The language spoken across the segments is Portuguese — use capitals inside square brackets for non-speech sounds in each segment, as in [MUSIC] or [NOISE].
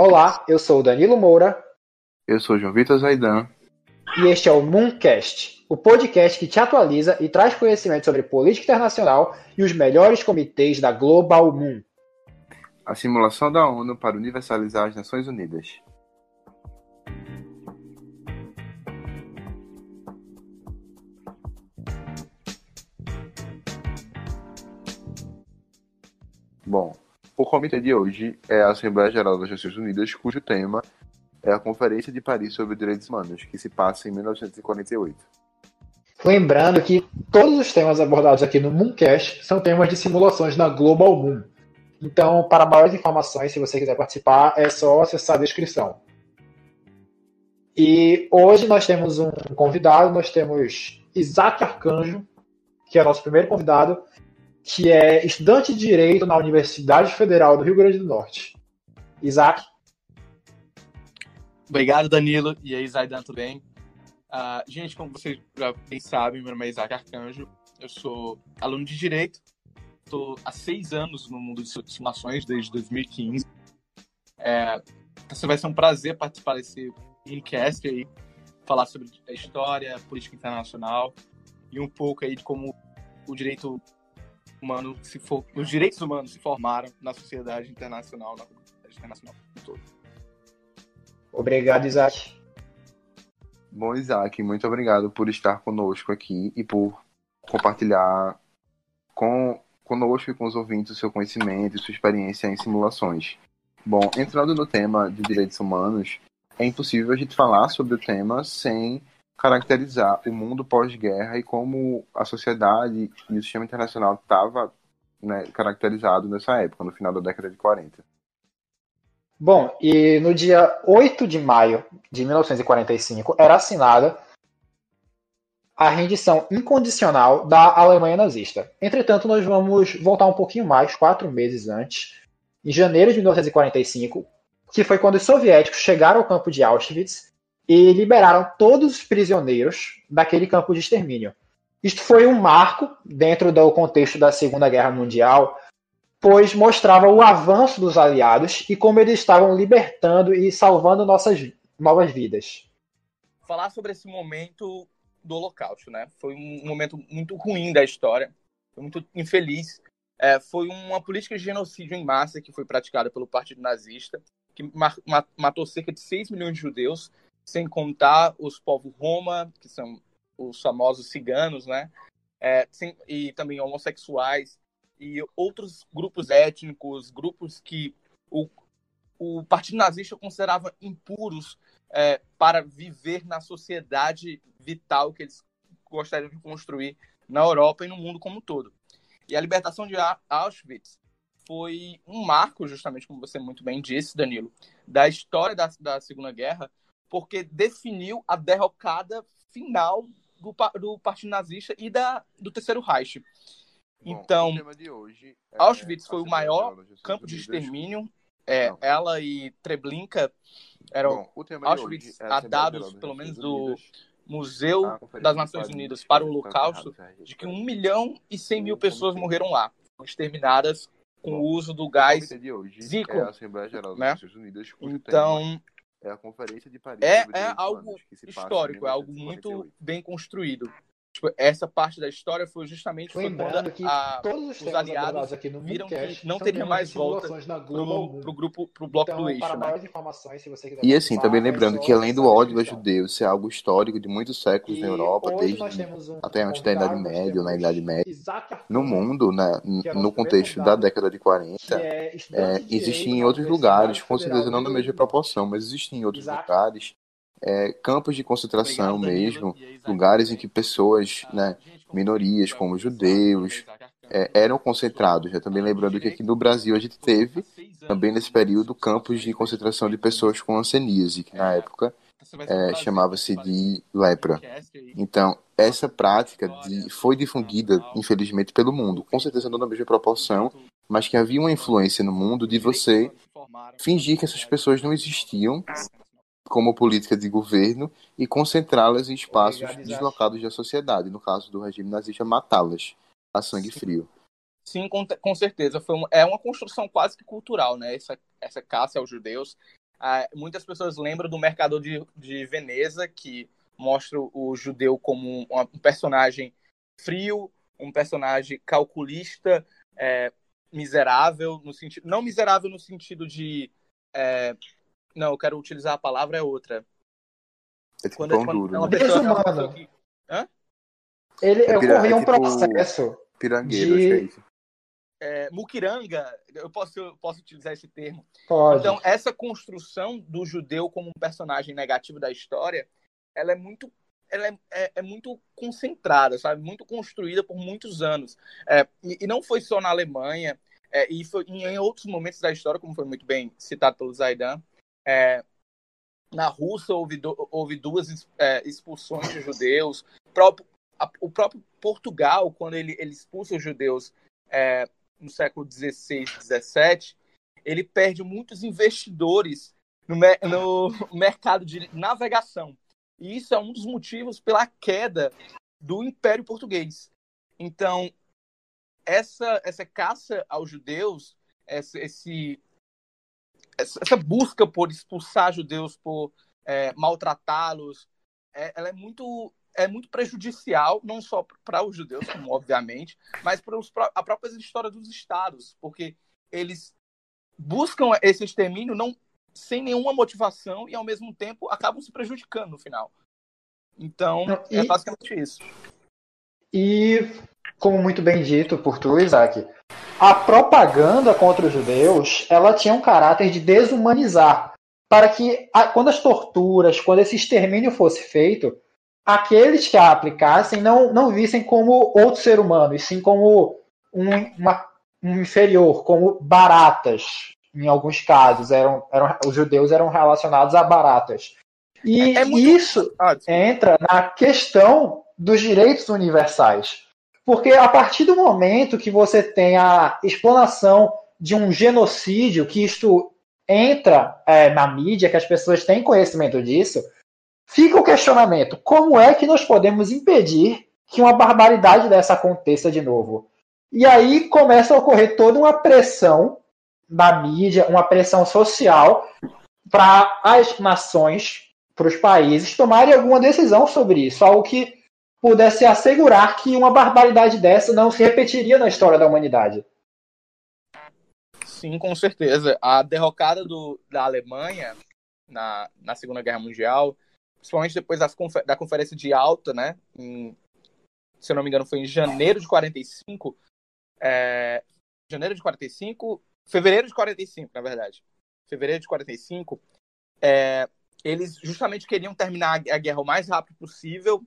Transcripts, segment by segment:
Olá, eu sou o Danilo Moura. Eu sou João Vitor Zaidan. E este é o Mooncast, o podcast que te atualiza e traz conhecimento sobre política internacional e os melhores comitês da Global Moon. A simulação da ONU para universalizar as Nações Unidas. Bom, o comitê de hoje é a Assembleia Geral das Nações Unidas, cujo tema é a Conferência de Paris sobre Direitos Humanos, que se passa em 1948. Lembrando que todos os temas abordados aqui no Mooncast são temas de simulações na Global Moon. Então, para maiores informações, se você quiser participar, é só acessar a descrição. E hoje nós temos um convidado, nós temos Isaac Arcanjo, que é nosso primeiro convidado, que é estudante de Direito na Universidade Federal do Rio Grande do Norte. Isaac. Obrigado, Danilo. E aí, Zaidan, tudo bem? Uh, gente, como vocês já bem sabem, meu nome é Isaac Arcanjo. Eu sou aluno de Direito. Estou há seis anos no mundo de simulações, desde 2015. É, então vai ser um prazer participar desse podcast aí, falar sobre a história, política internacional e um pouco aí de como o direito humano se for, os direitos humanos se formaram na sociedade internacional, na comunidade internacional todo. Obrigado, Isaac. Bom, Isaac, muito obrigado por estar conosco aqui e por compartilhar com conosco e com os ouvintes o seu conhecimento e sua experiência em simulações. Bom, entrando no tema de direitos humanos, é impossível a gente falar sobre o tema sem caracterizar o mundo pós-guerra e como a sociedade e o sistema internacional estava né, caracterizado nessa época, no final da década de 40. Bom, e no dia 8 de maio de 1945 era assinada a rendição incondicional da Alemanha nazista. Entretanto, nós vamos voltar um pouquinho mais, quatro meses antes, em janeiro de 1945, que foi quando os soviéticos chegaram ao campo de Auschwitz e liberaram todos os prisioneiros daquele campo de extermínio. Isto foi um marco dentro do contexto da Segunda Guerra Mundial, pois mostrava o avanço dos aliados e como eles estavam libertando e salvando nossas novas vidas. Falar sobre esse momento do Holocausto, né? Foi um momento muito ruim da história, foi muito infeliz. É, foi uma política de genocídio em massa que foi praticada pelo Partido Nazista, que matou cerca de 6 milhões de judeus, sem contar os povos Roma, que são os famosos ciganos, né? É, sem, e também homossexuais e outros grupos étnicos, grupos que o, o Partido Nazista considerava impuros é, para viver na sociedade vital que eles gostariam de construir na Europa e no mundo como um todo. E a libertação de Auschwitz foi um marco, justamente como você muito bem disse, Danilo, da história da, da Segunda Guerra, porque definiu a derrocada final do, do Partido Nazista e da, do Terceiro Reich. Então, é Auschwitz foi o maior campo de extermínio. É, ela e Treblinka eram Bom, Auschwitz, é a dados, pelo menos do Museu das Nações Unidas para o Holocausto, de que 1 milhão e 100 mil pessoas morreram lá, exterminadas com o uso do gás Zico. Né? Então, é a Conferência de Paris. É, é algo histórico, é algo muito bem construído. Tipo, essa parte da história foi justamente Lembrando que a, todos os, os aliados aqui no viram que não teria mais volta pro, pro grupo, pro bloco então, do eixo. Né? E assim, também lembrando que além do ódio aos judeus ser algo histórico de muitos séculos e na Europa, desde um até antes da Idade Média, na Idade Média, no mundo, né, é no contexto da década de 40, é, é, existem em outros lugares, com certeza não na mesma proporção, mas existem em outros lugares é, campos de concentração mesmo, lugares em que pessoas, né, minorias como judeus, é, eram concentrados. Já também lembrando que aqui no Brasil a gente teve, também nesse período, campos de concentração de pessoas com hanseníase, que na época é, chamava-se de lepra. Então, essa prática de, foi difundida, infelizmente, pelo mundo. Com certeza não na mesma proporção, mas que havia uma influência no mundo de você fingir que essas pessoas não existiam como política de governo e concentrá-las em espaços deslocados da sociedade, no caso do regime nazista, matá-las a sangue frio. Sim, com, com certeza. Foi um, é uma construção quase que cultural, né? Essa, essa caça aos judeus. Ah, muitas pessoas lembram do Mercador de, de Veneza, que mostra o judeu como um, um personagem frio, um personagem calculista, é, miserável, no sentido. Não miserável no sentido de. É, não, eu quero utilizar a palavra é outra. É tipo quando, quando duro, é uma né? pessoa, uma pessoa que... Hã? Ele é ocorria um tipo processo. Pirangueiro, de... acho que é é, mukiranga, eu posso, eu posso utilizar esse termo. Pode. Então, essa construção do judeu como um personagem negativo da história, ela é muito, ela é, é, é muito concentrada, sabe? Muito construída por muitos anos. É, e, e, não foi só na Alemanha, é, e foi em outros momentos da história, como foi muito bem citado pelo Zaidan. É, na Rússia houve, houve duas expulsões de judeus. O próprio, a, o próprio Portugal, quando ele, ele expulsa os judeus é, no século XVI, XVII, ele perde muitos investidores no, no [LAUGHS] mercado de navegação. E isso é um dos motivos pela queda do Império Português. Então, essa, essa caça aos judeus, esse, essa busca por expulsar judeus, por é, maltratá-los, é, ela é muito é muito prejudicial, não só para os judeus, como obviamente, mas para os, a própria história dos estados, porque eles buscam esse extermínio não sem nenhuma motivação e ao mesmo tempo acabam se prejudicando no final. Então, e, é basicamente isso. E, como muito bem dito por tu, Isaac, a propaganda contra os judeus, ela tinha um caráter de desumanizar, para que quando as torturas, quando esse extermínio fosse feito, aqueles que a aplicassem não, não vissem como outro ser humano, e sim como um, uma, um inferior, como baratas, em alguns casos. Eram, eram, os judeus eram relacionados a baratas. E é, é muito... isso ah, entra na questão dos direitos universais. Porque a partir do momento que você tem a explanação de um genocídio, que isto entra é, na mídia, que as pessoas têm conhecimento disso, Fica o questionamento: como é que nós podemos impedir que uma barbaridade dessa aconteça de novo? E aí começa a ocorrer toda uma pressão da mídia, uma pressão social para as nações, para os países tomarem alguma decisão sobre isso, algo que pudesse assegurar que uma barbaridade dessa não se repetiria na história da humanidade. Sim, com certeza. A derrocada do, da Alemanha na, na Segunda Guerra Mundial principalmente depois das, da conferência de alta, né? Em, se eu não me engano, foi em janeiro de 45. É, janeiro de 45, fevereiro de 45, na verdade. Fevereiro de 45. É, eles justamente queriam terminar a guerra o mais rápido possível.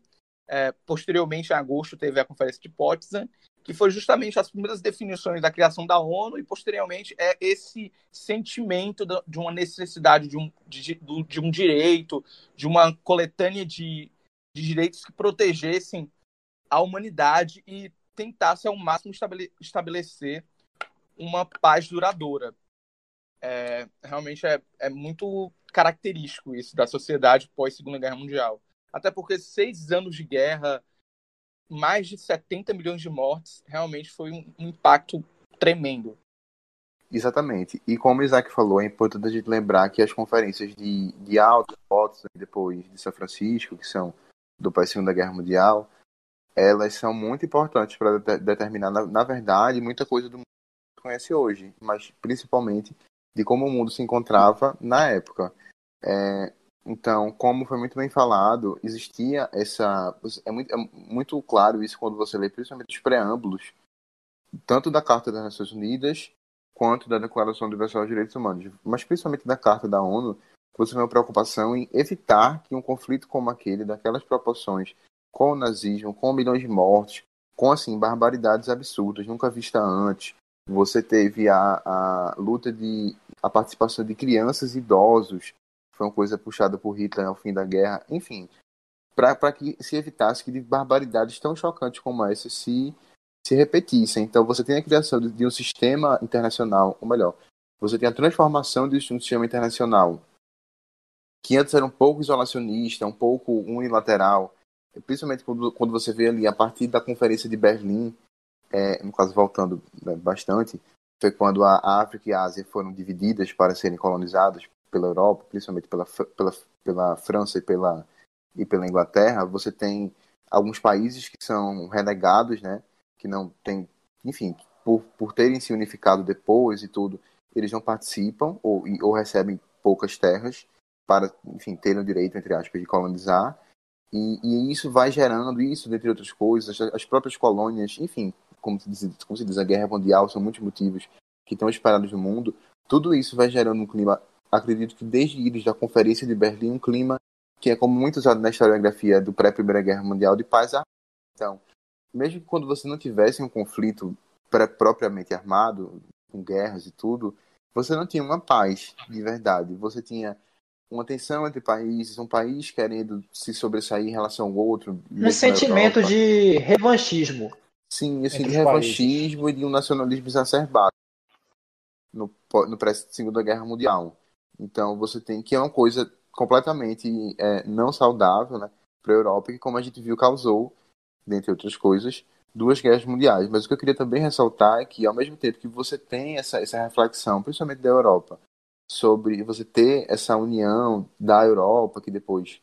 É, posteriormente, em agosto, teve a conferência de Potsdam que foi justamente as primeiras definições da criação da ONU e posteriormente é esse sentimento de uma necessidade de um, de, de um direito, de uma coletânea de, de direitos que protegessem a humanidade e tentasse ao máximo estabelecer uma paz duradoura. É, realmente é, é muito característico isso da sociedade pós Segunda Guerra Mundial. Até porque seis anos de guerra mais de 70 milhões de mortes, realmente foi um, impacto tremendo. Exatamente. E como o Isaac falou, é importante a gente lembrar que as conferências de, de Alto, Potsdam e depois de São Francisco, que são do pós-segunda guerra mundial, elas são muito importantes para de determinar, na, na, verdade, muita coisa do mundo que conhece hoje, mas principalmente de como o mundo se encontrava na época. É, então, como foi muito bem falado, existia essa. É muito, é muito claro isso quando você lê principalmente os preâmbulos, tanto da Carta das Nações Unidas quanto da Declaração Universal dos Direitos Humanos, mas principalmente da Carta da ONU, você tem uma preocupação em evitar que um conflito como aquele, daquelas proporções, com o nazismo, com milhões de mortes, com assim barbaridades absurdas, nunca vista antes. Você teve a, a luta de a participação de crianças e idosos foi uma coisa puxada por Hitler ao fim da guerra, enfim, para que se evitasse que barbaridades tão chocantes como essa se, se repetissem. Então você tem a criação de, de um sistema internacional, ou melhor, você tem a transformação de um sistema internacional que antes era um pouco isolacionista, um pouco unilateral, principalmente quando, quando você vê ali a partir da Conferência de Berlim, é, no caso voltando né, bastante, foi quando a África e a Ásia foram divididas para serem colonizadas pela Europa, principalmente pela, pela, pela França e pela, e pela Inglaterra, você tem alguns países que são renegados, né? Que não tem, enfim, por, por terem se unificado depois e tudo, eles não participam ou, ou recebem poucas terras para, enfim, terem o direito, entre aspas, de colonizar. E, e isso vai gerando isso, dentre outras coisas, as, as próprias colônias, enfim, como se, diz, como se diz, a guerra mundial, são muitos motivos que estão espalhados no mundo. Tudo isso vai gerando um clima, acredito que desde ir da Conferência de Berlim, um clima que é como muito usado na historiografia do pré-Primeira Guerra Mundial, de paz. Então, mesmo quando você não tivesse um conflito propriamente armado, com guerras e tudo, você não tinha uma paz de verdade. Você tinha uma tensão entre países, um país querendo se sobressair em relação ao outro. Um sentimento de revanchismo. Sim, assim, de revanchismo países. e de um nacionalismo exacerbado no, no pré-segunda guerra mundial. Então você tem que é uma coisa completamente é, não saudável né, para a Europa, que, como a gente viu, causou, dentre outras coisas, duas guerras mundiais. Mas o que eu queria também ressaltar é que, ao mesmo tempo que você tem essa, essa reflexão, principalmente da Europa, sobre você ter essa união da Europa, que depois,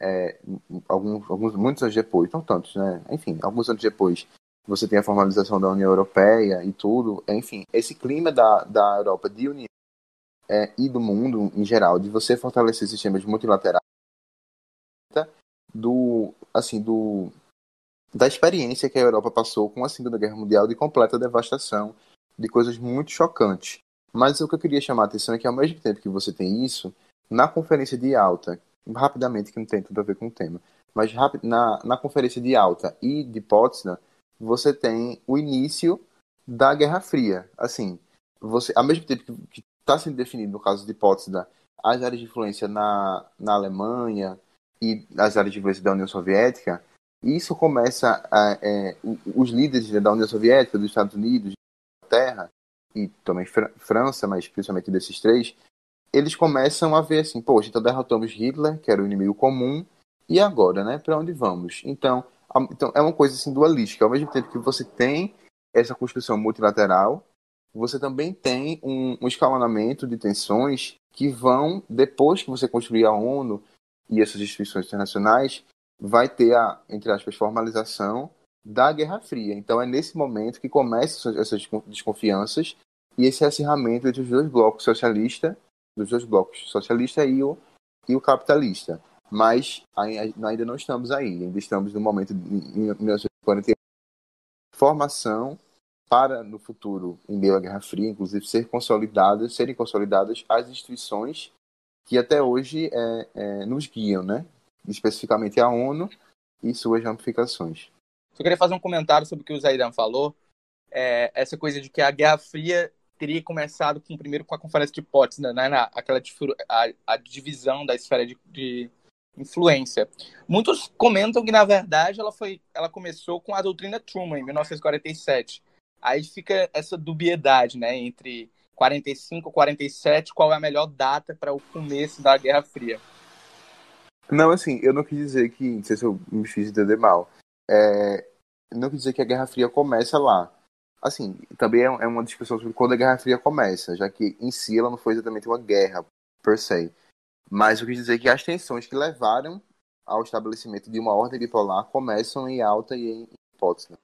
é, alguns, alguns, muitos anos depois, não tantos, né? Enfim, alguns anos depois, você tem a formalização da União Europeia e tudo. Enfim, esse clima da, da Europa de união é, e do mundo em geral, de você fortalecer sistemas multilaterais, do, assim, do, da experiência que a Europa passou com a Segunda Guerra Mundial de completa devastação, de coisas muito chocantes. Mas o que eu queria chamar a atenção é que ao mesmo tempo que você tem isso, na conferência de alta, rapidamente, que não tem tudo a ver com o tema, mas na, na conferência de alta e de Potsdam, você tem o início da Guerra Fria. Assim, você, ao mesmo tempo que está sendo definido, no caso de Potsdam, as áreas de influência na, na Alemanha e as áreas de influência da União Soviética, isso começa a, é, os líderes da União Soviética, dos Estados Unidos, da Terra e também França, mas principalmente desses três, eles começam a ver assim, poxa, então derrotamos Hitler, que era o inimigo comum, e agora, né? Para onde vamos? Então, então, é uma coisa assim dualística. Ao mesmo tempo que você tem essa construção multilateral, você também tem um, um escalonamento de tensões que vão, depois que você construir a ONU e essas instituições internacionais, vai ter a, entre aspas, formalização da Guerra Fria. Então é nesse momento que começam essas desconfianças e esse acirramento entre os dois blocos socialista, dos dois blocos socialista e o, e o capitalista. Mas ainda não estamos aí, ainda estamos no momento de 1941, formação para no futuro, em meio à Guerra Fria, inclusive ser consolidadas, serem consolidadas as instituições que até hoje é, é, nos guiam, né? especificamente a ONU e suas ramificações. Eu queria fazer um comentário sobre o que o Zaidan falou, é, essa coisa de que a Guerra Fria teria começado com, primeiro com a Conferência de Potsdam, né, na, aquela a, a, divisão da esfera de, de influência. Muitos comentam que na verdade ela foi, ela começou com a doutrina Truman em 1947 Aí fica essa dubiedade, né, entre 45 e 47, qual é a melhor data para o começo da Guerra Fria? Não, assim, eu não quis dizer que, não sei se eu me fiz entender mal, é, não quis dizer que a Guerra Fria começa lá. Assim, também é, é uma discussão sobre quando a Guerra Fria começa, já que em si ela não foi exatamente uma guerra, per se. Mas eu quis dizer que as tensões que levaram ao estabelecimento de uma ordem bipolar começam em Alta e em Potsdam.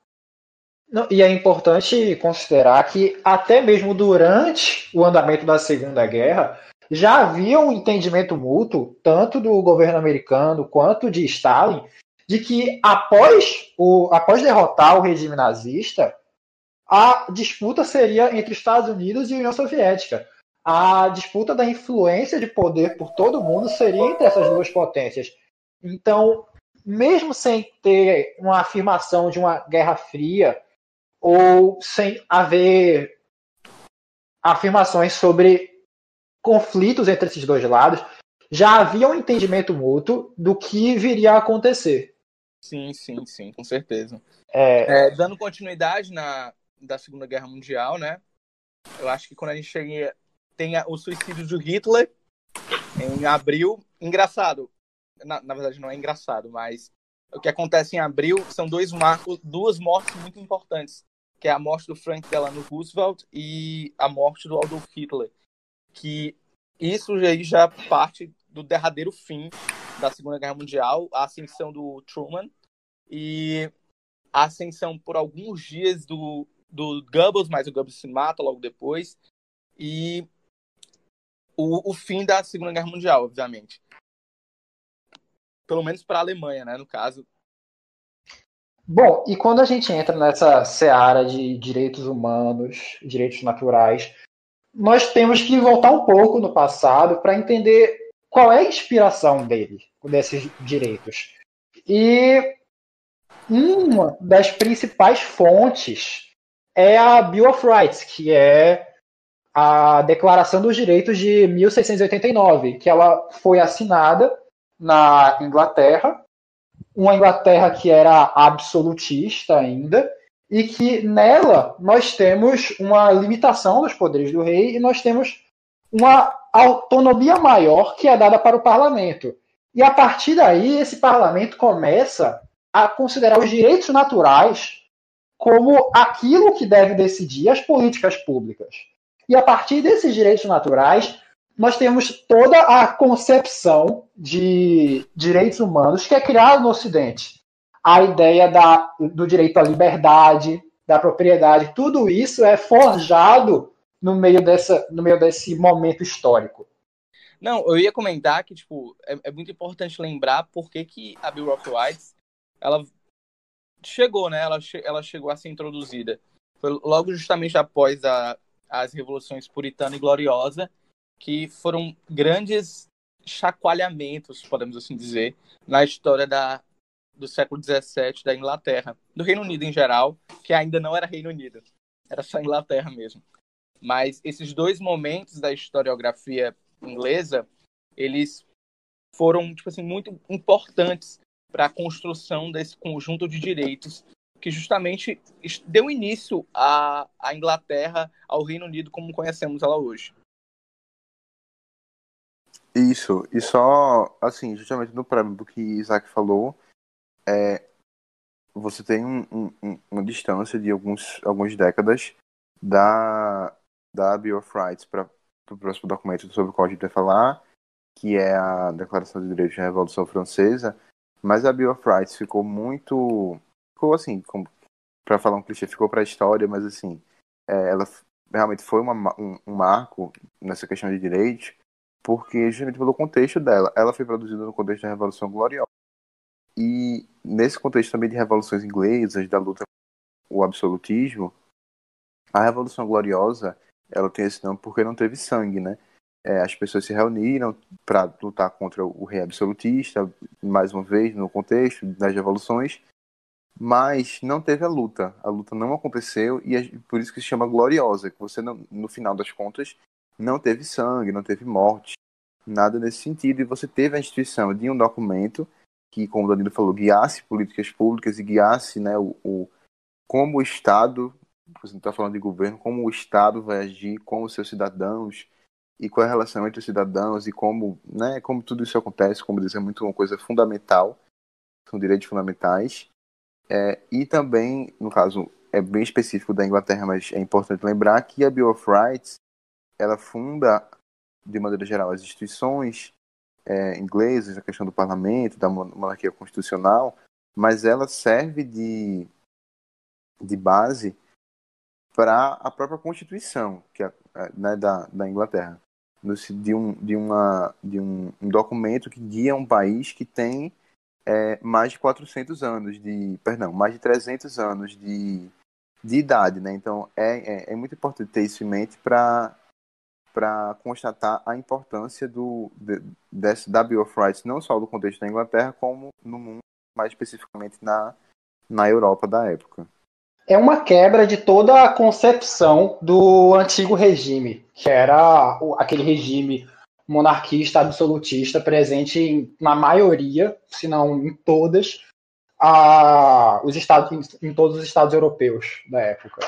E é importante considerar que até mesmo durante o andamento da Segunda Guerra já havia um entendimento mútuo, tanto do governo americano quanto de Stalin, de que após, o, após derrotar o regime nazista, a disputa seria entre Estados Unidos e União Soviética. A disputa da influência de poder por todo mundo seria entre essas duas potências. Então, mesmo sem ter uma afirmação de uma guerra fria, ou sem haver afirmações sobre conflitos entre esses dois lados, já havia um entendimento mútuo do que viria a acontecer. Sim, sim, sim, com certeza. É... É, dando continuidade na da Segunda Guerra Mundial, né? Eu acho que quando a gente chega tem o suicídio de Hitler em abril, engraçado. Na, na verdade não é engraçado, mas o que acontece em abril são dois marcos, duas mortes muito importantes que é a morte do Frank Delano Roosevelt e a morte do Adolf Hitler, que isso aí já parte do derradeiro fim da Segunda Guerra Mundial, a ascensão do Truman e a ascensão por alguns dias do, do Goebbels, mas o Goebbels se mata logo depois, e o, o fim da Segunda Guerra Mundial, obviamente. Pelo menos para a Alemanha, né, no caso. Bom, e quando a gente entra nessa seara de direitos humanos, direitos naturais, nós temos que voltar um pouco no passado para entender qual é a inspiração dele, desses direitos. E uma das principais fontes é a Bill of Rights, que é a Declaração dos Direitos de 1689, que ela foi assinada na Inglaterra, uma Inglaterra que era absolutista ainda, e que nela nós temos uma limitação dos poderes do rei e nós temos uma autonomia maior que é dada para o parlamento. E a partir daí, esse parlamento começa a considerar os direitos naturais como aquilo que deve decidir as políticas públicas. E a partir desses direitos naturais, nós temos toda a concepção de direitos humanos que é criada no Ocidente. A ideia da, do direito à liberdade, da propriedade, tudo isso é forjado no meio, dessa, no meio desse momento histórico. Não, eu ia comentar que, tipo, é, é muito importante lembrar por que, que a Bill of Rights, ela chegou, né? Ela, che ela chegou a ser introduzida. Foi logo justamente após a, as revoluções puritana e gloriosa, que foram grandes chacoalhamentos, podemos assim dizer, na história da, do século XVII da Inglaterra, do Reino Unido em geral, que ainda não era Reino Unido, era só Inglaterra mesmo. Mas esses dois momentos da historiografia inglesa, eles foram tipo assim muito importantes para a construção desse conjunto de direitos que justamente deu início à, à Inglaterra, ao Reino Unido como conhecemos ela hoje. Isso, e só, assim, justamente no prémio do que Isaac falou, é, você tem um, um, uma distância de alguns, algumas décadas da, da Bill of Rights para o próximo documento sobre o qual a gente vai falar, que é a Declaração de Direitos da Revolução Francesa, mas a Bill of Rights ficou muito. Ficou assim, para falar um clichê, ficou para a história, mas assim, é, ela realmente foi uma, um, um marco nessa questão de direitos, porque justamente pelo contexto dela. Ela foi produzida no contexto da Revolução Gloriosa. E nesse contexto também de revoluções inglesas, da luta o absolutismo, a Revolução Gloriosa, ela tem esse nome porque não teve sangue, né? É, as pessoas se reuniram para lutar contra o rei absolutista, mais uma vez, no contexto das revoluções, mas não teve a luta. A luta não aconteceu e é por isso que se chama gloriosa, que você, não, no final das contas, não teve sangue, não teve morte, nada nesse sentido. E você teve a instituição de um documento que, como o Danilo falou, guiasse políticas públicas e guiasse né, o, o como o Estado, você não está falando de governo, como o Estado vai agir com os seus cidadãos e qual é a relação entre os cidadãos e como, né, como tudo isso acontece, como dizer, é muito uma coisa fundamental, são direitos fundamentais. É, e também, no caso, é bem específico da Inglaterra, mas é importante lembrar que a Bill of Rights ela funda, de maneira geral, as instituições é, inglesas, a questão do parlamento, da monarquia constitucional, mas ela serve de, de base para a própria Constituição que é, né, da, da Inglaterra, de, um, de, uma, de um, um documento que guia um país que tem é, mais de 400 anos de, perdão, mais de 300 anos de, de idade, né? Então é, é, é muito importante ter isso em mente para para constatar a importância do, de, desse da Bill of Rights, não só do contexto da Inglaterra, como no mundo, mais especificamente na, na Europa da época. É uma quebra de toda a concepção do antigo regime, que era aquele regime monarquista absolutista presente em, na maioria, se não em todas, a, os estados, em, em todos os estados europeus da época.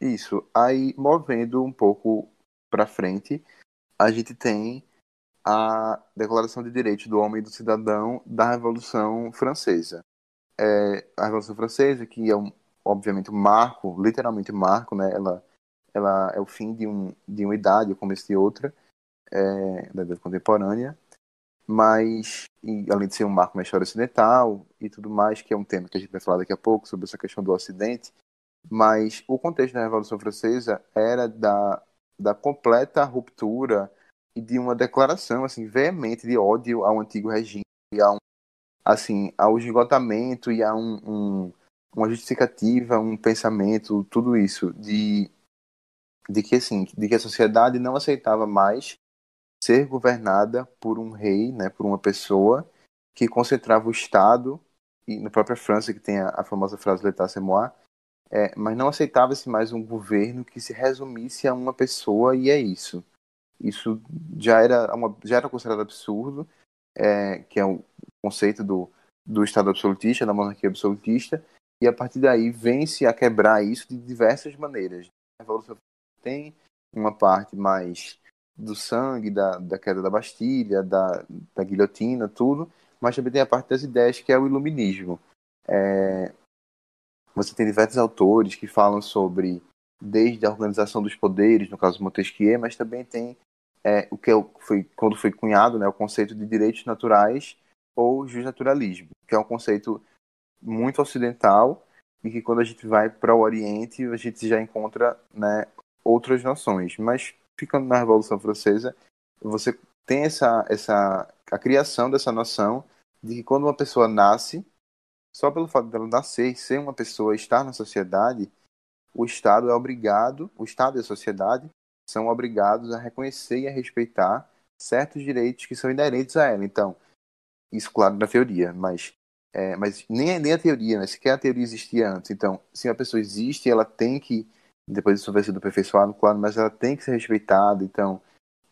Isso. Aí, movendo um pouco para frente, a gente tem a Declaração de Direitos do Homem e do Cidadão da Revolução Francesa. É, a Revolução Francesa, que é um, obviamente um marco, literalmente um marco, né? Ela ela é o fim de, um, de uma idade, o começo de outra, é, da idade contemporânea, mas, e, além de ser um marco na história ocidental e tudo mais, que é um tema que a gente vai falar daqui a pouco sobre essa questão do Ocidente, mas o contexto da Revolução Francesa era da, da completa ruptura e de uma declaração assim veemente de ódio ao antigo regime e a um, assim ao esgotamento e a um, um, uma justificativa, um pensamento, tudo isso de de que assim de que a sociedade não aceitava mais ser governada por um rei, né, por uma pessoa que concentrava o Estado e na própria França que tem a, a famosa frase l'état c'est moi, é, mas não aceitava-se mais um governo que se resumisse a uma pessoa e é isso. Isso já era, uma, já era considerado absurdo, é, que é o conceito do, do Estado absolutista, da monarquia absolutista, e a partir daí vem-se a quebrar isso de diversas maneiras. A Revolução tem uma parte mais do sangue, da, da queda da Bastilha, da, da guilhotina, tudo, mas também tem a parte das ideias, que é o iluminismo. É, você tem diversos autores que falam sobre desde a organização dos poderes, no caso Montesquieu, mas também tem é, o que é foi quando foi cunhado, né, o conceito de direitos naturais ou justnaturalismo, que é um conceito muito ocidental e que quando a gente vai para o Oriente a gente já encontra né, outras noções. Mas ficando na Revolução Francesa, você tem essa, essa a criação dessa noção de que quando uma pessoa nasce, só pelo fato dela nascer ser uma pessoa, estar na sociedade, o Estado é obrigado, o Estado e a sociedade são obrigados a reconhecer e a respeitar certos direitos que são inerentes a ela. Então, isso, claro, na teoria, mas, é, mas nem, nem a teoria, né? sequer a teoria existia antes. Então, se a pessoa existe, ela tem que depois isso vai ser aperfeiçoado, claro, mas ela tem que ser respeitada. Então,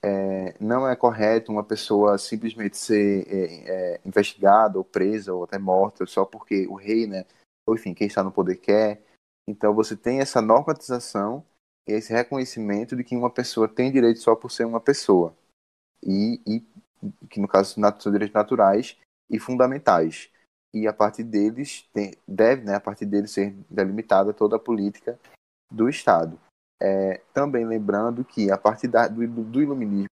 é, não é correto uma pessoa simplesmente ser é, é, investigada ou presa ou até morta só porque o rei, né, ou enfim, quem está no poder quer. Então, você tem essa normatização, esse reconhecimento de que uma pessoa tem direito só por ser uma pessoa. E, e que, no caso, são direitos naturais e fundamentais. E a partir deles, tem, deve, né, a partir deles, ser delimitada toda a política do Estado. É, também lembrando que a partir da, do, do iluminismo,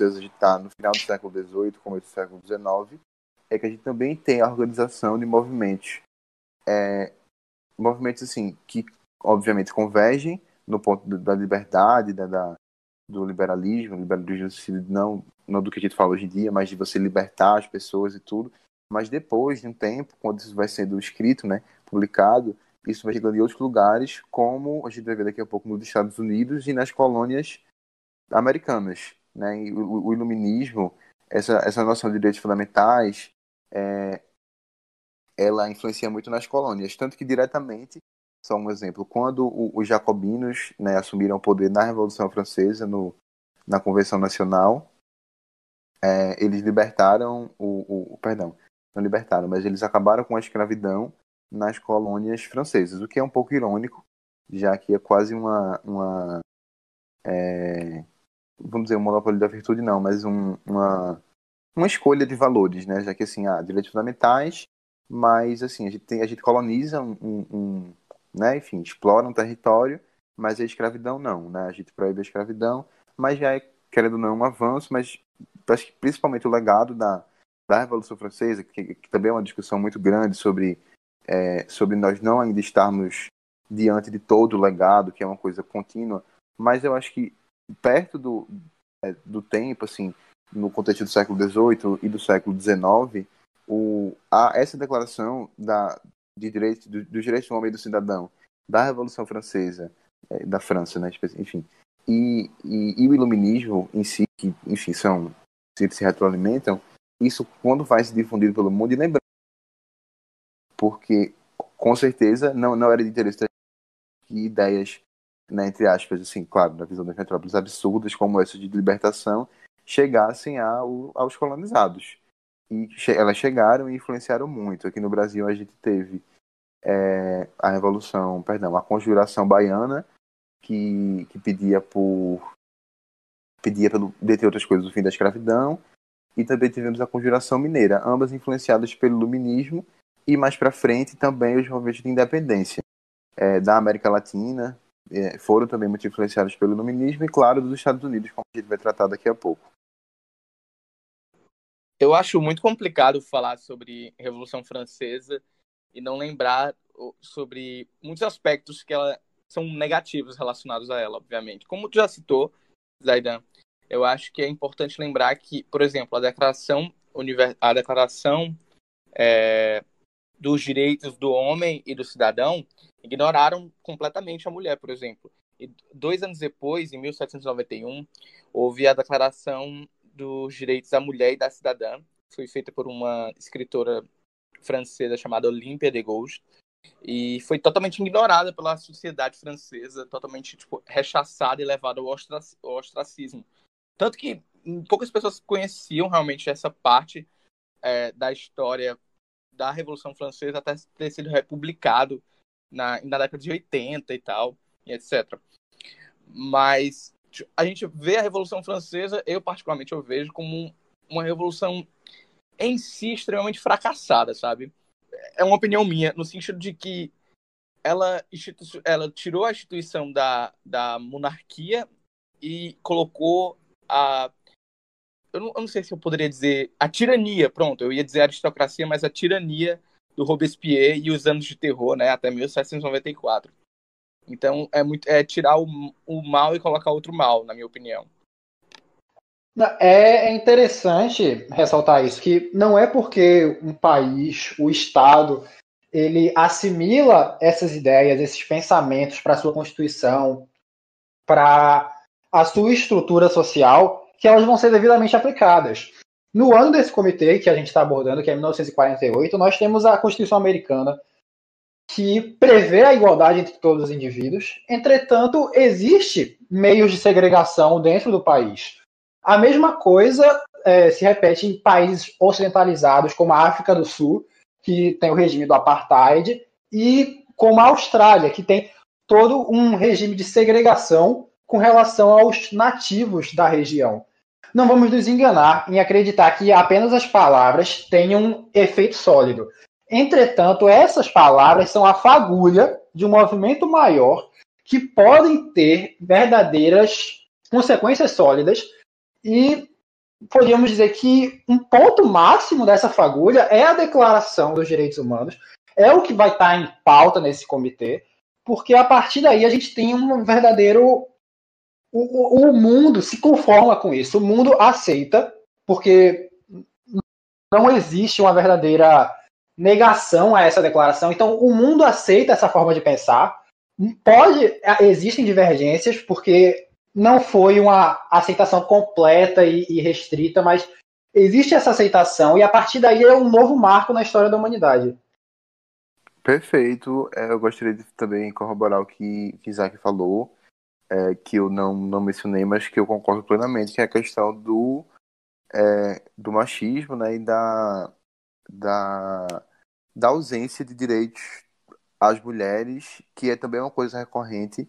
a gente está no final do século XVIII, começo do século XIX, é que a gente também tem a organização de movimentos, é, movimentos assim que obviamente convergem no ponto da liberdade, da, da do liberalismo, liberalismo não não do que a gente fala hoje em dia, mas de você libertar as pessoas e tudo. Mas depois de um tempo, quando isso vai sendo escrito, né, publicado, isso vai chegando em outros lugares, como a gente vai ver daqui a pouco nos Estados Unidos e nas colônias americanas. Né? O, o iluminismo, essa, essa noção de direitos fundamentais, é, ela influencia muito nas colônias, tanto que diretamente, só um exemplo, quando o, os jacobinos né, assumiram o poder na Revolução Francesa, no, na Convenção Nacional, é, eles libertaram o, o, perdão, não libertaram, mas eles acabaram com a escravidão nas colônias francesas, o que é um pouco irônico, já que é quase uma, uma é, vamos dizer, um monopólio da virtude não, mas um, uma, uma escolha de valores, né? Já que assim, há direitos fundamentais, mas assim, a gente, tem, a gente coloniza um, um, um né? Enfim, explora um território, mas a escravidão não, né? A gente proíbe a escravidão, mas já é, querendo ou não, um avanço, mas acho que principalmente o legado da, da Revolução Francesa, que, que também é uma discussão muito grande sobre é, sobre nós não ainda estarmos diante de todo o legado, que é uma coisa contínua, mas eu acho que perto do, é, do tempo, assim, no contexto do século XVIII e do século XIX, o, a, essa declaração da, de direito, do, dos direitos do homem e do cidadão da Revolução Francesa, é, da França, né, enfim, e, e, e, o iluminismo em si, que, enfim, são, se, se retroalimentam, isso quando vai se difundido pelo mundo, e lembrando porque com certeza não, não era de interesse que ideias, né, entre aspas, assim, claro, na visão das metrópoles absurdas como essa de libertação, chegassem ao, aos colonizados. E che elas chegaram e influenciaram muito. Aqui no Brasil a gente teve é, a Revolução, perdão, a Conjuração Baiana, que, que pedia por pedia pelo, dentre outras coisas, o fim da escravidão, e também tivemos a Conjuração Mineira, ambas influenciadas pelo Iluminismo e mais para frente também os movimentos de independência é, da América Latina, é, foram também muito influenciados pelo iluminismo e, claro, dos Estados Unidos, como a gente vai tratar daqui a pouco. Eu acho muito complicado falar sobre Revolução Francesa e não lembrar sobre muitos aspectos que ela são negativos relacionados a ela, obviamente. Como tu já citou, Zaidan, eu acho que é importante lembrar que, por exemplo, a declaração, a declaração é, dos direitos do homem e do cidadão ignoraram completamente a mulher, por exemplo. E dois anos depois, em 1791, houve a declaração dos direitos da mulher e da cidadã, foi feita por uma escritora francesa chamada Olympia de Gaulle, e foi totalmente ignorada pela sociedade francesa, totalmente tipo, rechaçada e levada ao, ostracismo. Tanto que poucas pessoas conheciam realmente essa parte é, da história da Revolução Francesa até ter sido republicado na, na década de 80 e tal, e etc. Mas a gente vê a Revolução Francesa, eu particularmente eu vejo como uma revolução em si extremamente fracassada, sabe? É uma opinião minha, no sentido de que ela, ela tirou a instituição da, da monarquia e colocou a. Eu não, eu não, sei se eu poderia dizer a tirania, pronto, eu ia dizer aristocracia, mas a tirania do Robespierre e os anos de terror, né, até 1794. Então é muito é tirar o, o mal e colocar outro mal, na minha opinião. É, é interessante ressaltar isso, que não é porque um país, o Estado, ele assimila essas ideias, esses pensamentos para sua Constituição, para a sua estrutura social, que elas vão ser devidamente aplicadas. No ano desse comitê que a gente está abordando, que é 1948, nós temos a Constituição Americana, que prevê a igualdade entre todos os indivíduos. Entretanto, existe meios de segregação dentro do país. A mesma coisa é, se repete em países ocidentalizados, como a África do Sul, que tem o regime do apartheid, e como a Austrália, que tem todo um regime de segregação com relação aos nativos da região. Não vamos nos enganar em acreditar que apenas as palavras têm um efeito sólido. Entretanto, essas palavras são a fagulha de um movimento maior que podem ter verdadeiras consequências sólidas e podemos dizer que um ponto máximo dessa fagulha é a Declaração dos Direitos Humanos, é o que vai estar em pauta nesse comitê, porque a partir daí a gente tem um verdadeiro. O, o mundo se conforma com isso, o mundo aceita, porque não existe uma verdadeira negação a essa declaração. Então, o mundo aceita essa forma de pensar. Pode, existem divergências, porque não foi uma aceitação completa e, e restrita, mas existe essa aceitação e a partir daí é um novo marco na história da humanidade. Perfeito. É, eu gostaria de também corroborar o que, que Isaac falou, é, que eu não, não mencionei, mas que eu concordo plenamente, que é a questão do, é, do machismo né, e da, da, da ausência de direitos às mulheres, que é também uma coisa recorrente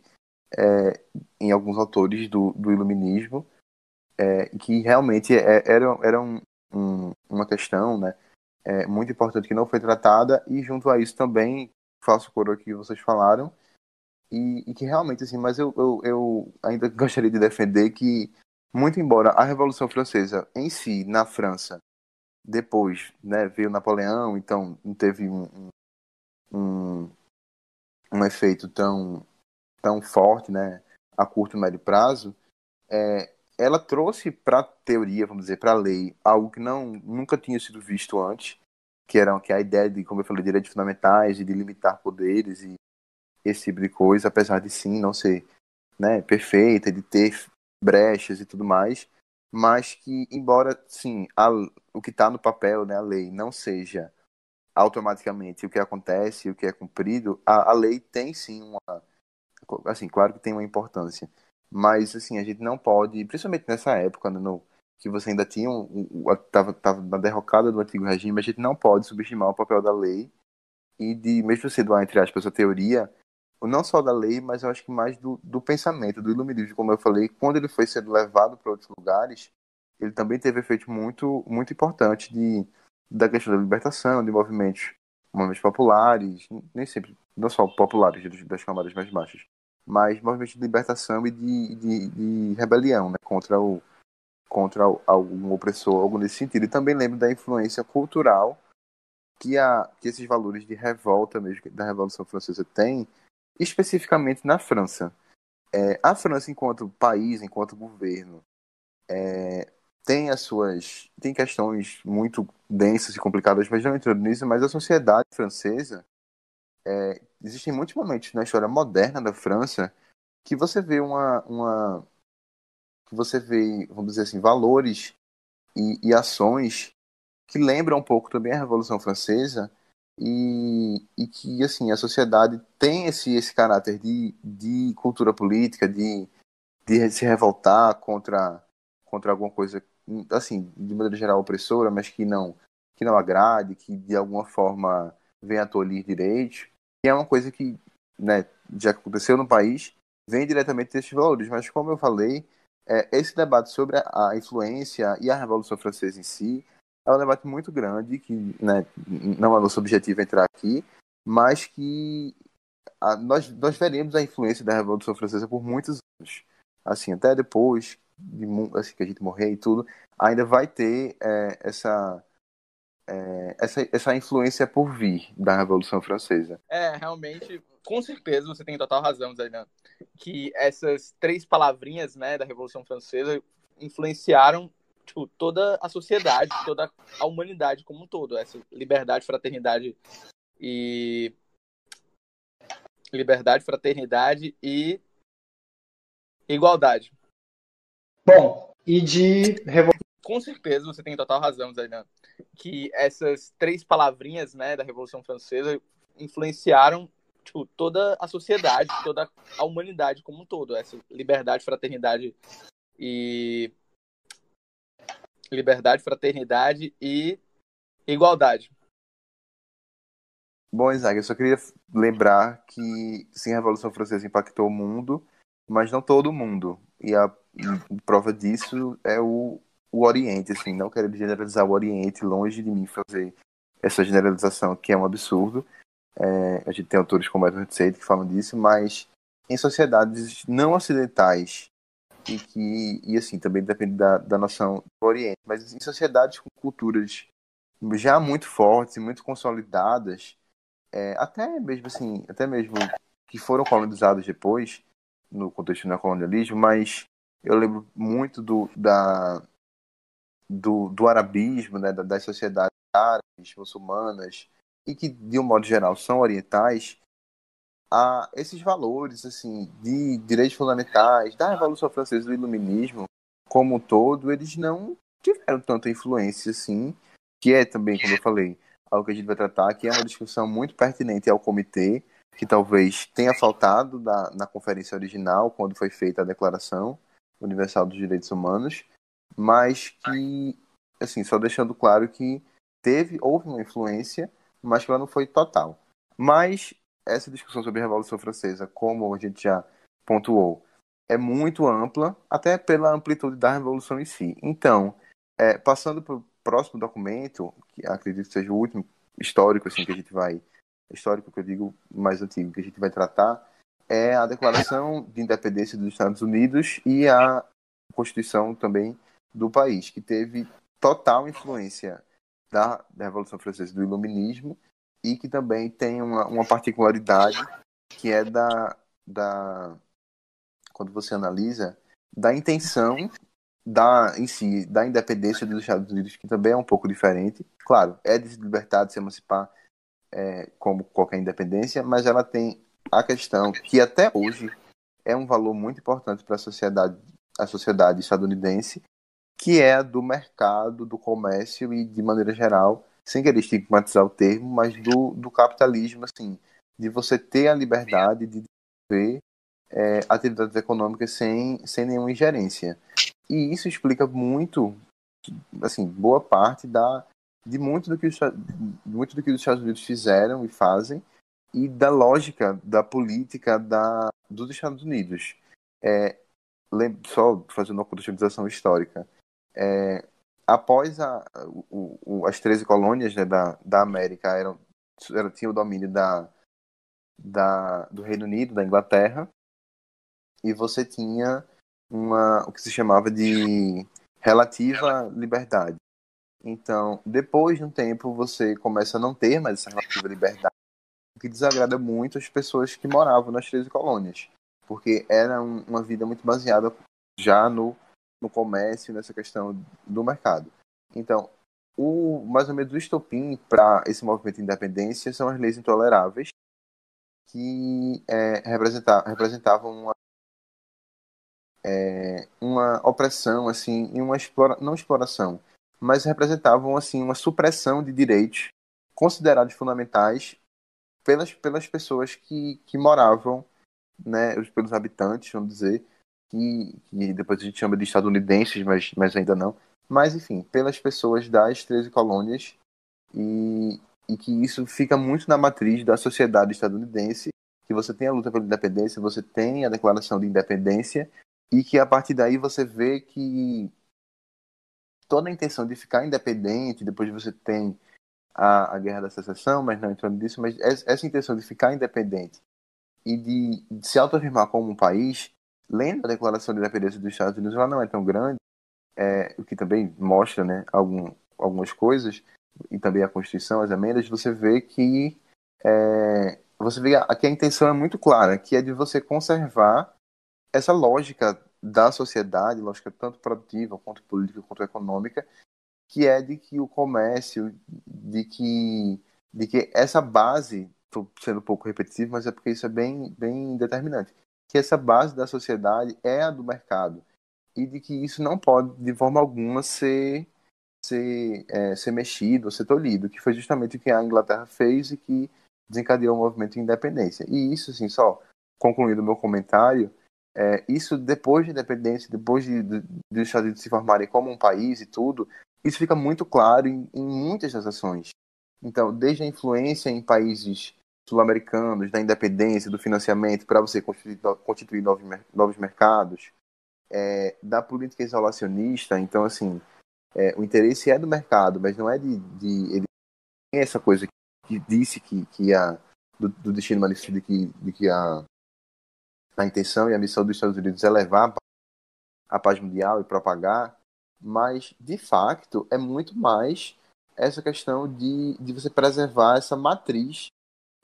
é, em alguns autores do, do iluminismo, é, que realmente é, era, era um, um, uma questão né, é, muito importante que não foi tratada, e junto a isso também faço coro que vocês falaram, e, e, que realmente, assim, mas eu, eu, eu ainda [LAUGHS] gostaria de defender que, muito embora a Revolução Francesa em si, na França, depois né, veio Napoleão, então não teve um, um, um efeito tão tão forte, né, a curto e médio prazo, é, ela trouxe para a teoria, vamos dizer, para a lei, algo que não nunca tinha sido visto antes, que era que é a ideia de, como eu falei, direitos fundamentais e de limitar poderes e esse tipo de coisa, apesar de sim não ser né, perfeita, de ter brechas e tudo mais, mas que, embora sim, a, o que está no papel, né, a lei, não seja automaticamente o que acontece, o que é cumprido, a, a lei tem sim uma, assim, claro que tem uma importância, mas assim, a gente não pode, principalmente nessa época, né, no, que você ainda tinha um, tava, tava na derrocada do antigo regime, a gente não pode subestimar o papel da lei e de, mesmo sendo, entre aspas, a teoria, não só da lei, mas eu acho que mais do, do pensamento, do iluminismo, como eu falei, quando ele foi sendo levado para outros lugares, ele também teve efeito muito, muito importante de, da questão da libertação, de movimentos, movimentos populares, nem sempre, não só populares das camadas mais baixas, mas movimentos de libertação e de, de, de rebelião né, contra, o, contra algum opressor, algo nesse sentido. E também lembro da influência cultural que, a, que esses valores de revolta mesmo da Revolução Francesa têm, especificamente na França. É, a França, enquanto país, enquanto governo, é, tem as suas tem questões muito densas e complicadas, mas não entrando nisso, mas a sociedade francesa é, existem muitos momentos na história moderna da França que você vê uma, uma que você vê, vamos dizer assim, valores e, e ações que lembram um pouco também a Revolução Francesa e, e que assim a sociedade tem esse esse caráter de, de cultura política, de, de se revoltar contra contra alguma coisa assim de maneira geral opressora, mas que não que não agrade, que de alguma forma venha tolir direitos que é uma coisa que né, já aconteceu no país, vem diretamente desses valores. Mas, como eu falei, é, esse debate sobre a, a, influência e a Revolução Francesa em si é um debate muito grande, que né, não é nosso objetivo entrar aqui, mas que a, nós, nós veremos a influência da Revolução Francesa por muitos anos. Assim, até depois de, assim, que a gente morrer e tudo, ainda vai ter é, essa é, essa, essa influência por vir da Revolução Francesa. É, realmente, com certeza você tem total razão, Zainan, que essas três palavrinhas né, da Revolução Francesa influenciaram tipo, toda a sociedade, toda a humanidade como um todo. Essa liberdade, fraternidade e. Liberdade, fraternidade e igualdade. Bom, e de revolução com certeza você tem total razão, Zainan, que essas três palavrinhas, né, da Revolução Francesa influenciaram tipo, toda a sociedade, toda a humanidade como um todo, essa liberdade, fraternidade e liberdade, fraternidade e igualdade. Bom, Isaac, eu só queria lembrar que sim, a Revolução Francesa impactou o mundo, mas não todo mundo. E a prova disso é o o Oriente, assim, não quero generalizar o Oriente, longe de mim fazer essa generalização, que é um absurdo. É, a gente tem autores como Edward Said que falam disso, mas em sociedades não ocidentais, e que, e assim, também depende da, da noção do Oriente, mas em sociedades com culturas já muito fortes e muito consolidadas, é, até mesmo assim, até mesmo que foram colonizadas depois, no contexto do neocolonialismo, mas eu lembro muito do, da, do, do arabismo, né, das sociedades árabes, muçulmanas, e que, de um modo geral, são orientais, a esses valores assim de direitos fundamentais, da Revolução Francesa, do Iluminismo, como um todo, eles não tiveram tanta influência assim, que é também, como eu falei, algo que a gente vai tratar, que é uma discussão muito pertinente ao comitê, que talvez tenha faltado da, na conferência original, quando foi feita a Declaração Universal dos Direitos Humanos, mas que, assim, só deixando claro que teve, houve uma influência, mas que ela não foi total. Mas essa discussão sobre a Revolução Francesa, como a gente já pontuou, é muito ampla, até pela amplitude da Revolução em si. Então, é, passando para o próximo documento, que acredito que seja o último histórico assim, que a gente vai, histórico que eu digo mais antigo, que a gente vai tratar, é a Declaração de Independência dos Estados Unidos e a Constituição também do país, que teve total influência da, da Revolução Francesa, do Iluminismo, e que também tem uma, uma particularidade que é da, da quando você analisa da intenção da em si da independência dos Estados Unidos que também é um pouco diferente. Claro é de se libertar de se emancipar é, como qualquer independência mas ela tem a questão que até hoje é um valor muito importante para a sociedade a sociedade estadunidense que é do mercado, do comércio e, de maneira geral, sem querer estigmatizar o termo, mas do, do capitalismo, assim, de você ter a liberdade de desenvolver é, atividades econômicas sem, sem nenhuma ingerência. E isso explica muito, assim, boa parte da, de muito do, que os, muito do que os Estados Unidos fizeram e fazem e da lógica da política da, dos Estados Unidos. É, só fazendo uma contextualização histórica é, após a, o, o, as 13 colônias né, da, da América eram, eram o domínio da, da, do Reino Unido, da Inglaterra, e você tinha uma, o que se chamava de relativa liberdade. Então, depois de um tempo, você começa a não ter mais essa relativa liberdade, o que desagrada muito as pessoas que moravam nas 13 colônias, porque era um, uma vida muito baseada já no, no comércio, nessa questão do mercado. Então, o mais ou menos o estopim para esse movimento de independência são as leis intoleráveis, que é, representavam uma é, uma opressão, assim, e uma explora, não exploração, mas representavam assim uma supressão de direitos considerados fundamentais pelas, pelas pessoas que, que moravam, né, pelos habitantes, vamos dizer, que, que depois a gente chama de estadunidenses, mas, mas ainda não, mas enfim, pelas pessoas das 13 colônias e, e que isso fica muito na matriz da sociedade estadunidense, que você tem a luta pela independência, você tem a declaração de independência e que a partir daí você vê que toda a intenção de ficar independente, depois você tem a, a guerra da secessão, mas não entrando nisso, mas essa intenção de ficar independente e de, de se autoafirmar como um país, lendo a declaração de independência dos Estados Unidos, ela não é tão grande, é, o que também mostra né, algum, algumas coisas, e também a Constituição, as emendas, você vê que é, você vê que a intenção é muito clara, que é de você conservar essa lógica da sociedade, lógica tanto produtiva quanto política quanto econômica, que é de que o comércio, de que, de que essa base, estou sendo um pouco repetitivo, mas é porque isso é bem, bem determinante, que essa base da sociedade é a do mercado e de que isso não pode, de forma alguma, ser, ser, é, ser mexido ou ser tolhido, que foi justamente o que a Inglaterra fez e que desencadeou o movimento de independência. E isso, assim, só concluindo o meu comentário, é, isso depois de independência, depois de, de, de, Estados Unidos se formarem como um país e tudo, isso fica muito claro em, em muitas das ações. Então, desde a influência em países sul-americanos, da independência, do financiamento para você constituir, constituir novos, novos mercados, é, da política isolacionista, então, assim, é, o interesse é do mercado, mas não é de. de ele tem essa coisa que disse que, que a, do, do destino manifesto de que, de que a a intenção e a missão dos Estados Unidos é levar a paz mundial e propagar, mas de facto é muito mais essa questão de, de você preservar essa matriz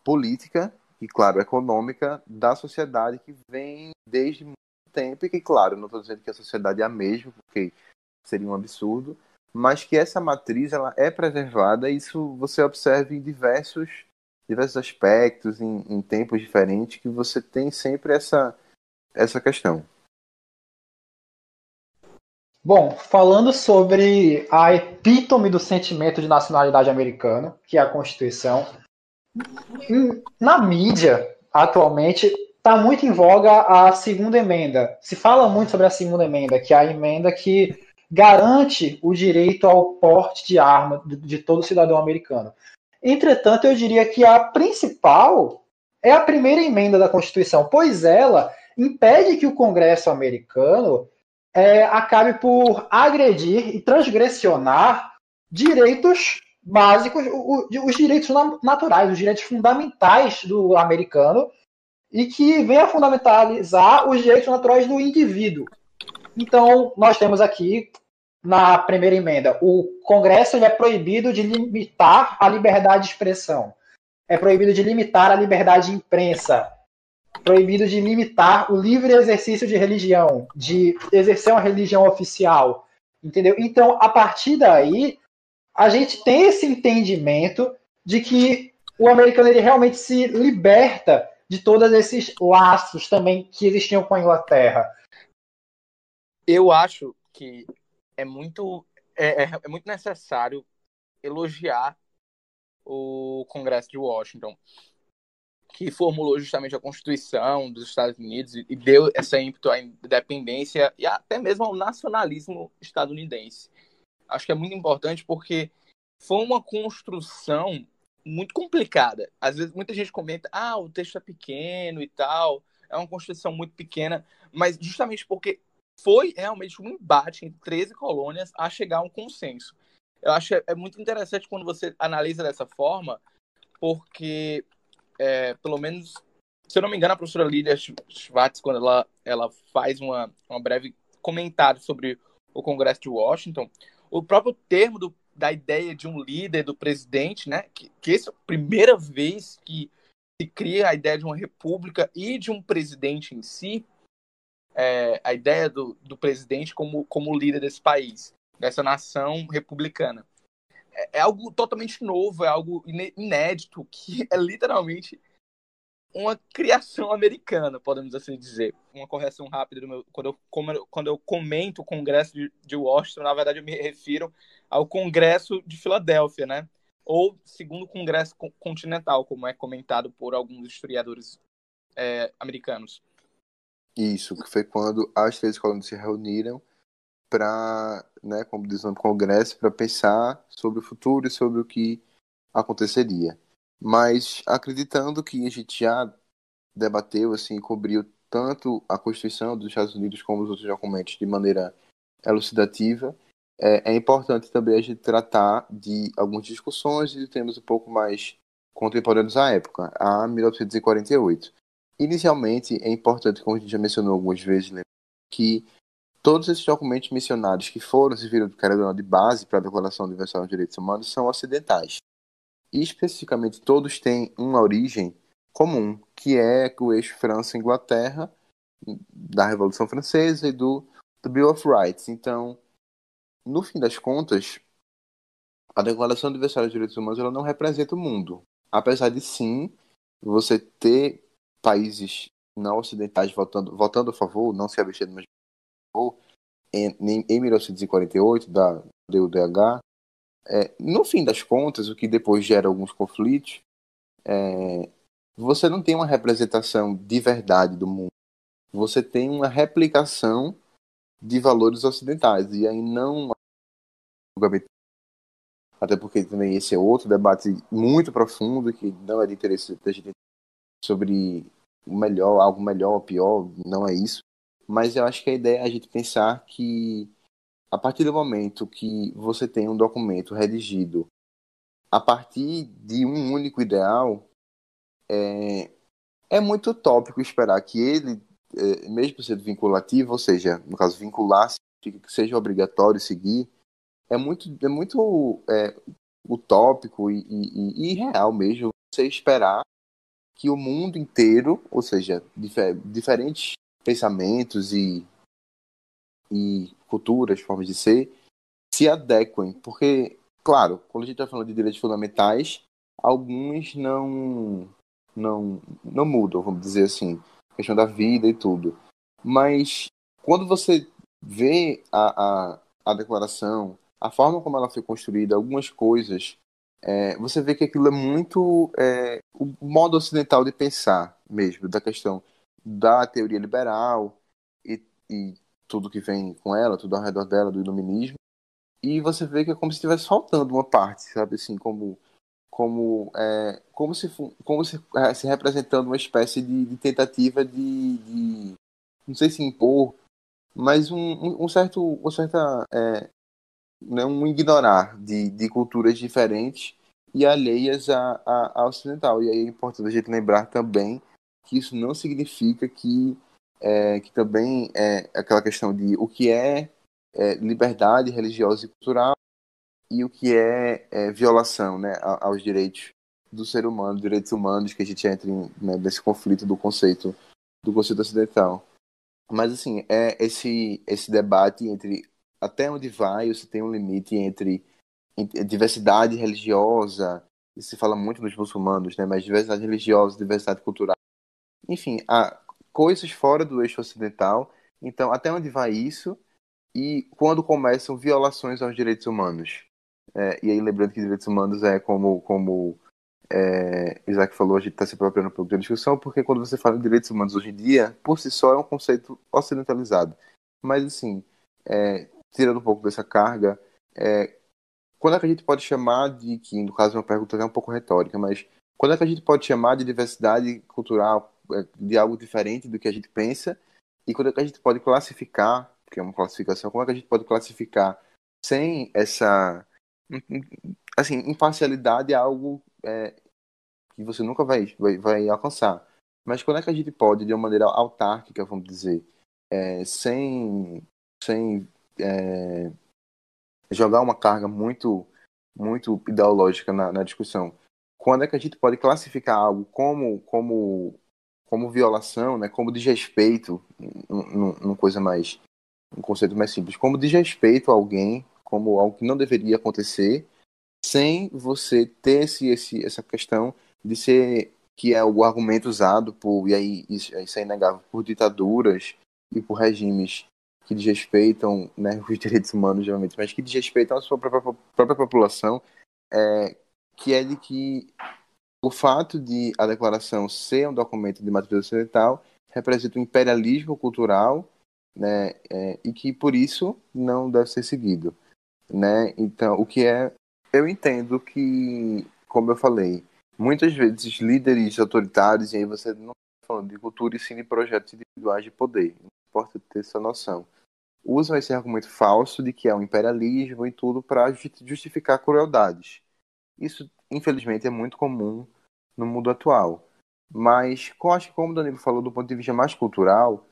política e, claro, econômica da sociedade que vem desde muito tempo e que, claro, não estou dizendo que a sociedade é a mesma, porque seria um absurdo, mas que essa matriz ela é preservada e isso você observa em diversos diversos aspectos, em, em tempos diferentes, que você tem sempre essa, essa questão. Bom, falando sobre a epítome do sentimento de nacionalidade americano, que é a Constituição, na mídia, atualmente, está muito em voga a segunda emenda. Se fala muito sobre a segunda emenda, que é a emenda que garante o direito ao porte de arma de todo cidadão americano. Entretanto, eu diria que a principal é a primeira emenda da Constituição, pois ela impede que o Congresso americano é, acabe por agredir e transgressionar direitos básicos, os direitos naturais, os direitos fundamentais do americano, e que venha a fundamentalizar os direitos naturais do indivíduo. Então, nós temos aqui na primeira emenda, o Congresso é proibido de limitar a liberdade de expressão, é proibido de limitar a liberdade de imprensa, proibido de limitar o livre exercício de religião, de exercer uma religião oficial, entendeu? Então, a partir daí, a gente tem esse entendimento de que o americano ele realmente se liberta de todos esses laços também que existiam com a Inglaterra. Eu acho que é muito, é, é, é muito necessário elogiar o Congresso de Washington, que formulou justamente a Constituição dos Estados Unidos e deu essa ímpeto à independência e até mesmo ao nacionalismo estadunidense. Acho que é muito importante porque foi uma construção muito complicada. Às vezes muita gente comenta, ah, o texto é pequeno e tal, é uma construção muito pequena, mas justamente porque foi realmente um embate entre 13 colônias a chegar a um consenso. Eu acho que é muito interessante quando você analisa dessa forma, porque, é, pelo menos se eu não me engano, a professora Lilia Schwartz, quando ela, ela faz uma, uma breve comentário sobre o Congresso de Washington, o próprio termo do, da ideia de um líder, do presidente, né? Que, que essa é a primeira vez que se cria a ideia de uma república e de um presidente em si, é, a ideia do, do presidente como, como líder desse país, dessa nação republicana. É, é algo totalmente novo, é algo inédito, que é literalmente uma criação americana, podemos assim dizer. Uma correção rápida do meu, quando eu, quando eu comento o Congresso de, de Washington, na verdade eu me refiro ao Congresso de Filadélfia, né? Ou segundo Congresso Continental, como é comentado por alguns historiadores é, americanos. Isso, que foi quando as três colônias se reuniram para, né, como diz o Congresso, para pensar sobre o futuro e sobre o que aconteceria mas acreditando que a gente já debateu, assim, cobriu tanto a Constituição dos Estados Unidos como os outros documentos de maneira elucidativa, é, é importante também a gente tratar de algumas discussões e de temas um pouco mais contemporâneos à época, a 1948. Inicialmente, é importante, como a gente já mencionou algumas vezes, que todos esses documentos mencionados que foram serviram de base para a Declaração Universal dos Direitos Humanos são ocidentais especificamente todos têm uma origem comum, que é o eixo França-Inglaterra, da Revolução Francesa e do, do Bill of Rights. Então, no fim das contas, a Declaração Universal dos Direitos Humanos ela não representa o mundo. Apesar de sim você ter países não ocidentais votando, votando a favor, não se abstendo, mas em, em 1948, da DUDH, é, no fim das contas, o que depois gera alguns conflitos, é, você não tem uma representação de verdade do mundo. Você tem uma replicação de valores ocidentais. E aí não. Até porque também esse é outro debate muito profundo que não é de interesse da gente sobre o melhor, algo melhor ou pior, não é isso. Mas eu acho que a ideia é a gente pensar que a partir do momento que você tem um documento redigido a partir de um único ideal, é, é muito utópico esperar que ele, é, mesmo sendo vinculativo, ou seja, no caso, vincular que seja obrigatório seguir, é muito, é muito é, utópico e, e, e real mesmo você esperar que o mundo inteiro, ou seja, difer diferentes pensamentos e e culturas, formas de ser, se adequem. Porque, claro, quando a gente está falando de direitos fundamentais, alguns não, não, não mudam, vamos dizer assim, questão da vida e tudo. Mas quando você vê a, a, a declaração, a forma como ela foi construída, algumas coisas, é, você vê que aquilo é muito é, o modo ocidental de pensar mesmo, da questão da teoria liberal e, e tudo que vem com ela, tudo ao redor dela, do iluminismo. E você vê que é como se estivesse faltando uma parte, sabe? Assim, como como é, como se como se, é, se representando uma espécie de, de tentativa de, de, não sei se impor, mas um, um certo uma certa é, né, um ignorar de, de culturas diferentes e alheias à, à, à ocidental. E aí é importante a gente lembrar também que isso não significa que é, que também é aquela questão de o que é, é liberdade religiosa e cultural e o que é, é violação né, aos direitos do ser humano, direitos humanos, que a gente entra em, né, nesse conflito do conceito do conceito ocidental. Mas assim, é esse esse debate entre até onde vai, você tem um limite entre, entre diversidade religiosa, se fala muito dos muçulmanos, né, mas diversidade religiosa, diversidade cultural. Enfim, a, coisas fora do eixo ocidental. Então, até onde vai isso? E quando começam violações aos direitos humanos? É, e aí, lembrando que direitos humanos é como, como é, Isaac falou, a gente está se apropriando um pouco da discussão, porque quando você fala em direitos humanos hoje em dia, por si só é um conceito ocidentalizado. Mas, assim, é, tirando um pouco dessa carga, é, quando é que a gente pode chamar de, que no caso é uma pergunta até um pouco retórica, mas quando é que a gente pode chamar de diversidade cultural, de algo diferente do que a gente pensa e quando é que a gente pode classificar, que é uma classificação, como é que a gente pode classificar sem essa assim imparcialidade é algo é, que você nunca vai, vai, vai alcançar. mas quando é que a gente pode, de uma maneira autárquica, vamos dizer, é, sem, sem é, jogar uma carga muito, muito ideológica na, na, discussão, quando é que a gente pode classificar algo como, como, como violação, né, como desrespeito, numa coisa mais, um conceito mais simples, como desrespeito a alguém, como algo que não deveria acontecer, sem você ter esse, esse, essa questão de ser que é o argumento usado por e aí isso, isso é inegável por ditaduras e por regimes que desrespeitam né, [LAUGHS] os direitos humanos geralmente, mas que desrespeitam a sua própria, própria população, é, que é de que o fato de a declaração ser um documento de matriz ocidental representa um imperialismo cultural né, é, e que por isso não deve ser seguido. Né? Então, o que é eu entendo que, como eu falei, muitas vezes líderes autoritários, e aí você não está falando de cultura e sim de projetos individuais de poder, não importa ter essa noção, usam esse argumento falso de que é um imperialismo e tudo para justificar crueldades. Isso, infelizmente, é muito comum no mundo atual. Mas, eu acho que como o Danilo falou, do ponto de vista mais cultural,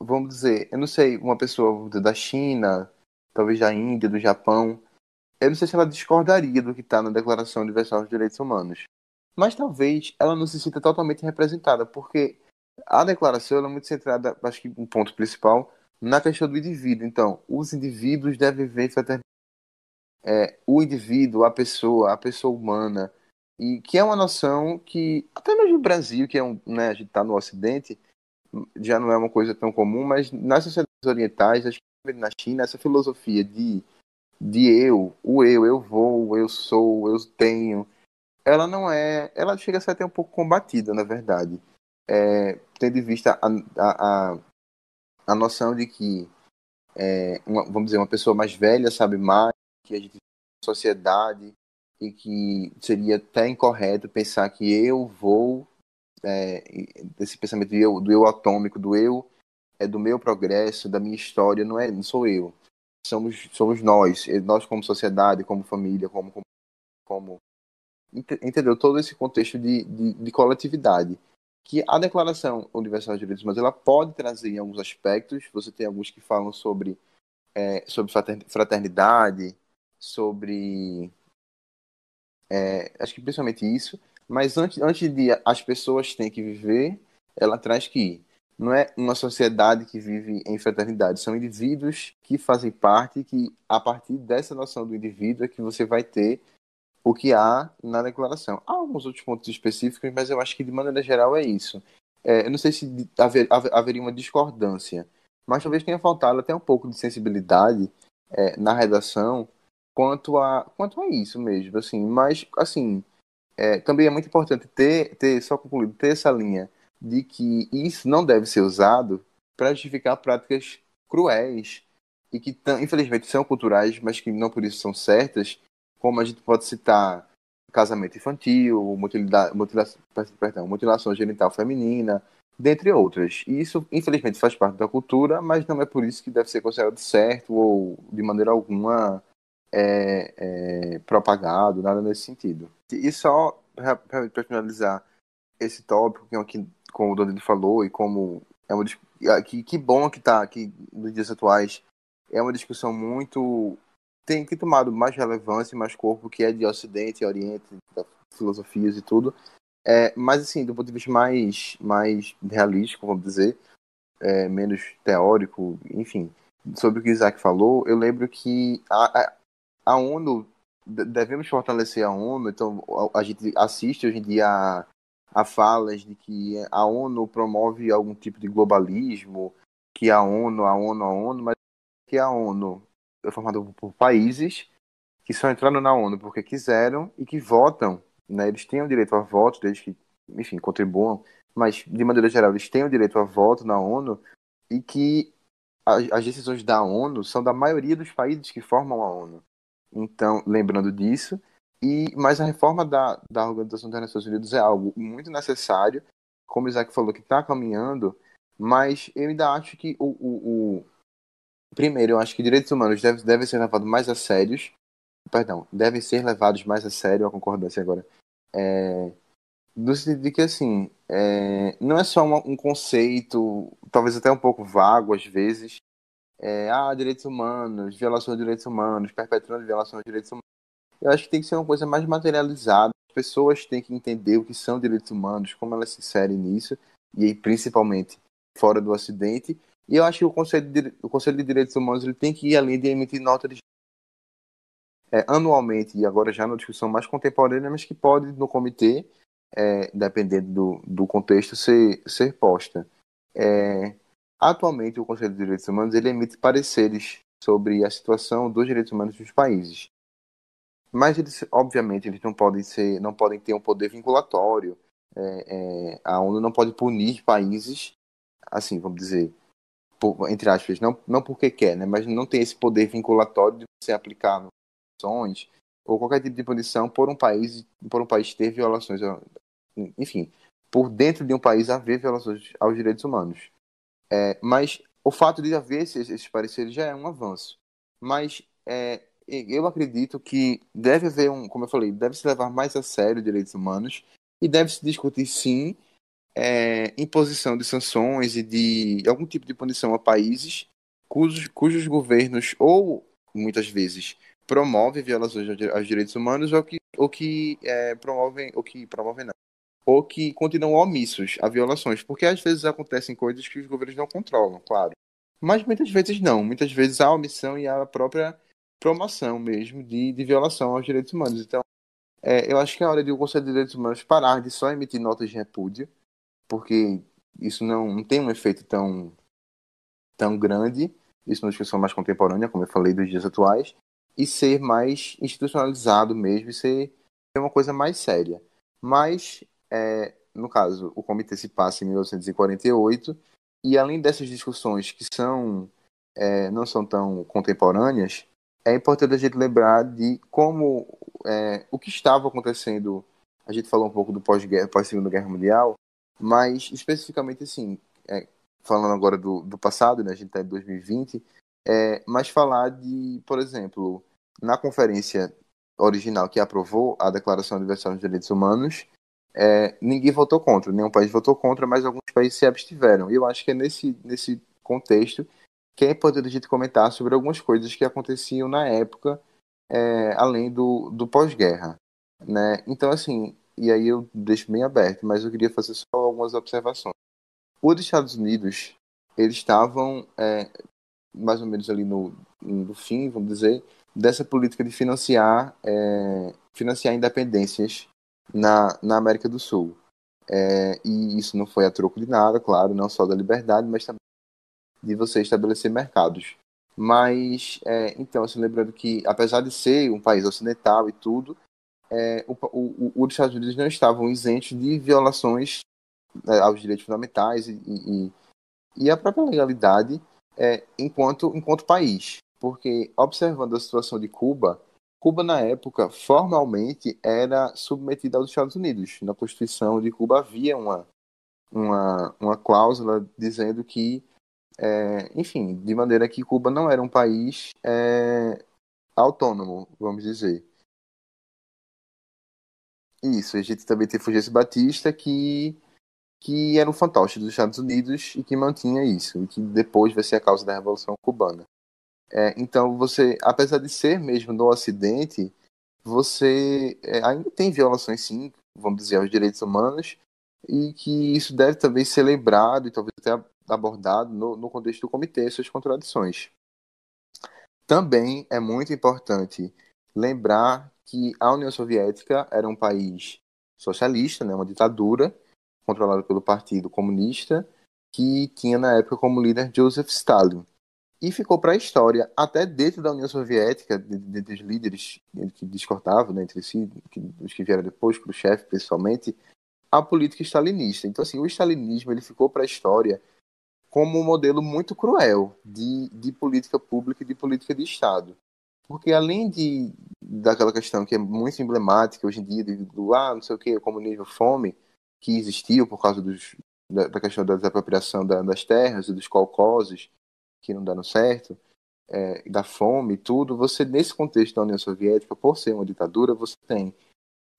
vamos dizer, eu não sei, uma pessoa da China, talvez da Índia, do Japão, eu não sei se ela discordaria do que está na Declaração Universal dos Direitos Humanos. Mas talvez ela não se sinta totalmente representada, porque a declaração é muito centrada, acho que um ponto principal, na questão do indivíduo. Então, os indivíduos devem ver fraternidade. É, o indivíduo, a pessoa, a pessoa humana, e que é uma noção que, até mesmo no Brasil, que é um, né, a gente está no Ocidente, já não é uma coisa tão comum, mas nas sociedades orientais, acho que na China, essa filosofia de de eu, o eu, eu vou, eu sou, eu tenho, ela não é. Ela chega a ser até um pouco combatida, na verdade. É, tendo em vista a, a, a, a noção de que, é, uma, vamos dizer, uma pessoa mais velha sabe mais, que a gente sociedade e que seria até incorreto pensar que eu vou é, esse pensamento do eu, do eu atômico, do eu é do meu progresso, da minha história, não é, não sou eu somos, somos nós, nós como sociedade, como família, como, como, como entendeu? Todo esse contexto de, de, de, coletividade. Que a Declaração Universal de Direitos Humanos ela pode trazer em alguns aspectos. Você tem alguns que falam sobre, é, sobre fraternidade, sobre. É, acho que principalmente isso. Mas antes, antes de as pessoas têm que viver, ela traz que não é uma sociedade que vive em fraternidade, são indivíduos que fazem parte, que a partir dessa noção do indivíduo é que você vai ter o que há na declaração. Há alguns outros pontos específicos, mas eu acho que de maneira geral é isso. É, eu não sei se haver, haveria uma discordância, mas talvez tenha faltado até um pouco de sensibilidade é, na redação quanto a, quanto a isso mesmo, assim. Mas, assim, é, também é muito importante ter, ter, só concluído, ter essa linha de que isso não deve ser usado para justificar práticas cruéis e que, infelizmente, são culturais, mas que não por isso são certas, como a gente pode citar casamento infantil, mutilação, perdão, mutilação genital feminina, dentre outras. E isso, infelizmente, faz parte da cultura, mas não é por isso que deve ser considerado certo ou, de maneira alguma, é, é, propagado, nada nesse sentido. E só, para finalizar esse tópico, é que como o Danilo falou, e como é uma que, que bom que está aqui nos dias atuais. É uma discussão muito. tem que tomado mais relevância e mais corpo, que é de Ocidente e Oriente, filosofias e tudo. É, mas, assim, do ponto de vista mais, mais realístico, vamos dizer, é, menos teórico, enfim, sobre o que o Isaac falou, eu lembro que a, a ONU, devemos fortalecer a ONU, então a, gente assiste hoje em dia a a falas de que a ONU promove algum tipo de globalismo, que a ONU, a ONU, a ONU, mas que a ONU é formada por países que só entraram na ONU porque quiseram e que votam, né? Eles têm o direito a voto, desde que, enfim, contribuam, mas de maneira geral eles têm o direito a voto na ONU e que as decisões da ONU são da maioria dos países que formam a ONU. Então, lembrando disso, e, mas a reforma da, da Organização das Nações Unidas é algo muito necessário, como o Isaac falou, que está caminhando, mas eu ainda acho que o, o, o, Primeiro, eu acho que direitos humanos devem, devem ser levados mais a sérios. Perdão, devem ser levados mais a sério, a concordância agora. É, no sentido de que, assim, é, não é só uma, um conceito, talvez até um pouco vago às vezes, é, ah, direitos humanos, violação de direitos humanos, perpetrando violação de direitos humanos. Eu acho que tem que ser uma coisa mais materializada. As pessoas têm que entender o que são direitos humanos, como elas se inserem nisso, e aí, principalmente fora do Ocidente. E eu acho que o Conselho de, o Conselho de Direitos Humanos ele tem que ir além de emitir nota de é, anualmente, e agora já na discussão mais contemporânea, mas que pode, no comitê, é, dependendo do, do contexto, ser, ser posta. É, atualmente, o Conselho de Direitos Humanos ele emite pareceres sobre a situação dos direitos humanos dos países. Mas eles, obviamente, eles não podem ser, não podem ter um poder vinculatório. É, é, a ONU não pode punir países, assim, vamos dizer, por, entre aspas, não, não porque quer, né, mas não tem esse poder vinculatório de você aplicar sanções ou qualquer tipo de punição por um país, por um país ter violações enfim, por dentro de um país haver violações aos direitos humanos. É, mas o fato de haver esses, esses pareceres já é um avanço. Mas é, eu acredito que deve haver um, como eu falei, deve se levar mais a sério os direitos humanos e deve se discutir sim é, imposição de sanções e de algum tipo de punição a países cujos, cujos governos ou muitas vezes promovem violações aos direitos humanos ou que, ou que é, promovem ou que promovem não ou que continuam omissos a violações, porque às vezes acontecem coisas que os governos não controlam, claro. Mas muitas vezes não, muitas vezes há omissão e há a própria promoção mesmo de, de violação aos direitos humanos. Então, é, eu acho que é hora de o Conselho de Direitos Humanos parar de só emitir notas de repúdio, porque isso não, não tem um efeito tão, tão grande, isso na discussão mais contemporânea, como eu falei, dos dias atuais, e ser mais institucionalizado mesmo, e ser uma coisa mais séria. Mas é, no caso, o comitê se passa em 1948, e além dessas discussões que são é, não são tão contemporâneas, é importante a gente lembrar de como é, o que estava acontecendo. A gente falou um pouco do pós-guerra, pós-segunda guerra mundial, mas especificamente assim, é, falando agora do, do passado, né, a gente está em 2020, é, mas falar de, por exemplo, na conferência original que aprovou a Declaração Universal dos Direitos Humanos, é, ninguém votou contra, nenhum país votou contra, mas alguns países se abstiveram. E eu acho que é nesse, nesse contexto que é importante a gente comentar sobre algumas coisas que aconteciam na época, é, além do, do pós-guerra. Né? Então, assim, e aí eu deixo bem aberto, mas eu queria fazer só algumas observações. Os Estados Unidos, eles estavam é, mais ou menos ali no, no fim, vamos dizer, dessa política de financiar, é, financiar independências na, na América do Sul. É, e isso não foi a troco de nada, claro, não só da liberdade, mas também de você estabelecer mercados. Mas, é, então, assim, lembrando que, apesar de ser um país ocidental e tudo, é, o, o, os Estados Unidos não estavam isentos de violações é, aos direitos fundamentais e, e, e a própria legalidade é, enquanto, enquanto país. Porque, observando a situação de Cuba, Cuba, na época, formalmente era submetida aos Estados Unidos. Na Constituição de Cuba havia uma, uma, uma cláusula dizendo que, é, enfim, de maneira que Cuba não era um país é, autônomo, vamos dizer. Isso, a gente também tem Fulgêncio Batista, que, que era um fantoche dos Estados Unidos e que mantinha isso, e que depois vai ser a causa da Revolução Cubana. É, então, você, apesar de ser mesmo no Ocidente, você é, ainda tem violações, sim, vamos dizer, aos direitos humanos, e que isso deve também ser lembrado e talvez até abordado no, no contexto do comitê, suas contradições. Também é muito importante lembrar que a União Soviética era um país socialista, né, uma ditadura, controlada pelo Partido Comunista, que tinha na época como líder Joseph Stalin e ficou para a história, até dentro da União Soviética, dentre os líderes que discordavam né, entre si, que, os que vieram depois, chefe principalmente, a política stalinista. Então, assim, o stalinismo ele ficou para a história como um modelo muito cruel de, de política pública e de política de Estado. Porque além de daquela questão que é muito emblemática hoje em dia, do ah, não sei o que, comunismo, fome, que existiu por causa dos, da, da questão da desapropriação da, das terras e dos colcoses, que não deram certo, é, da fome e tudo, você, nesse contexto da União Soviética, por ser uma ditadura, você tem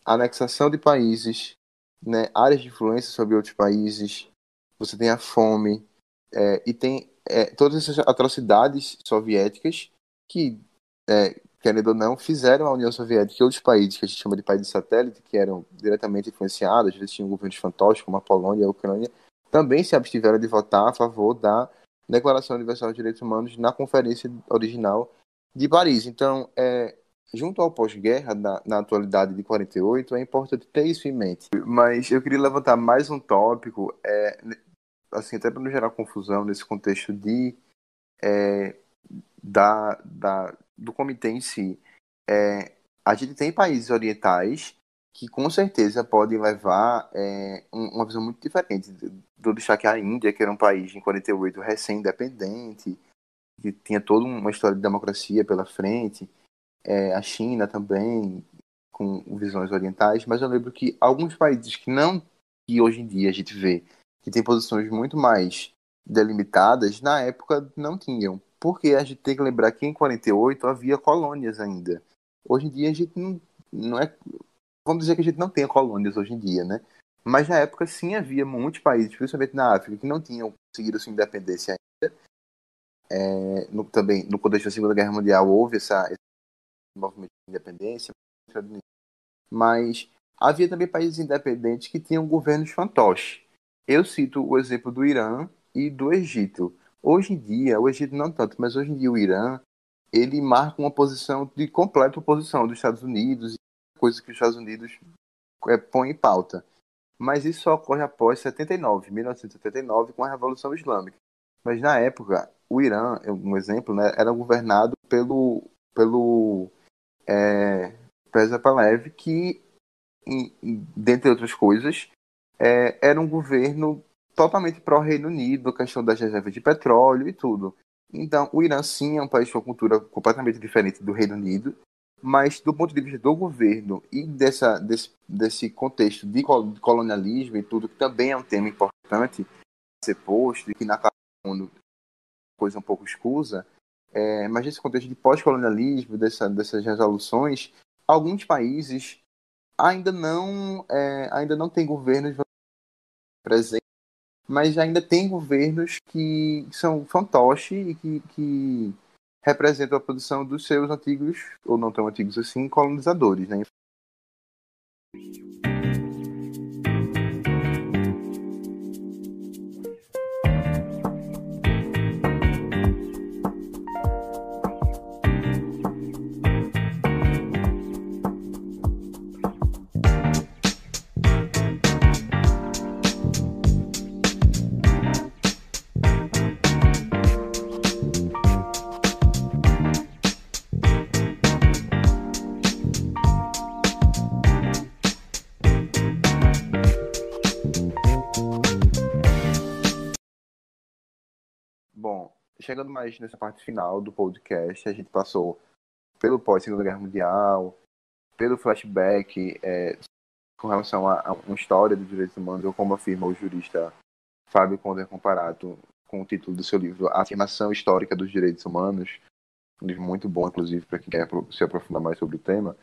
anexação de países, né, áreas de influência sobre outros países, você tem a fome, é, e tem é, todas essas atrocidades soviéticas que, é, querendo ou não, fizeram a União Soviética e outros países que a gente chama de países satélite, que eram diretamente influenciados, às vezes tinham governos fantásticos, como a Polônia e a Ucrânia, também se abstiveram de votar a favor da Declaração Universal dos Direitos Humanos na conferência original de Paris. Então, é, junto ao pós-guerra, na, na, atualidade de 48, é importante ter isso em mente. Mas eu queria levantar mais um tópico, é, assim, até para não gerar confusão nesse contexto de é, da, da, do comitê em si. É, a gente tem países orientais que com certeza podem levar é, uma visão muito diferente do deixar que a Índia, que era um país em 48 recém-independente, que tinha toda uma história de democracia pela frente, é, a China também, com visões orientais, mas eu lembro que alguns países que não, que hoje em dia a gente vê, que tem posições muito mais delimitadas, na época não tinham. Porque a gente tem que lembrar que em 48 havia colônias ainda. Hoje em dia a gente não, não é vamos dizer que a gente não tem colônias hoje em dia, né? Mas na época sim havia muitos países, principalmente na África, que não tinham conseguido sua independência ainda. É, no, também no contexto da Segunda Guerra Mundial houve essa, esse movimento de independência, mas havia também países independentes que tinham governos fantoches. Eu cito o exemplo do Irã e do Egito. Hoje em dia, o Egito não tanto, mas hoje em dia o Irã ele marca uma posição de completa oposição dos Estados Unidos coisa que os Estados Unidos é, põe em pauta. Mas isso só ocorre após 79, 1979, com a Revolução Islâmica. Mas na época, o Irã, um exemplo, né, era governado pelo, pelo é, que, em, dentre outras coisas, é, era um governo totalmente pró-Reino Unido, questão das reservas de petróleo e tudo. Então, o Irã sim é um país com uma cultura completamente diferente do Reino Unido, mas do ponto de vista do governo e dessa, desse, desse contexto de colonialismo e tudo, que também é um tema importante ser posto, e que na mundo coisa um pouco escusa, é, mas nesse contexto de pós-colonialismo, dessa, dessas resoluções, alguns países ainda não, é, ainda não têm governos presentes, mas ainda tem governos que são fantoches e que, que representam a produção dos seus antigos, ou não tão antigos assim, colonizadores, né? Chegando mais nessa parte final do podcast, a gente passou pelo pós-Segunda Guerra Mundial, pelo flashback é, com relação a, a, uma história dos direitos humanos, ou como afirma o jurista Fábio Conder Comparato, com o título do seu livro A Afirmação Histórica dos Direitos Humanos, um livro muito bom, inclusive, para quem quer se aprofundar mais sobre o tema.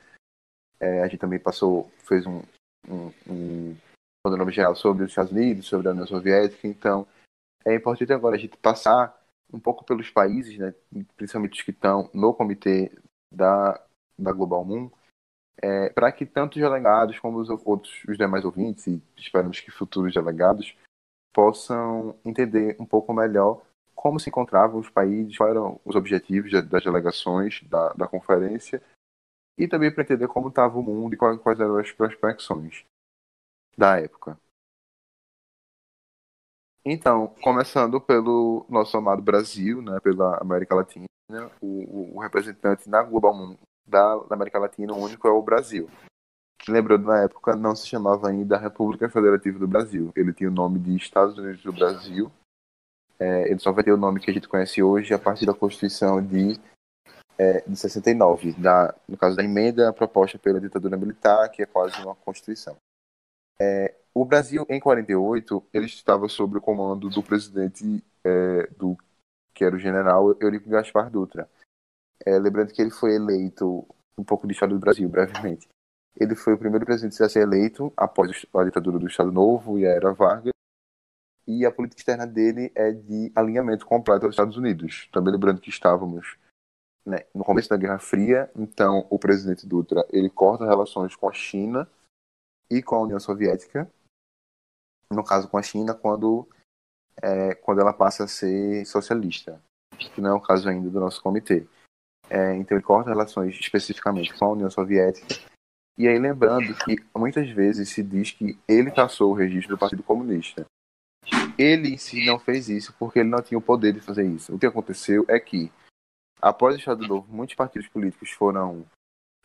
É, a gente também passou, fez um, um, um geral sobre os Estados Unidos, sobre a União Soviética, então é importante agora a gente passar um pouco pelos países, né, principalmente os que estão no comitê da, da Global Moon, é, para que tanto os delegados como os outros os demais ouvintes, e esperamos que futuros delegados, possam entender um pouco melhor como se encontravam os países, quais eram os objetivos das delegações da, da conferência, e também para entender como estava o mundo e quais, quais eram as prospecções da época. Então, começando pelo nosso amado Brasil, né, pela América Latina, o, o representante na Global da, da, América Latina, o único é o Brasil. Que lembrando, na época não se chamava ainda República Federativa do Brasil. Ele tinha o nome de Estados Unidos do Brasil. É, ele só vai ter o nome que a gente conhece hoje a partir da Constituição de, é, de 69, da, no caso da emenda proposta pela ditadura militar, que é quase uma Constituição. É, o Brasil, em 48, ele estava sob o comando do presidente é, do que era o general Eurico Gaspar Dutra. É, lembrando que ele foi eleito um pouco de história do Brasil, brevemente. Ele foi o primeiro presidente a ser eleito após a ditadura do Estado Novo e a Era Vargas. E a política externa dele é de alinhamento completo aos Estados Unidos. Também lembrando que estávamos né, no começo da Guerra Fria, então o presidente Dutra ele corta relações com a China e com a União Soviética. No caso com a China, quando é, quando ela passa a ser socialista, que não é o caso ainda do nosso comitê. É, então ele corta relações especificamente com a União Soviética. E aí lembrando que muitas vezes se diz que ele caçou o registro do Partido Comunista. Ele em si não fez isso porque ele não tinha o poder de fazer isso. O que aconteceu é que, após o Estado Novo, muitos partidos políticos foram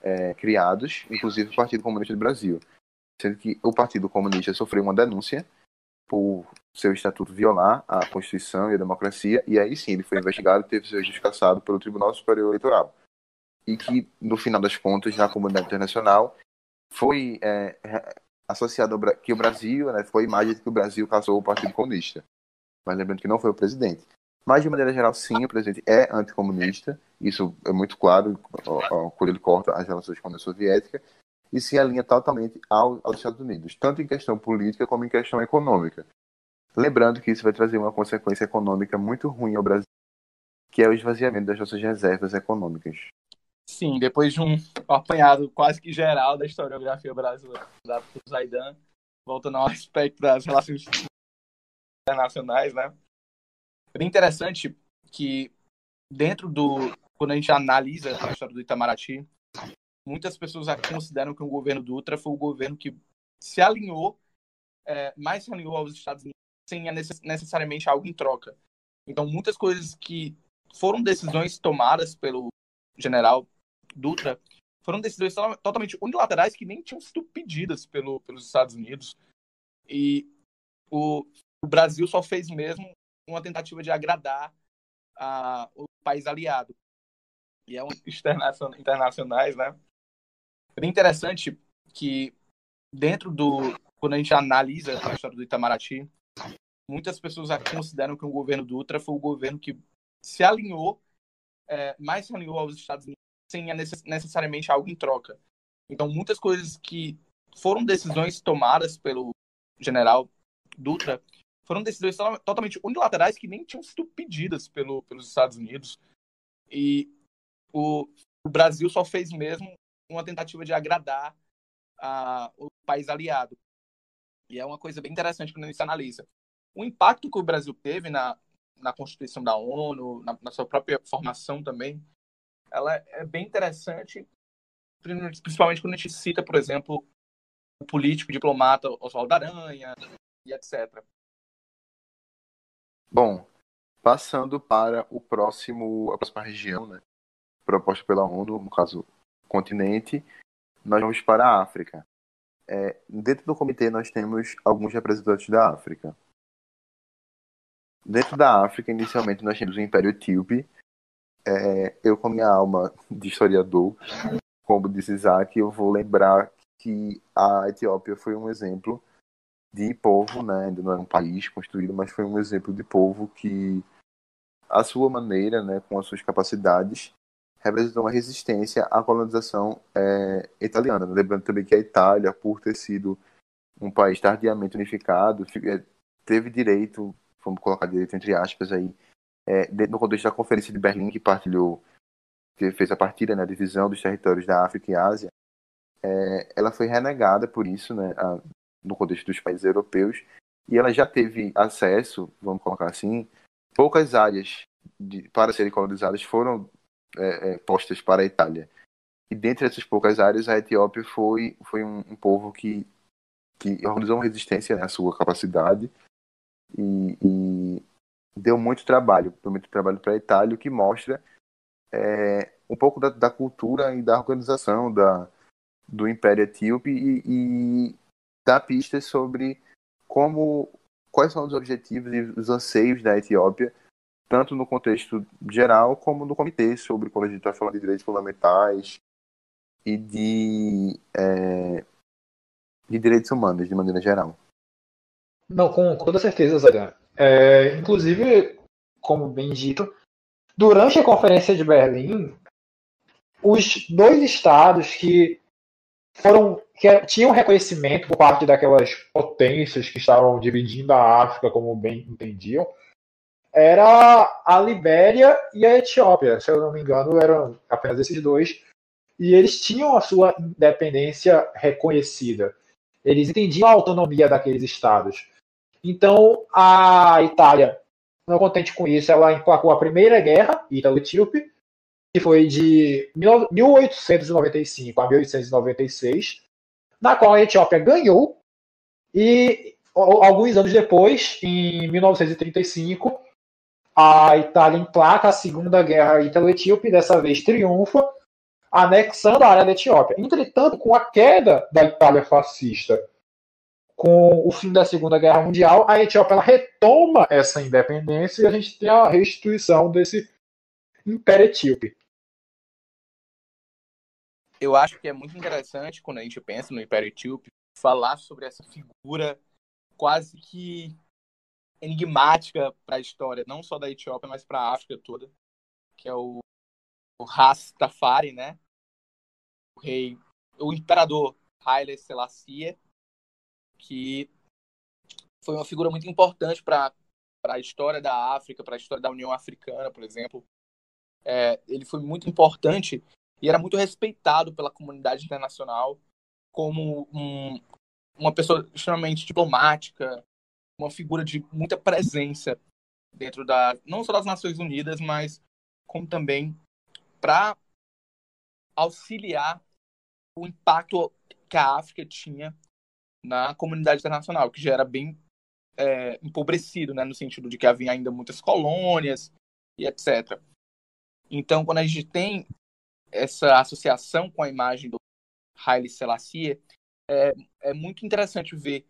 é, criados, inclusive o Partido Comunista do Brasil. Sendo que o Partido Comunista sofreu uma denúncia por seu estatuto violar a Constituição e a democracia, e aí sim ele foi investigado e teve seu registro cassado pelo Tribunal Superior Eleitoral. E que, no final das contas, na comunidade internacional, foi é, associado ao, que o Brasil, né, foi a imagem de que o Brasil caçou o Partido Comunista. Mas lembrando que não foi o presidente. Mas, de maneira geral, sim, o presidente é anticomunista, isso é muito claro quando ele corta as relações com a União Soviética, e se alinha totalmente ao, aos Estados Unidos, tanto em questão política como em questão econômica. Lembrando que isso vai trazer uma consequência econômica muito ruim ao Brasil, que é o esvaziamento das nossas reservas econômicas. Sim, depois de um apanhado quase que geral da historiografia brasileira da Zaidan, voltando ao aspecto das relações internacionais, né? É bem interessante que dentro do quando a gente analisa a história do Itamaraty, muitas pessoas consideram que o governo Dutra foi o governo que se alinhou, é, mais se alinhou aos Estados Unidos sem necessariamente algo em troca. Então, muitas coisas que foram decisões tomadas pelo general Dutra foram decisões totalmente unilaterais que nem tinham sido pedidas pelo, pelos Estados Unidos. E o, o Brasil só fez mesmo uma tentativa de agradar a, o país aliado. E é um [LAUGHS] internacionais, né? É bem interessante que dentro do quando a gente analisa a história do Itamaraty, muitas pessoas consideram que o governo Dutra foi o governo que se alinhou, é, mais se alinhou aos Estados Unidos sem necessariamente algo em troca. Então, muitas coisas que foram decisões tomadas pelo general Dutra foram decisões totalmente unilaterais que nem tinham sido pedidas pelo, pelos Estados Unidos. E o, o Brasil só fez mesmo uma tentativa de agradar a, o país aliado. E é uma coisa bem interessante quando a gente analisa o impacto que o Brasil teve na, na Constituição da ONU, na, na sua própria formação também, ela é bem interessante, principalmente quando a gente cita, por exemplo, o político, o diplomata Oswaldo Aranha e etc. Bom, passando para o próximo, a próxima região, né, proposta pela ONU, no caso, continente, nós vamos para a África. É, dentro do comitê nós temos alguns representantes da África. Dentro da África, inicialmente, nós tínhamos o Império Etíope. É, eu, com minha alma de historiador, como disse Isaac, eu vou lembrar que a Etiópia foi um exemplo de povo, né? ainda não era um país construído, mas foi um exemplo de povo que, à sua maneira, né, com as suas capacidades, representou uma resistência à colonização é, italiana. Lembrando também que a Itália, por ter sido um país tardiamente unificado, é, teve direito vamos colocar direito entre aspas aí, é, no contexto da Conferência de Berlim, que partilhou, que fez a partida, né, a divisão dos territórios da África e Ásia, é, ela foi renegada por isso, né, a, no contexto dos países europeus, e ela já teve acesso, vamos colocar assim, poucas áreas de, para serem colonizadas foram é, é, postas para a Itália. E dentre essas poucas áreas, a Etiópia foi, foi um, um povo que, que organizou uma resistência né, à sua capacidade e, e deu muito trabalho, muito trabalho para a Itália, o que mostra é, um pouco da, da, cultura e da organização da, do Império Etíope e, e dá pistas sobre como quais são os objetivos e os anseios da Etiópia, tanto no contexto geral como no comitê, sobre quando a gente está falando de direitos fundamentais e de, é, de direitos humanos de maneira geral. Não, com, com toda certeza, Zé. É, inclusive, como bem dito, durante a Conferência de Berlim, os dois estados que foram que tinham reconhecimento por parte daquelas potências que estavam dividindo a África como bem entendiam, era a Libéria e a Etiópia, se eu não me engano, eram apenas esses dois, e eles tinham a sua independência reconhecida. Eles entendiam a autonomia daqueles estados. Então, a Itália, não contente com isso, ela emplacou a Primeira Guerra Ítalo-Etíope, que foi de 1895 a 1896, na qual a Etiópia ganhou, e alguns anos depois, em 1935, a Itália emplaca a Segunda Guerra Ítalo-Etíope, dessa vez triunfa, anexando a área da Etiópia. Entretanto, com a queda da Itália fascista, com o fim da Segunda Guerra Mundial, a Etiópia retoma essa independência e a gente tem a restituição desse Império Etíope. Eu acho que é muito interessante quando a gente pensa no Império Etíope falar sobre essa figura quase que enigmática para a história, não só da Etiópia, mas para a África toda, que é o, o Rastafari, né? O rei, o imperador Haile Selassie, que foi uma figura muito importante para a história da África, para a história da União Africana, por exemplo. É, ele foi muito importante e era muito respeitado pela comunidade internacional como um, uma pessoa extremamente diplomática, uma figura de muita presença dentro da não só das Nações Unidas, mas como também para auxiliar o impacto que a África tinha na comunidade internacional, que já era bem é, empobrecido, né, no sentido de que havia ainda muitas colônias e etc. Então, quando a gente tem essa associação com a imagem do Haile Selassie, é, é muito interessante ver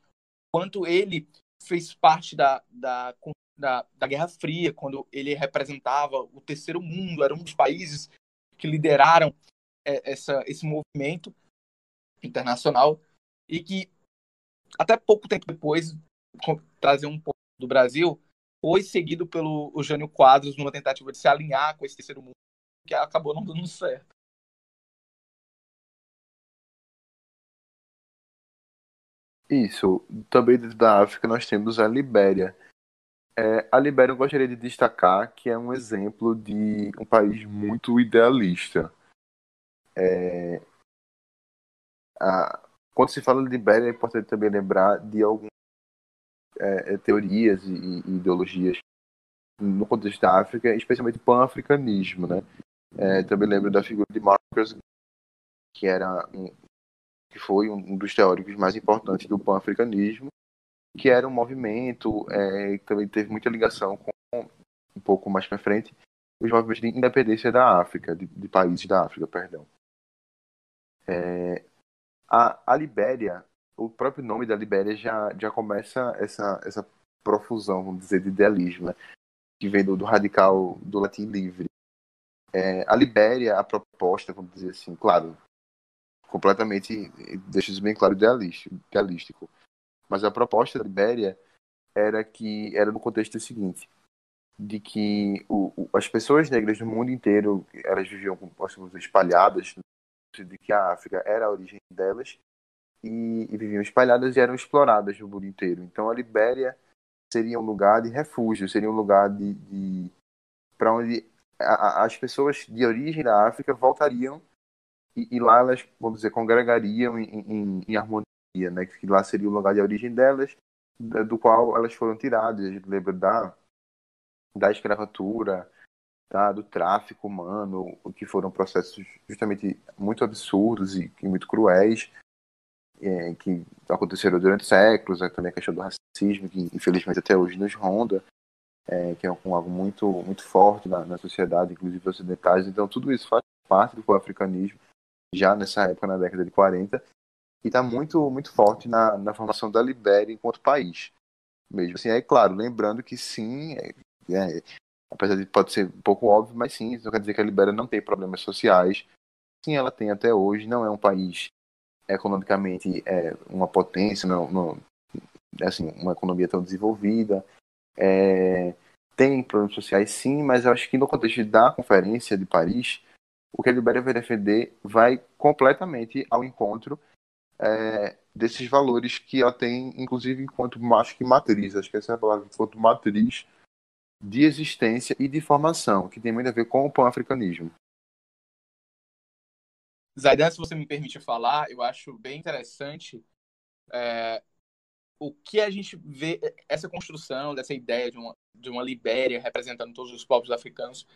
quanto ele fez parte da, da, da, da, Guerra Fria, quando ele representava o terceiro mundo, era um dos países que lideraram é, essa, esse movimento internacional e que até pouco tempo depois, trazer um pouco do Brasil, foi seguido pelo Jânio Quadros numa tentativa de se alinhar com esse terceiro mundo, que acabou não dando certo. Isso. Também dentro da África nós temos a Libéria. É, a Libéria eu gostaria de destacar que é um exemplo de um país muito idealista. É, a, quando se fala de Libéria é importante também lembrar de algumas é, é teorias e, e, ideologias no contexto da África, especialmente pan-africanismo, né? É, também lembro da figura de Marcus, que era um, que foi um dos teóricos mais importantes do pan-africanismo, que era um movimento é, que também teve muita ligação com, um pouco mais para frente, os movimentos de independência da África, de, de países da África, perdão. É, a, a Libéria, o próprio nome da Libéria já, já começa essa, essa profusão, vamos dizer, de idealismo, né? que vem do, do radical do latim livre. É, a Libéria, a proposta, vamos dizer assim, claro, completamente, deixa isso bem claro, idealístico. Mas a proposta da Libéria era que era no contexto seguinte, de que o, o, as pessoas negras do mundo inteiro, elas viviam, como espalhadas, de que a África era a origem delas, e, e viviam espalhadas e eram exploradas no mundo inteiro. Então a Libéria seria um lugar de refúgio, seria um lugar de, de para onde a, a, as pessoas de origem da África voltariam e, e lá elas, vamos dizer, congregariam em, em, em, harmonia, né? Que lá seria o lugar de origem delas, do qual elas foram tiradas. A gente lembra da, da escravatura, tá? do tráfico humano, que foram processos justamente muito absurdos e, e muito cruéis, é, que aconteceram durante séculos, é, também a questão do racismo, que infelizmente até hoje nos ronda, é, que é um, algo muito, muito forte na, na sociedade, inclusive ocidentais. Então, tudo isso faz parte do africanismo já nessa época, na década de 40, e está muito, muito forte na, na formação da Libéria enquanto país. Mesmo assim, é claro, lembrando que sim, é, é, apesar de pode ser um pouco óbvio, mas sim, isso não quer dizer que a Libéria não tem problemas sociais. Sim, ela tem até hoje, não é um país economicamente é, uma potência, não, não, assim, uma economia tão desenvolvida. É, tem problemas sociais, sim, mas eu acho que no contexto da Conferência de Paris, o que a Libéria vai defender vai completamente ao encontro é, desses valores que ela tem, inclusive enquanto acho que matriz, acho que essa é a palavra, enquanto matriz de existência e de formação, que tem muito a ver com o pan-africanismo. Zaidan, se você me permite falar, eu acho bem interessante é, o que a gente vê, essa construção dessa ideia de uma, de uma Libéria representando todos os povos africanos.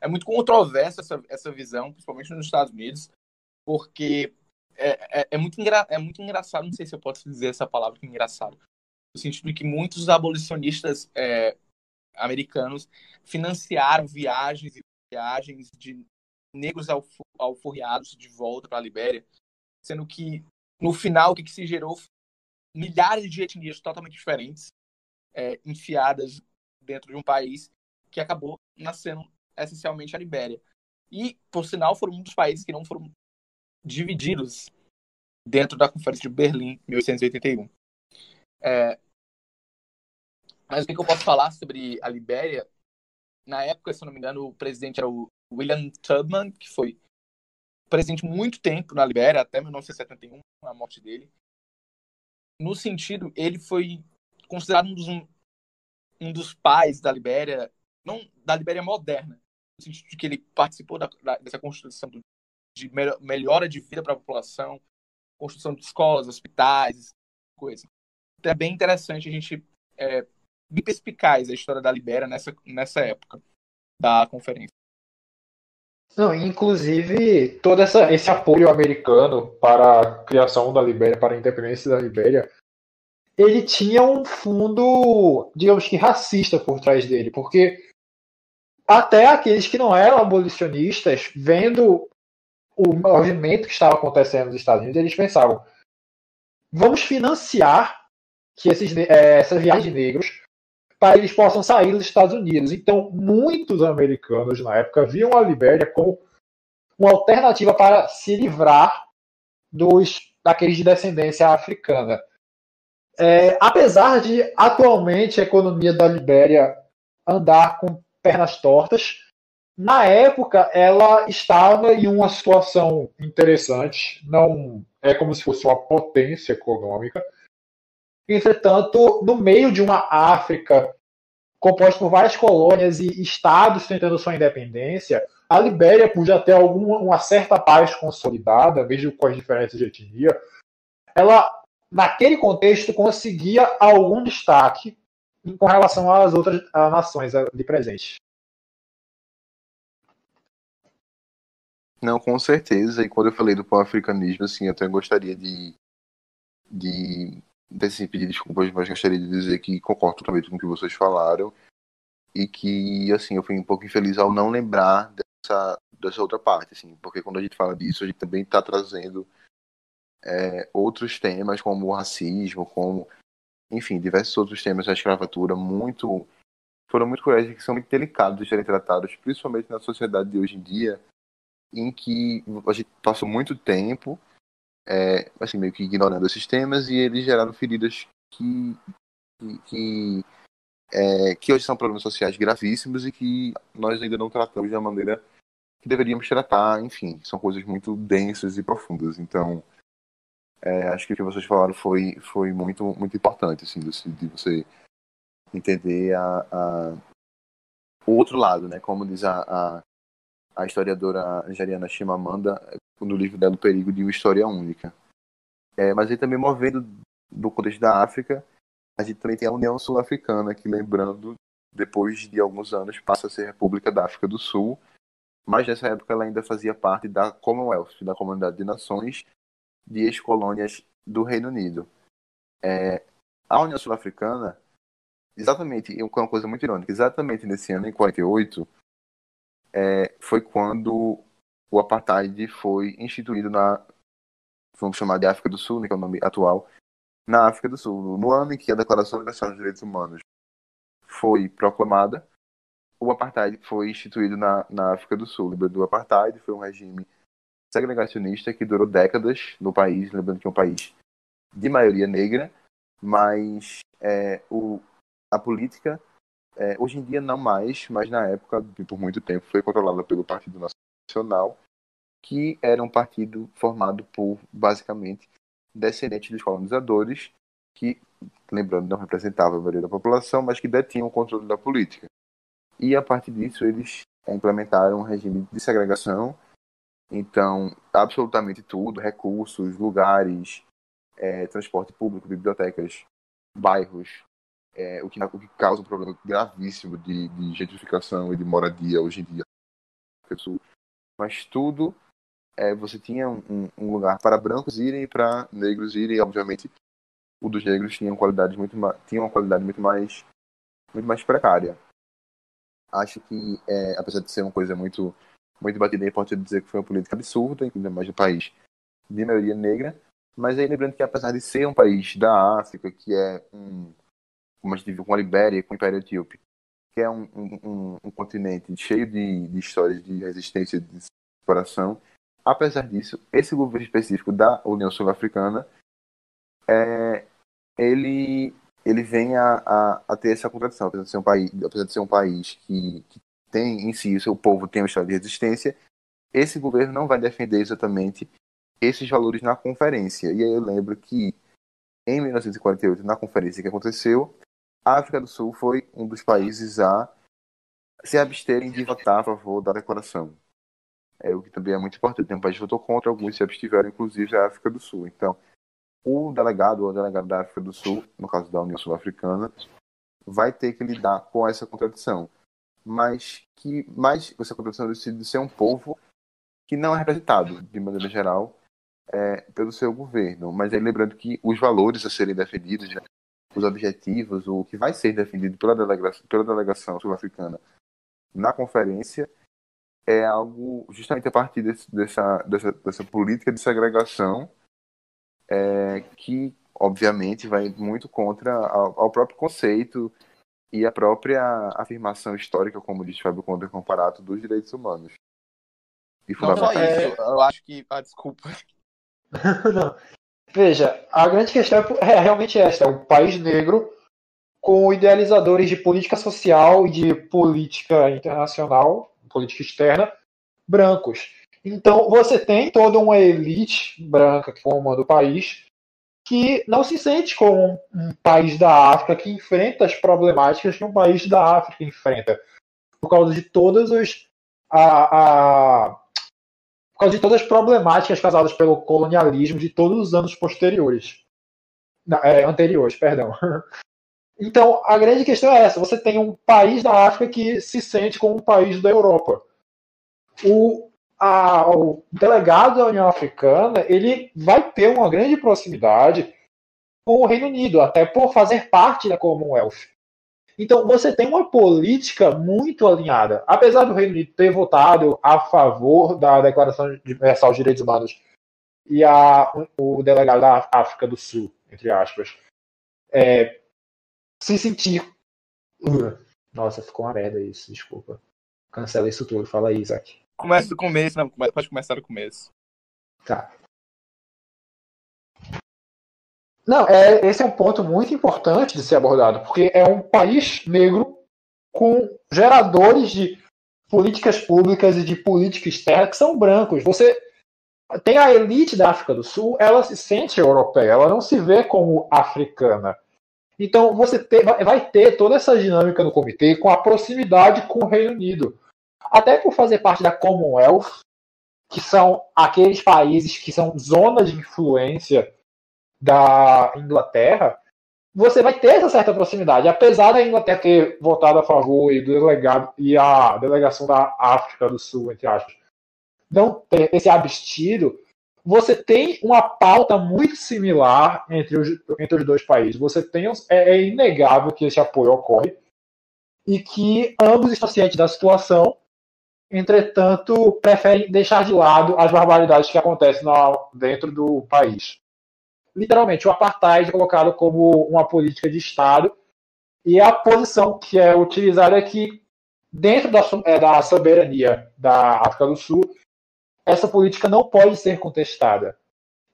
É muito controversa essa, essa visão, principalmente nos Estados Unidos, porque é, é, é, muito engra, é muito engraçado, não sei se eu posso dizer essa palavra é engraçado, no sentido de que muitos abolicionistas é, americanos financiaram viagens e viagens de negros alforriados de volta para a Libéria, sendo que no final o que, que se gerou milhares de etnias totalmente diferentes é, enfiadas dentro de um país que acabou nascendo essencialmente a Libéria. E, por sinal, foram um dos países que não foram divididos dentro da Conferência de Berlim, 1881. É, mas o que, eu posso falar sobre a Libéria? Na época, se não me engano, o presidente era o William Tubman, que foi presidente muito tempo na Libéria, até 1971, a morte dele. No sentido, ele foi considerado um dos, um dos pais da Libéria, não da Libéria moderna, no sentido de que ele participou da, da, dessa construção de melhora de vida para a população, construção de escolas, hospitais, coisa. Então é bem interessante a gente é, bem perspicaz a história da Libéria nessa, nessa época da conferência. Não, inclusive, todo essa, esse apoio americano para a criação da Libéria, para a independência da Libéria, ele tinha um fundo, digamos que racista por trás dele, porque até aqueles que não eram abolicionistas, vendo o movimento que estava acontecendo nos Estados Unidos, eles pensavam: vamos financiar que esses, é, essas viagens de negros para eles possam sair dos Estados Unidos. Então, muitos americanos na época viam a Libéria como uma alternativa para se livrar dos daqueles de descendência africana. É, apesar de atualmente a economia da Libéria andar com pernas tortas, na época ela estava em uma situação interessante, não é como se fosse uma potência econômica. Entretanto, no meio de uma África composta por várias colônias e estados tentando sua independência, a Libéria podia ter alguma, uma certa paz consolidada, mesmo com as diferenças de etnia. Ela naquele contexto, conseguia algum destaque com relação às outras nações de presente. Não, com certeza. E quando eu falei do pan-africanismo, assim, eu até gostaria de, de, de assim, pedir desculpas, mas gostaria de dizer que concordo totalmente com o que vocês falaram e que, assim, eu fui um pouco infeliz ao não lembrar dessa, dessa outra parte, assim, porque quando a gente fala disso, a gente também está trazendo é, outros temas como o racismo, como, enfim, diversos outros temas da escravatura muito foram muito cruéis e que são muito delicados de serem tratados, principalmente na sociedade de hoje em dia, em que a gente passou muito tempo é, assim, meio que ignorando esses temas e eles geraram feridas que, que, é, que hoje são problemas sociais gravíssimos e que nós ainda não tratamos da maneira que deveríamos tratar, enfim, são coisas muito densas e profundas. Então, é, acho que o que vocês falaram foi, foi muito, muito importante, assim, de, você entender a, a, o outro lado, né? Como diz a, a, a historiadora nigeriana Chimamanda no livro dela O Perigo de uma História Única. É, mas aí também movendo do contexto da África, a gente também tem a União Sul-Africana, que lembrando, depois de alguns anos, passa a ser República da África do Sul, mas nessa época ela ainda fazia parte da Commonwealth, da Comunidade de Nações, de ex-colônias do Reino Unido. É, a União Sul-Africana, exatamente, é uma coisa muito irônica, exatamente nesse ano, em 48, é, foi quando o apartheid foi instituído na, vamos chamar de África do Sul, né, que é o nome atual, na África do Sul. No ano em que a Declaração Universal dos Direitos Humanos foi proclamada, o apartheid foi instituído na, na África do Sul. Lembrando do apartheid, foi um regime segregacionista que durou décadas no país, lembrando que é um país de maioria negra, mas é, o, a política, é, hoje em dia não mais, mas na época, por muito tempo, foi controlada pelo Partido Nacional, que era um partido formado por, basicamente, descendentes dos colonizadores que, lembrando, não representavam a maioria da população, mas que detinham o controle da política. E a partir disso eles implementaram um regime de segregação. Então, absolutamente tudo, recursos, lugares, é, transporte público, bibliotecas, bairros, é, o, que, o que causa um problema gravíssimo de, de gentrificação e de moradia hoje em dia. Mas tudo, é, você tinha um, um lugar para brancos irem para negros irem, obviamente o dos negros tinha uma qualidade muito, tinha uma qualidade muito mais, muito mais precária acho que, é, apesar de ser uma coisa muito, muito batida, é importante dizer que foi uma política absurda, ainda mais no país de maioria negra. Mas aí lembrando que, apesar de ser um país da África, que é um, como a gente viu com a Libéria, com o Império Etíope, que é um, um, um continente cheio de, de, histórias de resistência, de separação, apesar disso, esse governo específico da União Sul-Africana, é, ele ele vem a, a, a, ter essa contradição, apesar de ser um país, apesar de ser um país que, que tem em si, o seu povo tem uma história de resistência, esse governo não vai defender exatamente esses valores na conferência. E aí eu lembro que em 1948, na conferência que aconteceu, a África do Sul foi um dos países a se absterem de votar a favor da declaração. É o que também é muito importante. Tem um país que votou contra, alguns se abstiveram, inclusive a África do Sul. Então, o delegado ou delegado da África do Sul, no caso da União Sul-Africana, vai ter que lidar com essa contradição. Mas que mais essa contradição de ser um povo que não é representado, de maneira geral, é, pelo seu governo. Mas aí lembrando que os valores a serem defendidos, né, os objetivos, o que vai ser defendido pela delegação, pela delegação sul-africana na conferência é algo justamente a partir desse, dessa, dessa, dessa política de segregação é, que obviamente vai muito contra ao, ao, próprio conceito e a própria afirmação histórica, como diz Fábio Conde Comparato, dos direitos humanos. E Não só isso, eu acho que. Ah, desculpa. [LAUGHS] Não. Veja, a grande questão é, é realmente esta: é um país negro com idealizadores de política social e de política internacional, política externa, brancos. Então, você tem toda uma elite branca que comanda o país que não se sente como um país da África que enfrenta as problemáticas que um país da África enfrenta. Por causa de todas os. A, a, por causa de todas as problemáticas causadas pelo colonialismo de todos os anos posteriores. É, anteriores, perdão. [LAUGHS] Então, a grande questão é essa: você tem um país da África que se sente como um país da Europa. O, a, o delegado da União Africana ele vai ter uma grande proximidade com o Reino Unido, até por fazer parte da Commonwealth. Então você tem uma política muito alinhada. Apesar do Reino Unido ter votado a favor da Declaração Universal de Direitos Humanos e a, o delegado da África do Sul, entre aspas, é, se sentir. Nossa, ficou uma merda isso, desculpa. Cancela isso tudo, fala aí, Isaac. Começa do começo, não, pode começar do começo. Tá. Não, é, esse é um ponto muito importante de ser abordado, porque é um país negro com geradores de políticas públicas e de política externa que são brancos. Você tem a elite da África do Sul, ela se sente europeia, ela não se vê como africana. Então você vai ter toda essa dinâmica no comitê com a proximidade com o Reino Unido até por fazer parte da Commonwealth, que são aqueles países que são zonas de influência da Inglaterra, você vai ter essa certa proximidade. Apesar da Inglaterra ter votado a favor e, do delegado, e a delegação da África do Sul, entre aspas, não ter esse abstido, você tem uma pauta muito similar entre os, entre os dois países. Você tem é, é inegável que esse apoio ocorre e que ambos estão cientes da situação entretanto, preferem deixar de lado as barbaridades que acontecem dentro do país. Literalmente, o apartheid é colocado como uma política de Estado e a posição que é utilizada é que, dentro da, é, da soberania da África do Sul, essa política não pode ser contestada.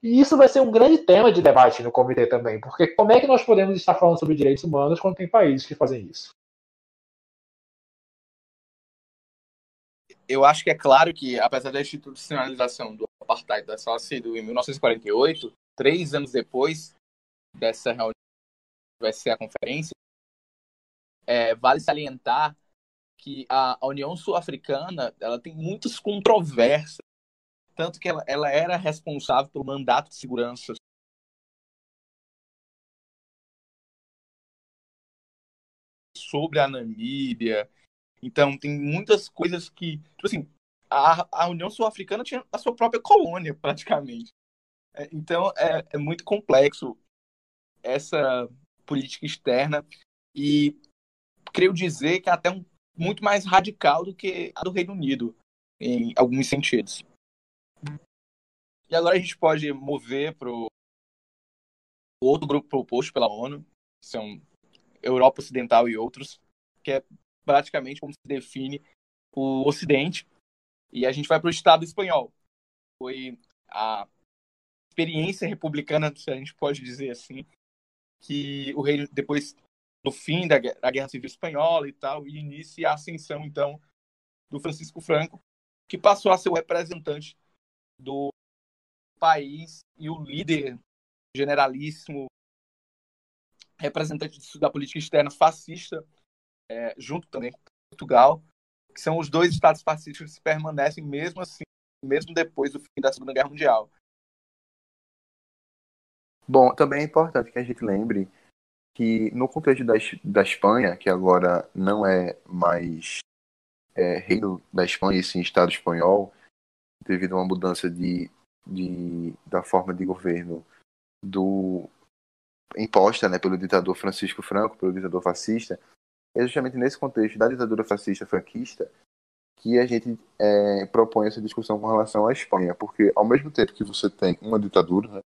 E isso vai ser um grande tema de debate no comitê também, porque como é que nós podemos estar falando sobre direitos humanos quando tem países que fazem isso? Eu acho que é claro que, apesar da institucionalização do apartheid só sido em 1948, três anos depois dessa reunião, vai ser a conferência, é, vale salientar que a, a União Sul-Africana ela tem muitas controvérsias, tanto que ela, ela era responsável pelo mandato de segurança sobre a Namíbia. Então, tem muitas coisas que. Tipo assim, a, a União Sul-Africana tinha a sua própria colônia, praticamente. É, então, é, é muito complexo essa política externa. E creio dizer que é até um, muito mais radical do que a do Reino Unido, em alguns sentidos. E agora a gente pode mover para o outro grupo proposto pela ONU, que são Europa Ocidental e outros, que é praticamente como se define o Ocidente. E a gente vai para o Estado espanhol. Foi a experiência republicana, se a gente pode dizer assim, que o rei, depois do fim da, da Guerra Civil Espanhola e tal, e inicia a ascensão, então, do Francisco Franco, que passou a ser o representante do país e o líder generalíssimo representante da política externa fascista, é, junto também com Portugal, que são os dois estados fascistas que permanecem mesmo assim, mesmo depois do fim da Segunda Guerra Mundial. Bom, também é importante que a gente lembre que no contexto da, da Espanha, que agora não é mais é, reino da Espanha e sim Estado espanhol, devido a uma mudança de, de, da forma de governo do imposta né, pelo ditador Francisco Franco, pelo ditador fascista, é justamente nesse contexto da ditadura fascista franquista que a gente é, propõe essa discussão com relação à Espanha, porque ao mesmo tempo que você tem uma ditadura né,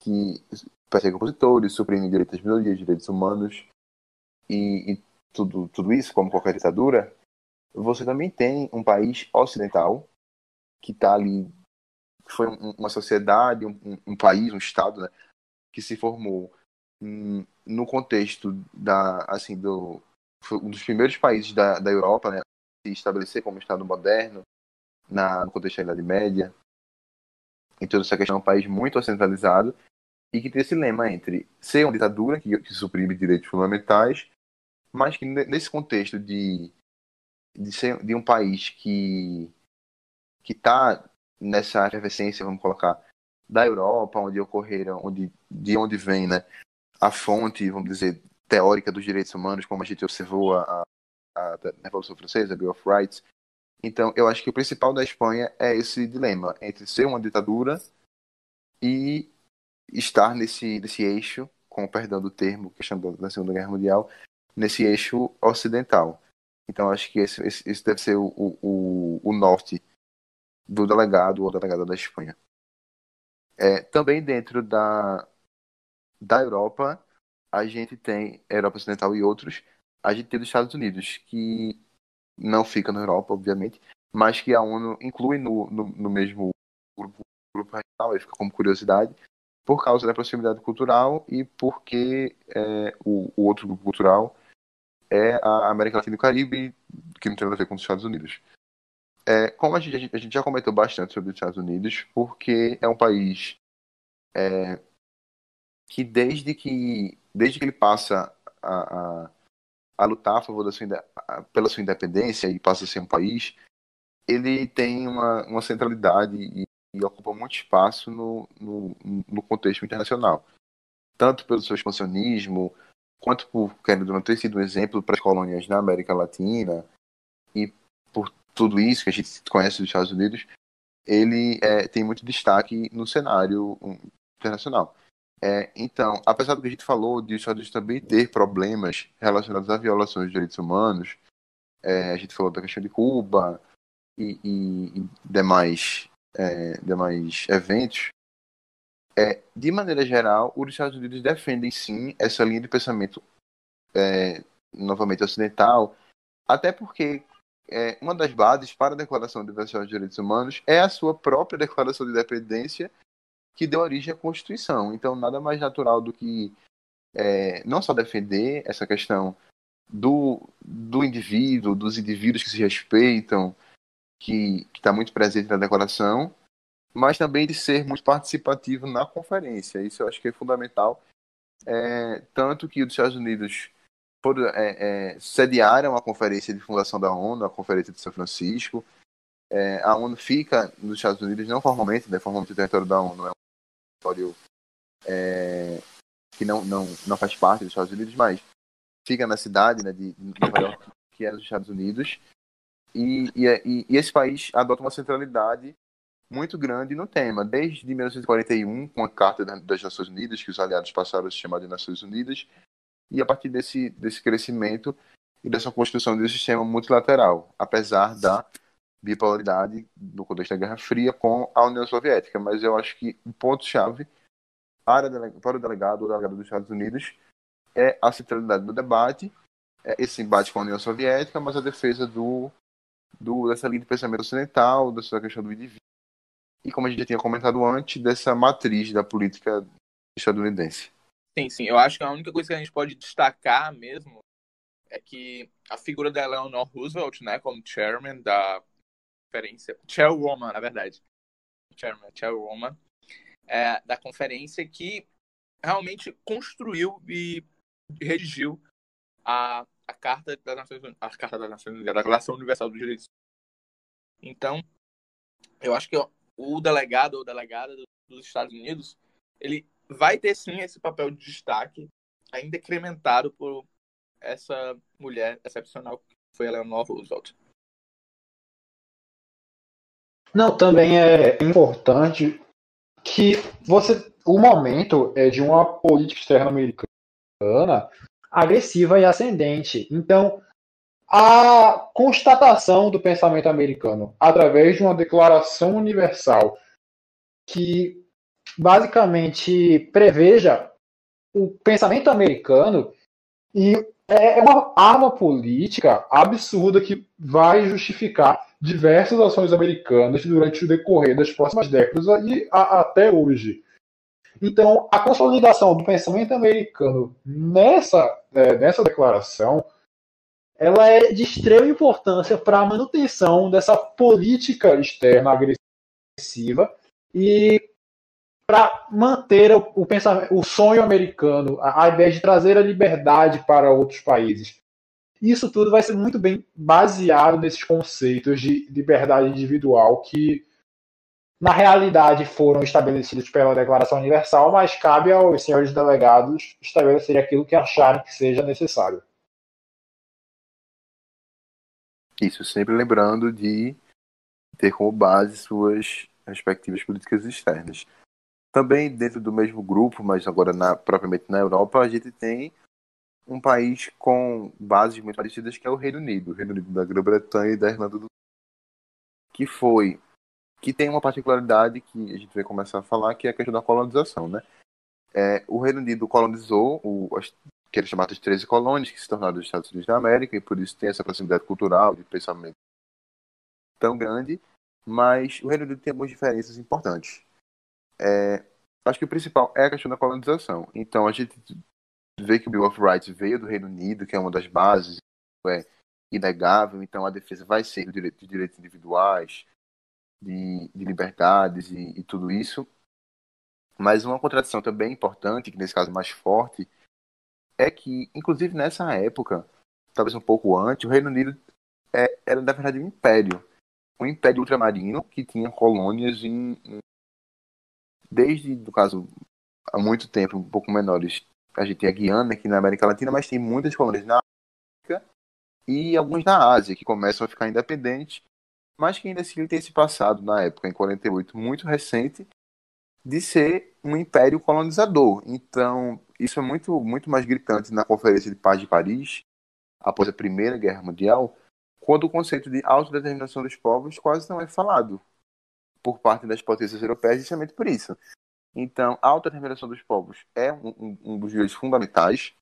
que persegue opositores, suprime direitos das minorias, direitos humanos e, e tudo, tudo isso, como qualquer ditadura, você também tem um país ocidental que está ali, que foi uma sociedade, um, um, país, um estado, né, que se formou no contexto da, assim, do um dos primeiros países da, da Europa, né, se estabelecer como estado moderno na, no contexto da Idade Média. Então essa questão é um país muito ocidentalizado e que tem esse lema entre ser uma ditadura que, que suprime direitos fundamentais, mas que nesse contexto de de ser de um país que que está nessa efervescência, vamos colocar, da Europa, onde ocorreram, onde, de onde vem né, a fonte, vamos dizer, teórica dos direitos humanos, como a gente observou a, a, a Revolução Francesa, a Bill of Rights. Então, eu acho que o principal da Espanha é esse dilema entre ser uma ditadura e estar nesse, nesse eixo, com perdão do termo, questão da Segunda Guerra Mundial, nesse eixo ocidental. Então, acho que esse, esse deve ser o, o, o norte do delegado ou delegada da Espanha. É, também dentro da, da Europa, a gente tem Europa Ocidental e outros, a gente tem os Estados Unidos, que não fica na Europa, obviamente, mas que a ONU inclui no, no, no mesmo grupo, grupo regional, fica como curiosidade, por causa da proximidade cultural e porque é, o, o, outro grupo cultural é a América Latina e o Caribe, que não tem nada a ver com os Estados Unidos. É, como a gente, a gente, já comentou bastante sobre os Estados Unidos, porque é um país é, que desde que desde que ele passa a, a, a lutar a favor da sua, pela sua independência e passa a ser um país, ele tem uma, uma centralidade e, e ocupa muito espaço no, no, no, contexto internacional. Tanto pelo seu expansionismo, quanto por querendo ter sido um exemplo para as colônias na América Latina e por tudo isso que a gente conhece dos Estados Unidos, ele é, tem muito destaque no cenário internacional. É, então, apesar do que a gente falou de os Estados Unidos também ter problemas relacionados a violações de direitos humanos, é, a gente falou da questão de Cuba e, e, e demais, é, demais eventos, é, de maneira geral, os Estados Unidos defendem sim essa linha de pensamento é, novamente ocidental, até porque é, uma das bases para a Declaração Universal de Direitos Humanos é a sua própria [LAUGHS] Declaração de Independência, que deu origem à Constituição. Então, nada mais natural do que é, não só defender essa questão do, do indivíduo, dos indivíduos que se respeitam, que está muito presente na Declaração, mas também de ser muito participativo na conferência. Isso eu acho que é fundamental. É, tanto que os Estados Unidos foram, é, é, sediaram a conferência de fundação da ONU, a conferência de São Francisco. É, a ONU fica nos Estados Unidos, não formalmente, né, formalmente o território da ONU é território é, que não, não, não faz parte dos Estados Unidos, mas fica na cidade né, de Nova York, que é dos Estados Unidos. E, e, e, esse país adota uma centralidade muito grande no tema, desde 1941, com a Carta das Nações Unidas, que os aliados passaram a se chamar de Nações Unidas, e a partir desse, desse crescimento e dessa construção de um sistema multilateral, apesar da bipolaridade no contexto da Guerra Fria com a União Soviética. Mas eu acho que o ponto-chave para, para o delegado ou delegado dos Estados Unidos é a centralidade do debate, é esse embate com a União Soviética, mas a defesa do, do dessa linha de pensamento ocidental, dessa questão do indivíduo, e como a gente já tinha comentado antes, dessa matriz da política estadunidense. Sim, sim. Eu acho que a única coisa que a gente pode destacar mesmo é que a figura da Eleanor Roosevelt, né, como chairman da conferência, chairwoman, na verdade, chairman, chairwoman, é, da conferência que realmente construiu e redigiu a, a Carta das Nações a Carta das Nações Unidas, a Declaração Universal dos Direitos. Então, eu acho que o delegado ou delegada dos Estados Unidos, ele vai ter sim esse papel de destaque, ainda incrementado por essa mulher excepcional que foi a Eleanor Roosevelt. Não, também é importante que você o momento é de uma política externa americana agressiva e ascendente. Então, a constatação do pensamento americano através de uma declaração universal que basicamente preveja o pensamento americano e é uma arma política absurda que vai justificar diversas ações americanas durante o decorrer das próximas décadas e a, até hoje. Então, a consolidação do pensamento americano nessa, é, nessa declaração ela é de extrema importância para a manutenção dessa política externa agressiva e para manter o, o, pensamento, o sonho americano, a, a ideia de trazer a liberdade para outros países. Isso tudo vai ser muito bem baseado nesses conceitos de liberdade individual que, na realidade, foram estabelecidos pela Declaração Universal, mas cabe aos senhores delegados estabelecer aquilo que acharem que seja necessário. Isso, sempre lembrando de ter como base suas respectivas políticas externas. Também dentro do mesmo grupo, mas agora na, propriamente na Europa, a gente tem um país com bases muito parecidas que é o Reino Unido, o Reino Unido da Grã-Bretanha e da Irlanda do que foi que tem uma particularidade que a gente vai começar a falar que é a questão da colonização, né? É, o Reino Unido colonizou o, as, que eram chamadas 13 colônias que se tornaram os Estados Unidos da América e por isso tem essa proximidade cultural de pensamento tão grande, mas o Reino Unido tem algumas diferenças importantes. É, acho que o principal é a questão da colonização. Então a gente vê que o Bill of Rights veio do Reino Unido, que é uma das bases, é inegável, então a defesa vai ser do direito, de direitos individuais, de, de liberdades e, e, tudo isso. Mas uma contradição também importante, que nesse caso é mais forte, é que, inclusive nessa época, talvez um pouco antes, o Reino Unido é, era na verdade um império. Um império ultramarino que tinha colônias em, em desde, no caso, há muito tempo, um pouco menores, a gente tem a Guiana aqui na América Latina, mas tem muitas colônias na África e alguns na Ásia que começam a ficar independentes, mas que ainda assim tem esse passado na época, em 48, muito recente, de ser um império colonizador. Então, isso é muito, muito mais gritante na Conferência de Paz de Paris, após a Primeira Guerra Mundial, quando o conceito de autodeterminação dos povos quase não é falado por parte das potências europeias, justamente por isso. Então, a autodeterminação dos povos é um, um, dos direitos fundamentais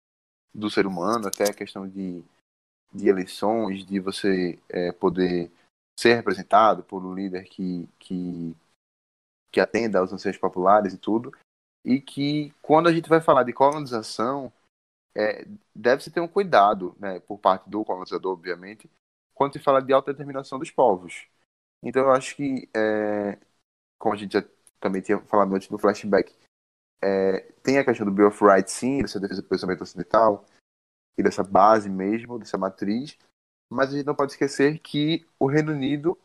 do ser humano, até a questão de, de eleições, de você é, poder ser representado por um líder que, que, que atenda aos anseios populares e tudo. E que, quando a gente vai falar de colonização, é, deve-se ter um cuidado, né, por parte do colonizador, obviamente, quando se fala de autodeterminação dos povos. Então, eu acho que é, como a gente já também tinha falado antes no flashback, é, tem a questão do Bill of Rights, sim, dessa defesa do pensamento ocidental, e dessa base mesmo, dessa matriz, mas a gente não pode esquecer que o Reino Unido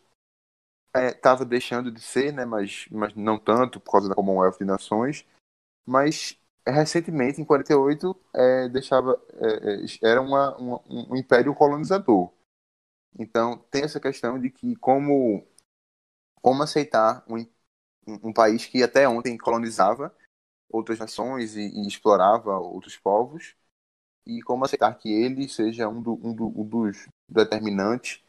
estava é, deixando de ser, né, mas, mas não tanto, por causa da Commonwealth de Nações, mas recentemente, em 48, é, deixava, é, é, era uma, uma, um império colonizador. Então, tem essa questão de que como, como aceitar um, um país que até ontem colonizava outras nações e, e, explorava outros povos, e como aceitar que ele seja um, do, um, do, um dos determinantes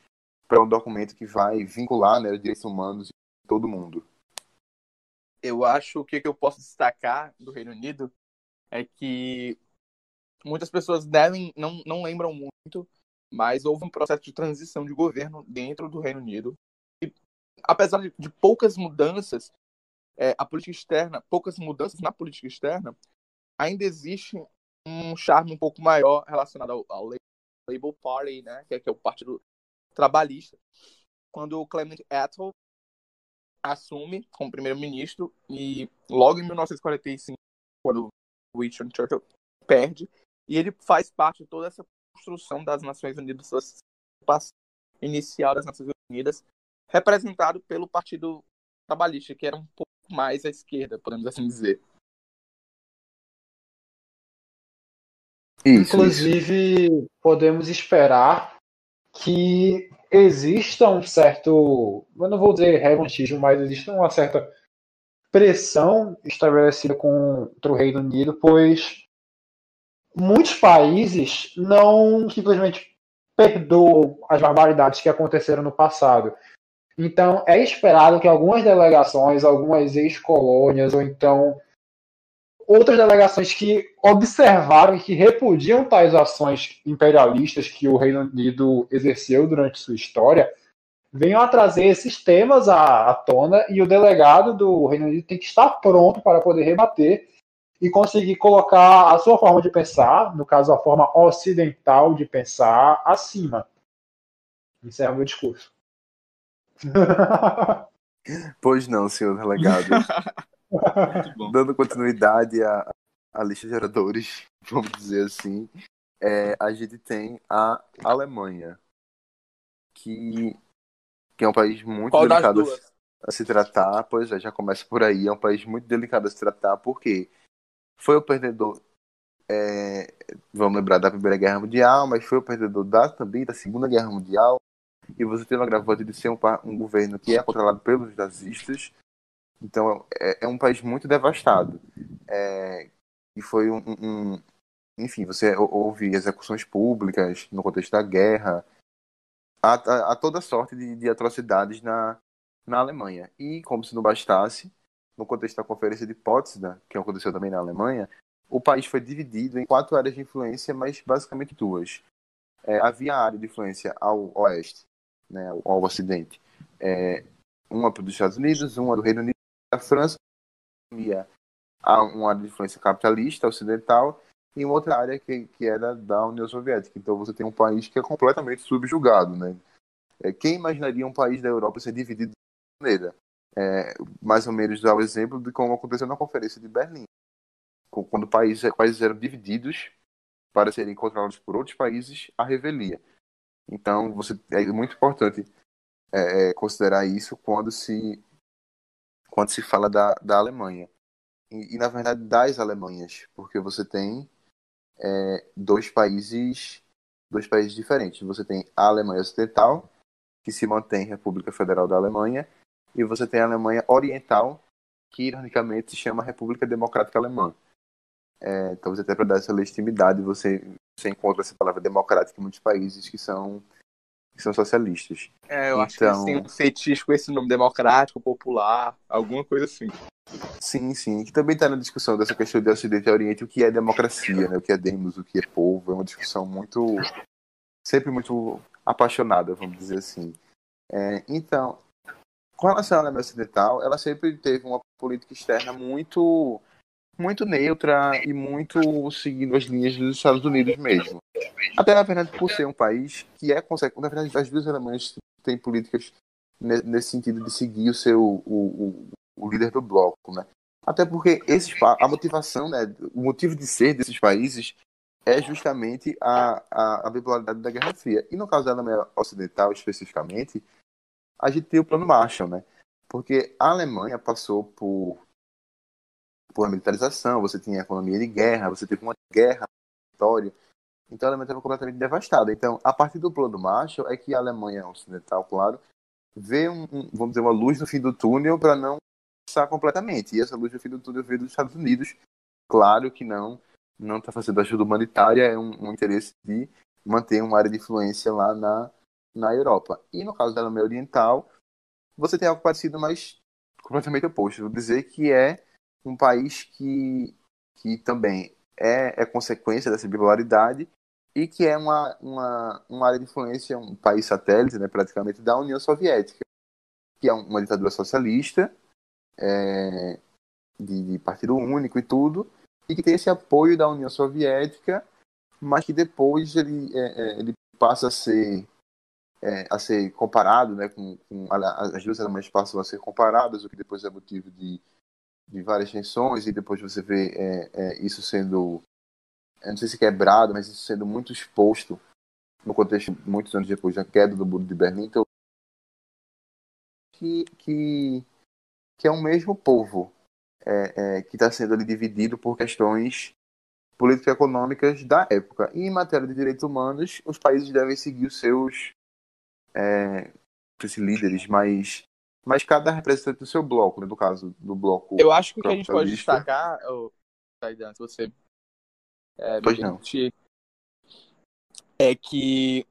para um documento que vai vincular né, os direitos humanos de todo mundo. Eu acho que o que eu posso destacar do Reino Unido é que muitas pessoas devem não, não lembram muito, mas houve um processo de transição de governo dentro do Reino Unido. E, apesar de, de poucas mudanças, é, a política externa, poucas mudanças na política externa, ainda existe um charme um pouco maior relacionado ao, ao Labour Party, né, que é, que é o partido trabalhista, quando o Clement Attlee assume como primeiro-ministro e logo em 1945, quando Winston Churchill perde, e ele faz parte de toda essa construção das Nações Unidas, inicial das Nações Unidas, representado pelo Partido Trabalhista, que era um pouco mais à esquerda, podemos assim dizer. Isso, Inclusive, isso. podemos esperar que exista um certo, eu não vou dizer revanchismo, mas existe uma certa pressão estabelecida contra o Reino Unido, pois muitos países não simplesmente perdoam as barbaridades que aconteceram no passado. Então, é esperado que algumas delegações, algumas ex-colônias, ou então outras delegações que observaram e que repudiam tais ações imperialistas que o Reino Unido exerceu durante sua história, venham a trazer esses temas à, à tona e o delegado do Reino Unido tem que estar pronto para poder rebater e conseguir colocar a sua forma de pensar, no caso a forma ocidental de pensar, acima. Encerro meu discurso. [LAUGHS] pois não, senhor delegado. [LAUGHS] Dando continuidade à, à lista de oradores, [LAUGHS] vamos dizer assim, é, a gente tem a Alemanha, que que é um país muito Qual delicado a, a se tratar. Pois é, já começa por aí. É um país muito delicado a se tratar, porque foi o perdedor. É, vamos lembrar da Primeira Guerra Mundial, mas foi o perdedor da, também da Segunda Guerra Mundial. E você tem uma agravante de ser um, um governo que é controlado pelos nazistas. Então é, é um país muito devastado. É, e foi um, um, Enfim, você houve execuções públicas no contexto da guerra a, a, toda sorte de, de, atrocidades na, na Alemanha. E, como se não bastasse, no contexto da Conferência de Potsdam, que aconteceu também na Alemanha, o país foi dividido em quatro áreas de influência, mas basicamente duas. É, havia a área de influência ao oeste, né, ao ocidente, é, uma para os Estados Unidos, uma do Reino Unido e da França, havia uma área de influência capitalista ocidental e uma outra área que, que era da União Soviética. Então você tem um país que é completamente subjugado, né? É, quem imaginaria um país da Europa ser dividido dessa maneira? É, mais ou menos dá o exemplo de como aconteceu na Conferência de Berlim, quando países, países eram divididos para serem controlados por outros países à revelia. Então você é muito importante é, é considerar isso quando se quando se fala da, da Alemanha e, e na verdade das Alemanhas, porque você tem é, dois países dois países diferentes. Você tem a Alemanha Ocidental, que se mantém República Federal da Alemanha, e você tem a Alemanha Oriental, que ironicamente se chama República Democrática Alemã. É, então, você até para dar essa legitimidade, você, você encontra essa palavra democrática em muitos países que são que são socialistas. É, eu então... acho que eles têm um fetiche com esse nome democrático, popular, alguma coisa assim. Sim, sim. Que também está na discussão dessa questão de Ocidente e Oriente, o que é democracia, né? o que é demos, o que é povo. É uma discussão muito. sempre muito apaixonada, vamos dizer assim. É, então, com relação à Alemanha Ocidental, ela sempre teve uma política externa muito muito neutra e muito seguindo as linhas dos Estados Unidos mesmo. Até, na verdade, por ser um país que é consequente. Na verdade, as duas Alemanhas têm políticas nesse sentido de seguir o seu o, o líder do bloco, né? Até porque esses, a motivação, né, o motivo de ser desses países é justamente a, a, a bipolaridade da Guerra Fria. E no caso da Alemanha Ocidental, especificamente, a gente tem o Plano Marshall, né? Porque a Alemanha passou por, por militarização, você tinha economia de guerra, você teve uma guerra história. Então a Alemanha estava completamente devastada. Então, a partir do plano Marshall é que a Alemanha Ocidental, claro, vê um, um vamos dizer, uma luz no fim do túnel para não passar completamente. E essa luz no fim do túnel veio dos Estados Unidos. Claro que não não está fazendo ajuda humanitária, é um, um, interesse de manter uma área de influência lá na, na Europa. E no caso da Alemanha Oriental, você tem algo parecido, mas completamente oposto. Vou dizer que é um país que, que também é, é consequência dessa bipolaridade e que é uma, uma, uma área de influência, um país satélite, né, praticamente, da União Soviética, que é uma ditadura socialista, é, de, de, partido único e tudo, e que tem esse apoio da União Soviética, mas que depois ele, é, é ele passa a ser é, a ser comparado, né, com, com as duas Alemanhas passam a ser comparadas, o que depois é motivo de, de várias tensões, e depois você vê é, é, isso sendo não sei se quebrado, mas isso sendo muito exposto no contexto muitos anos depois da queda do muro de Berlim, então que que, que é o mesmo povo é, é, que está sendo ali dividido por questões político-econômicas da época. E em matéria de direitos humanos, os países devem seguir os seus é, líderes, mas, mas cada representante do seu bloco, né, no caso do bloco. Eu acho que o que a gente pode destacar, oh, Taidan, se você é, pois não. É que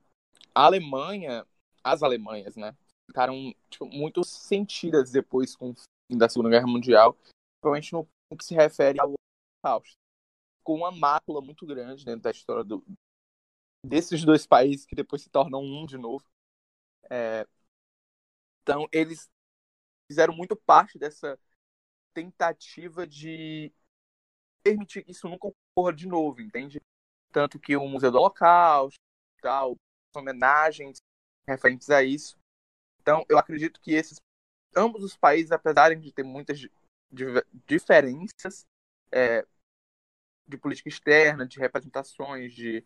a Alemanha, as Alemanhas, né, ficaram tipo, muito sentidas depois com o fim da Segunda Guerra Mundial, provavelmente no, no que se refere ao Holocausto, com uma mácula muito grande dentro da história do, desses dois países que depois se tornam um de novo. É, então, eles fizeram muito parte dessa tentativa de permitir que isso nunca ocorra de novo, entende? Tanto que o Museu do Holocausto, tal, homenagens referentes a isso. Então, eu acredito que esses ambos os países, apesar de ter muitas diferenças é, de política externa, de representações, de,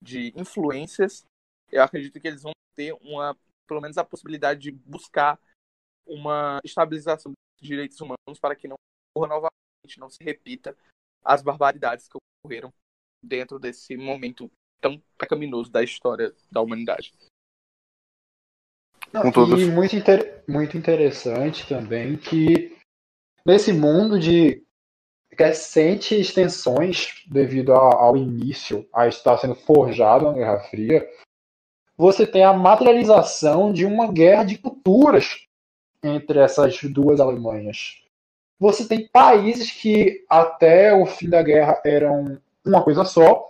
de influências, eu acredito que eles vão ter uma, pelo menos a possibilidade de buscar uma estabilização dos direitos humanos para que não ocorra novamente, não se repita as barbaridades que ocorreram dentro desse momento tão pecaminoso da história da humanidade. Não. E muito, inter... muito interessante também que nesse mundo de recentes tensões devido ao início a estar sendo forjado na Guerra Fria, você tem a materialização de uma guerra de culturas entre essas duas Alemanhas. Você tem países que até o fim da guerra eram uma coisa só,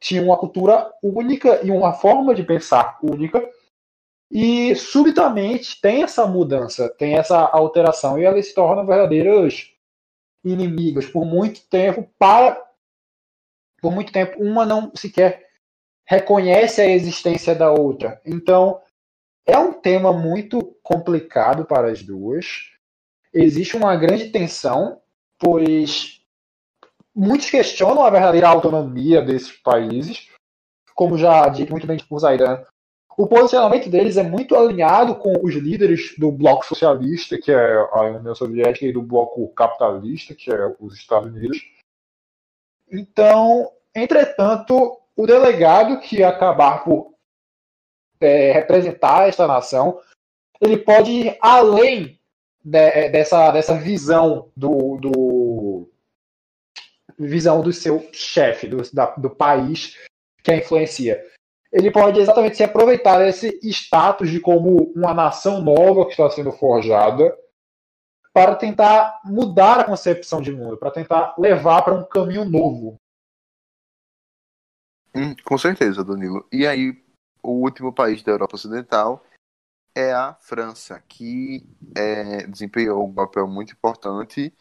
tinham uma cultura única e uma forma de pensar única, e subitamente tem essa mudança, tem essa alteração, e elas se tornam verdadeiras inimigas por muito tempo para por muito tempo uma não sequer reconhece a existência da outra. Então, é um tema muito complicado para as duas existe uma grande tensão, pois muitos questionam a verdadeira autonomia desses países, como já dito muito bem por Zaidan. O posicionamento deles é muito alinhado com os líderes do bloco socialista, que é a União Soviética, e do bloco capitalista, que é os Estados Unidos. Então, entretanto, o delegado que acabar por é, representar esta nação, ele pode ir além de, é, dessa, dessa visão do, do visão do seu chefe, do, da, do país que a influencia. Ele pode exatamente se aproveitar desse status de como uma nação nova que está sendo forjada para tentar mudar a concepção de mundo, para tentar levar para um caminho novo. Hum, com certeza, Danilo. E aí, o último país da Europa Ocidental é a França, que é, desempenhou um papel muito importante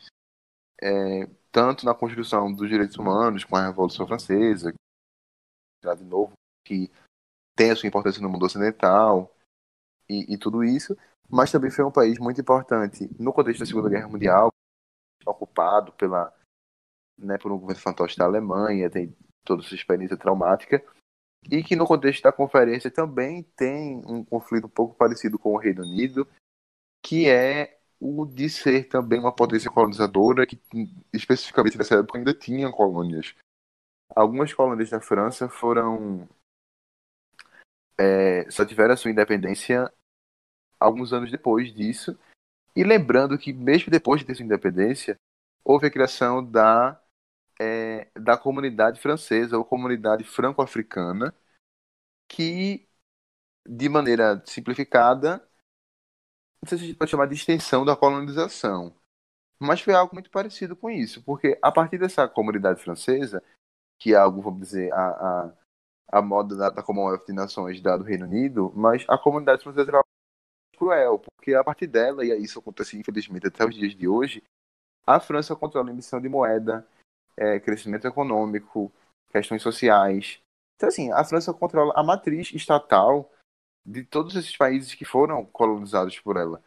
é, tanto na construção dos direitos humanos com a Revolução Francesa, de novo, que tem a sua importância no mundo ocidental e, e tudo isso, mas também foi um país muito importante no contexto da Segunda Guerra Mundial, ocupado pela, né, por um governo fantoche da Alemanha, tem toda essa experiência traumática, e que no contexto da conferência também tem um conflito um pouco parecido com o Reino Unido, que é o de ser também uma potência colonizadora que especificamente nessa época ainda tinha colônias. Algumas colônias da França foram é, só tiveram a sua independência alguns anos depois disso. E lembrando que, mesmo depois de ter sua independência, houve a criação da, é, da comunidade francesa, ou comunidade franco-africana, que, de maneira simplificada, não sei se a gente pode chamar de extensão da colonização, mas foi algo muito parecido com isso, porque a partir dessa comunidade francesa, que é algo, vamos dizer, a, a, a moda da, da Commonwealth de Nações da do Reino Unido, mas a comunidade francesa era cruel, porque a partir dela, e isso acontece infelizmente até os dias de hoje, a França controla a emissão de moeda, é, crescimento econômico, questões sociais. Então, assim, a França controla a matriz estatal de todos esses países que foram colonizados por ela.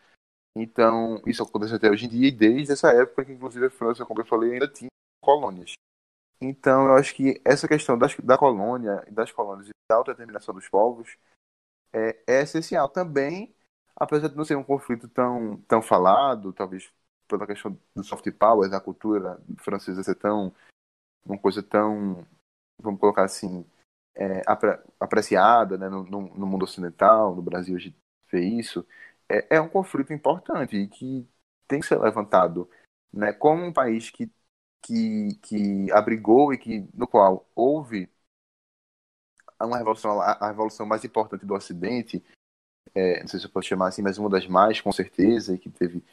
Então, isso acontece até hoje em dia, e desde essa época que, inclusive, a França, como eu falei, ainda tinha colônias. Então, eu acho que essa questão das, da colônia, das colônias e da autodeterminação dos povos é, é essencial também apesar de não ser um conflito tão, tão falado, talvez pela questão do soft power, da cultura francesa ser tão uma coisa tão, vamos colocar assim, é, apre, apreciada né, no, no, mundo ocidental, no Brasil a gente vê isso, é, é um conflito importante e que tem que ser levantado né, como um país que, que, que abrigou e que, no qual houve uma revolução, a revolução mais importante do Ocidente, é, não sei se eu posso chamar assim, mas uma das mais, com certeza, e que teve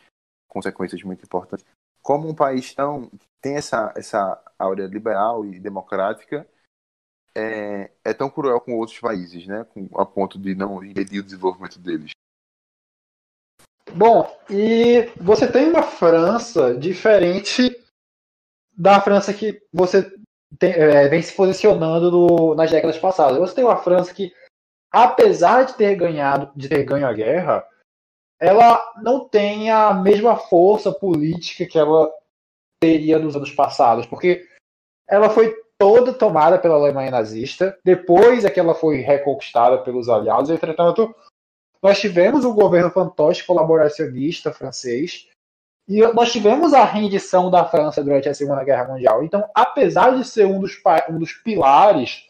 consequências muito importantes. Como um país tão tem essa, essa áurea liberal e democrática, é, é tão cruel com outros países, né? Com, a ponto de não impedir o desenvolvimento deles. Bom, e você tem uma França diferente da França que você tem, é, vem se posicionando no, nas décadas passadas. Você tem uma França que apesar de ter ganhado, de ter ganho a guerra, ela não tem a mesma força política que ela teria nos anos passados, porque ela foi toda tomada pela Alemanha nazista, depois é que ela foi reconquistada pelos aliados, entretanto, nós tivemos um governo fantoche colaboracionista francês, e nós tivemos a rendição da França durante a Segunda Guerra Mundial. Então, apesar de ser um dos, um dos pilares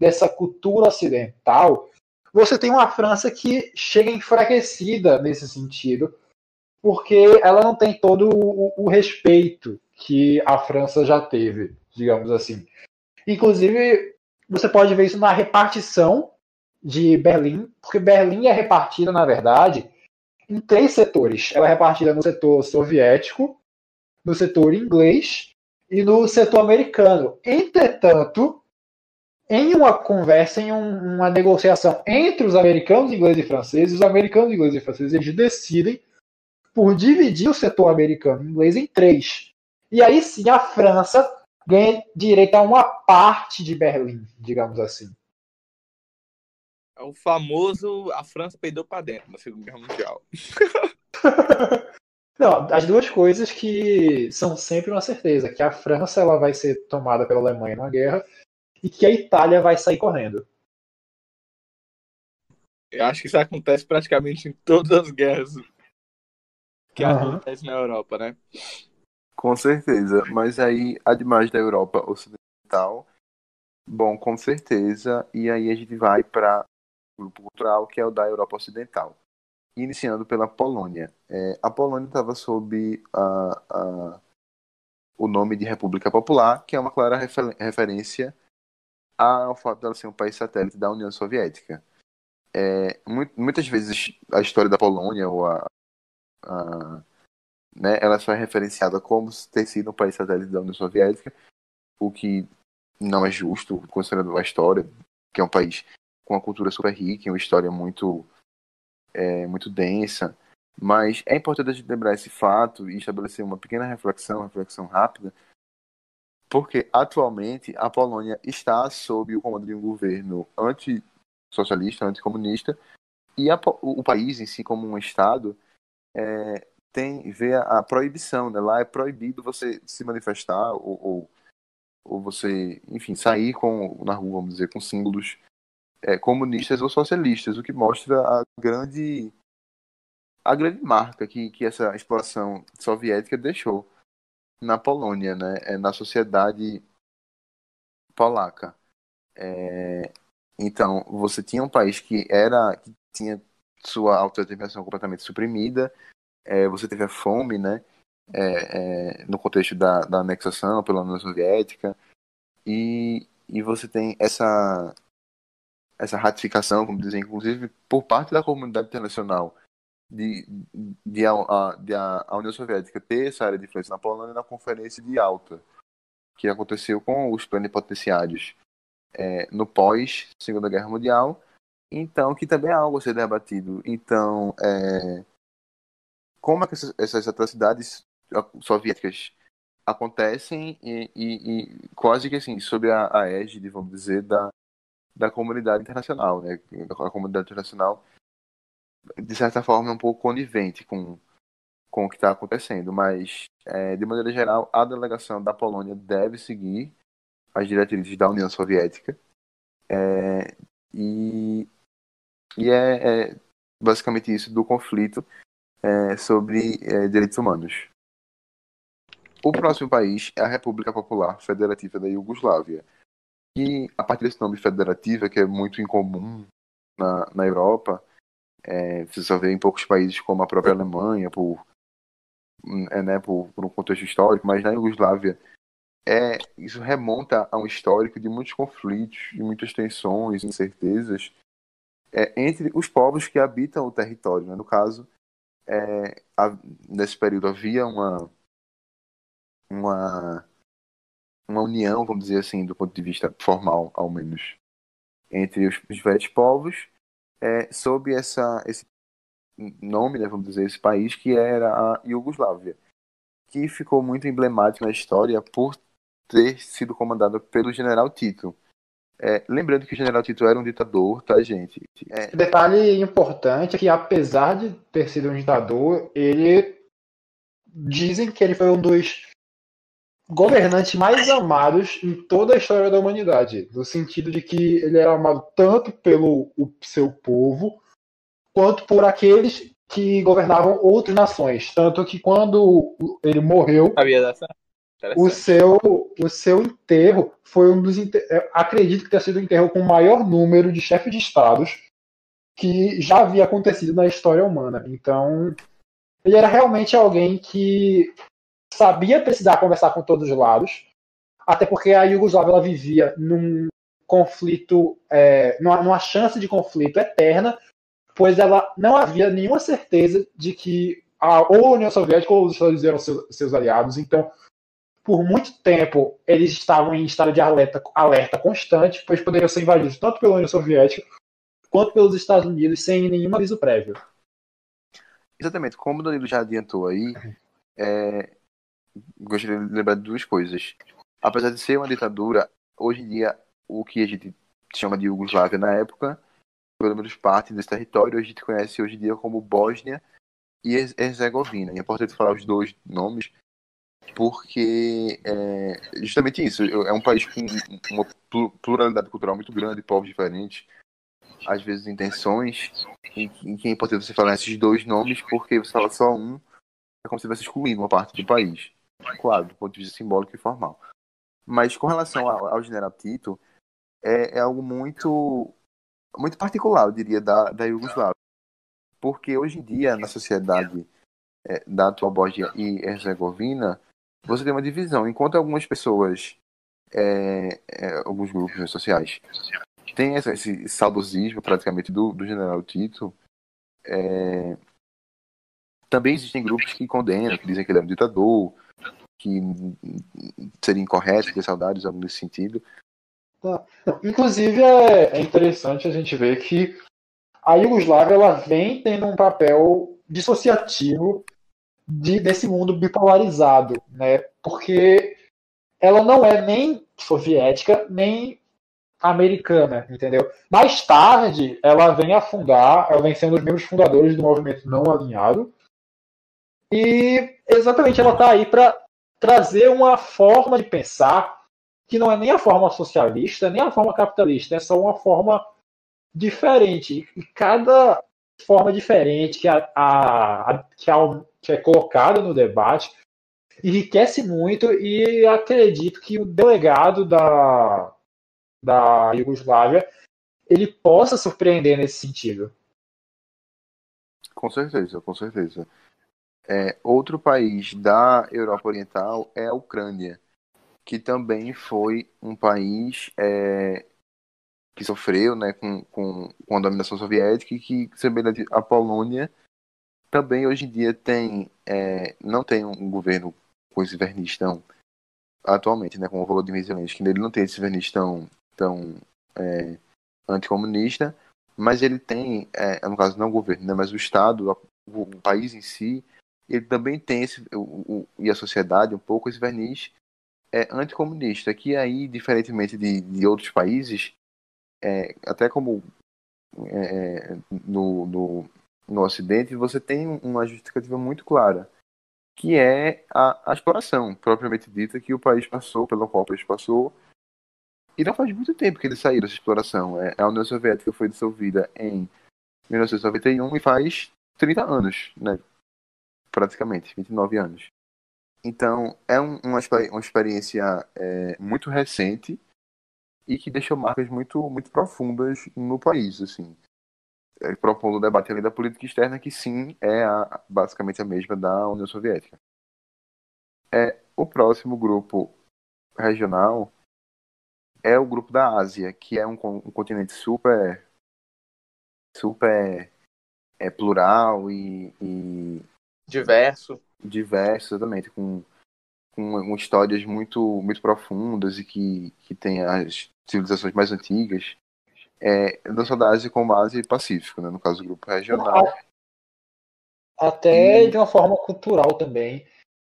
dessa cultura ocidental, você tem uma França que chega enfraquecida nesse sentido, porque ela não tem todo o, o respeito que a França já teve, digamos assim. Inclusive, você pode ver isso na repartição de Berlim, porque Berlim é repartida, na verdade, em três setores. Ela é repartida no setor soviético, no setor inglês e no setor americano. Entretanto, em uma conversa, em um, uma negociação entre os americanos, ingleses e franceses, os americanos, ingleses e franceses eles decidem por dividir o setor americano e inglês em três. E aí sim a França ganha direito a uma parte de Berlim, digamos assim. É o famoso a França peidou para dentro na Segunda Guerra Mundial. [LAUGHS] Não, as duas coisas que são sempre uma certeza, que a França ela vai ser tomada pela Alemanha numa guerra e que a Itália vai sair correndo. Eu acho que isso acontece praticamente em todas as guerras que uhum. acontecem na Europa, né? Com certeza, mas aí, ademais da Europa Ocidental, bom, com certeza, e aí a gente vai para o grupo cultural que é o da Europa Ocidental, iniciando pela Polônia. É, a Polônia estava sob a, a, o nome de República Popular, que é uma clara refer, referência ao fato dela ser um país satélite da União Soviética. É, muitas vezes a história da Polônia ou a, a né, ela só é referenciada como ter sido um país satélite da União Soviética, o que não é justo, considerando a história, que é um país com uma cultura super rica, uma história muito é, muito densa. Mas é importante a gente lembrar esse fato e estabelecer uma pequena reflexão, uma reflexão rápida, porque atualmente a Polônia está sob o comando de um governo antissocialista, anticomunista, E a, o, o, país em si, como um Estado, é, tem vê a, a, proibição, né? Lá é proibido você se manifestar ou, ou, ou, você, enfim, sair com, na rua, vamos dizer, com símbolos é, comunistas ou socialistas, o que mostra a grande a grande marca que, que essa exploração soviética deixou na Polônia, né? É, na sociedade polaca. É, então, você tinha um país que era que tinha sua autodeterminação completamente suprimida, é, você teve a fome, né? É, é, no contexto da, da anexação pela União Soviética, e, e você tem essa, essa ratificação, como dizem, inclusive por parte da comunidade internacional, de, de, a, de a, a União Soviética ter essa área de influência na Polônia na Conferência de Alta, que aconteceu com os plenipotenciários é, no pós Segunda Guerra Mundial, então que também é algo a ser debatido. Então, é, como é que essas, essas, atrocidades soviéticas acontecem e, e, e, quase que assim sob a, a égide, vamos dizer, da, da comunidade internacional, né? A comunidade internacional de certa forma, é um pouco conivente com, com o que está acontecendo, mas, é, de maneira geral, a delegação da Polônia deve seguir as diretrizes da União Soviética é, e, e é, é, basicamente isso do conflito é, sobre é, direitos humanos. O próximo país é a República Popular Federativa da Iugoslávia, e a partir desse nome federativa, que é muito incomum na, na Europa, é, você só vê em poucos países como a própria Alemanha, por, é, né, por, por um contexto histórico, mas na Iugoslávia é, isso remonta a um histórico de muitos conflitos, de muitas tensões, incertezas é, entre os povos que habitam o território. Né? No caso, é, a, nesse período havia uma, uma, uma união, vamos dizer assim, do ponto de vista formal, ao menos, entre os, os velhos povos é, sob essa, esse nome, né, vamos dizer, esse país, que era a Iugoslávia, que ficou muito emblemático na história por ter sido comandado pelo general Tito. É, lembrando que o general Tito era um ditador, tá, gente? É... Detalhe importante é que, apesar de ter sido um ditador, ele. Dizem que ele foi um dos governantes mais amados em toda a história da humanidade, no sentido de que ele era amado tanto pelo seu povo quanto por aqueles que governavam outras nações, tanto que quando ele morreu, o seu o seu enterro foi um dos acredito que tenha sido o enterro com o maior número de chefes de estados que já havia acontecido na história humana. Então, ele era realmente alguém que sabia precisar conversar com todos os lados, até porque a Iugoslávia vivia num conflito, é, numa, numa chance de conflito eterna, pois ela não havia nenhuma certeza de que a, ou a União Soviética ou os Estados Unidos eram seus, seus aliados. Então, por muito tempo, eles estavam em estado de alerta, alerta constante, pois poderiam ser invadidos tanto pela União Soviética quanto pelos Estados Unidos sem nenhum aviso prévio. Exatamente, como o Danilo já adiantou aí, é, gostaria de lembrar de duas coisas. Apesar de ser uma ditadura, hoje em dia, o que a gente chama de Iugoslávia na época, pelo menos parte desse território, a gente conhece hoje em dia como Bósnia e Herzegovina. E é importante falar os dois nomes, porque é justamente isso. É um país com uma pluralidade cultural muito grande, povos diferentes, às vezes intenções, em que é importante você falar esses dois nomes, porque você fala só um, é como se estivesse excluindo uma parte do país claro, do ponto de vista simbólico e formal. Mas com relação ao, ao general Tito, é, é, algo muito, muito particular, eu diria, da, da Iugoslávia. Porque hoje em dia, na sociedade é, da atual Bósnia e Herzegovina, você tem uma divisão. Enquanto algumas pessoas, é, é alguns grupos sociais, têm esse, esse saudosismo praticamente do, do general Tito, é, também existem grupos que condenam, que dizem que ele é um ditador, que seria incorreto ter saudades, algo nesse sentido. Tá. Inclusive, é, é interessante a gente ver que a Iugoslávia ela vem tendo um papel dissociativo de, desse mundo bipolarizado, né? Porque ela não é nem soviética, nem americana, entendeu? Mais tarde, ela vem a fundar, ela vem sendo os membros fundadores do movimento não alinhado. E exatamente ela está aí para trazer uma forma de pensar que não é nem a forma socialista, nem a forma capitalista, é só uma forma diferente. E cada forma diferente que, a, a, a, que, a, que é colocada no debate enriquece muito e acredito que o delegado da, da Iugoslávia ele possa surpreender nesse sentido. Com certeza, com certeza. É, outro país da Europa Oriental é a Ucrânia, que também foi um país é, que sofreu né, com, com, com a dominação soviética e que, semelhante à Polônia, também hoje em dia tem, é, não tem um governo com esse verniz tão, atualmente, né, com o Volodymyr Zelensky, ele não tem esse verniz tão, tão é, anticomunista, mas ele tem, é, no caso não o governo, né, mas o Estado, o país em si, ele também tem esse, o, o, e a sociedade um pouco esse verniz é, anticomunista, que aí, diferentemente de, de outros países, é, até como é, é, no, no, no Ocidente, você tem uma justificativa muito clara, que é a, a, exploração, propriamente dita, que o país passou, pelo qual o país passou, e não faz muito tempo que eles saíram dessa exploração. É, a União Soviética foi dissolvida em 1991 e faz 30 anos, né? Praticamente, 29 anos. Então, é um, uma, uma experiência é, muito recente e que deixou marcas muito, muito profundas no país, assim. É, propondo o debate além da política externa, que sim, é a, basicamente a mesma da União Soviética. É, o próximo grupo regional é o grupo da Ásia, que é um, um continente super super é, plural e, e diverso. Diverso, exatamente, com, com, histórias muito, muito profundas e que, que tem as civilizações mais antigas. É, não só da Ásia como Ásia e Pacífico, né, no caso do grupo regional. Até e... de uma forma cultural também.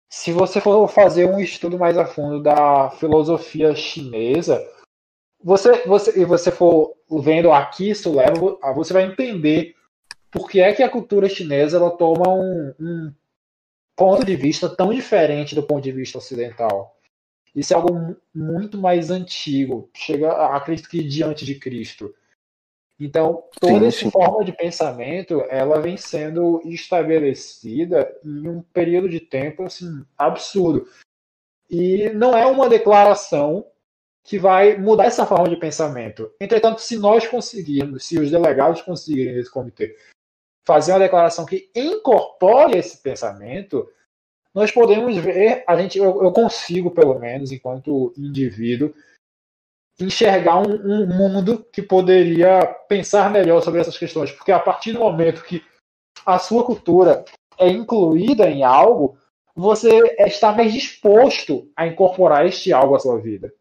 Se você for fazer um estudo mais a fundo da filosofia chinesa, você, você, e você for vendo aqui isso leva, você vai entender por que é que a cultura chinesa ela toma um, um ponto de vista tão diferente do ponto de vista ocidental. Isso é algo muito mais antigo, chega, acredito que diante de Cristo. Então, toda sim, essa sim. forma de pensamento, ela vem sendo estabelecida em um período de tempo assim absurdo. E não é uma declaração que vai mudar essa forma de pensamento. Entretanto, se nós conseguirmos, se os delegados conseguirem nesse comitê fazer uma declaração que incorpore esse pensamento, nós podemos ver, a gente, eu, eu consigo, pelo menos, enquanto indivíduo, enxergar um, um, mundo que poderia pensar melhor sobre essas questões. Porque a partir do momento que a sua cultura é incluída em algo, você está mais disposto a incorporar este algo à sua vida.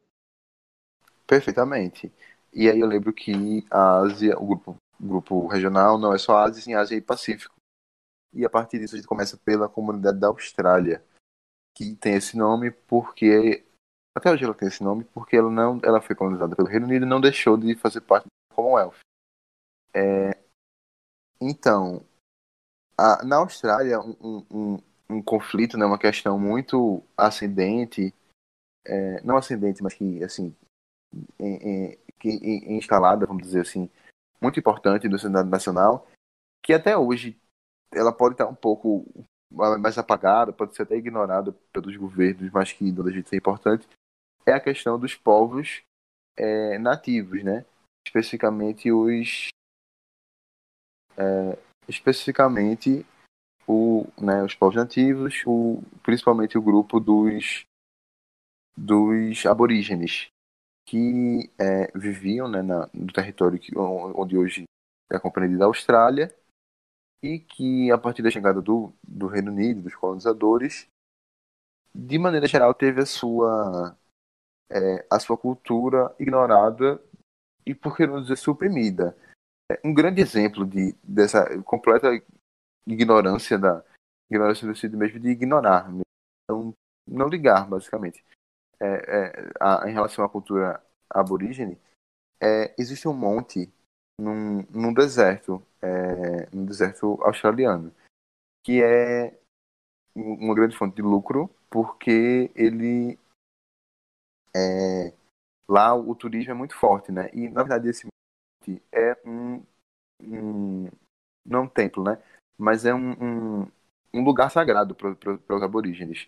Perfeitamente. E aí eu lembro que a Ásia, o grupo grupo regional, não é só Ásia, sim Ásia e Pacífico. E a partir disso a gente começa pela comunidade da Austrália, que tem esse nome porque até hoje ela tem esse nome porque ela não ela foi colonizada pelo Reino Unido e não deixou de fazer parte do Commonwealth. É, então, a, na Austrália um, um, um, conflito, né, uma questão muito ascendente, é, não ascendente, mas que assim em, em, que, instalada, vamos dizer assim, muito importante do Senado Nacional, que até hoje ela pode estar um pouco mais apagada, pode ser até ignorada pelos governos, mas que não deixa de ser importante, é a questão dos povos é, nativos, né? Especificamente os é, especificamente o, né, os povos nativos, o, principalmente o grupo dos dos aborígenes, que é, viviam né, na, no território que, onde hoje é compreendido a Austrália e que, a partir da chegada do, do Reino Unido, dos colonizadores, de maneira geral, teve a sua, é, a sua cultura ignorada e, por que não dizer, suprimida. É, um grande exemplo de, dessa completa ignorância da ignorância do sentido mesmo de ignorar, não, não ligar, basicamente é, é, a, em relação à cultura aborígene é, existe um monte num, num deserto, é, num deserto australiano, que é uma grande fonte de lucro, porque ele é, lá o turismo é muito forte, né? E na verdade esse monte é um, um não um templo, né? Mas é um, um, um lugar sagrado para os aborígenes.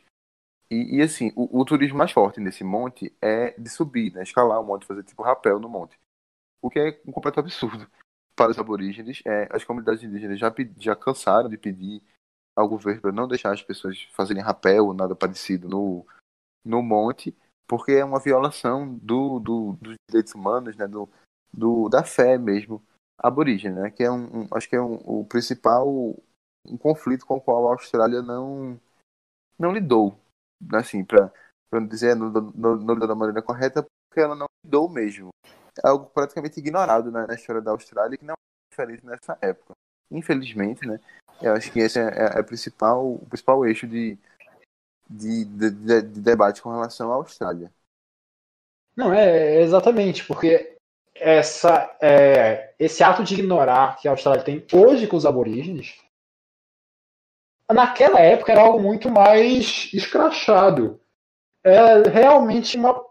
E, e assim, o, o, turismo mais forte nesse monte é de subir, né? Escalar o monte, fazer tipo rapel no monte. O que é um completo absurdo [LAUGHS] para os aborígenes. É, as comunidades indígenas já, já cansaram de pedir ao governo para não deixar as pessoas fazerem rapel ou nada parecido no, no monte, porque é uma violação do, do, dos direitos humanos, né? do, do, da fé mesmo aborígene, né? que é um, um acho que é um, o principal um conflito com o qual a Austrália não não lidou, assim, para não dizer não, não lidou da maneira correta, porque ela não lidou mesmo é algo praticamente ignorado né, na história da Austrália, que não é diferente nessa época. Infelizmente, né? Eu acho que esse é, é, é principal, o principal eixo de, de, de, de, de debate com relação à Austrália. Não, é exatamente, porque essa, é, esse ato de ignorar que a Austrália tem hoje com os aborígenes, naquela época era algo muito mais escrachado. É realmente uma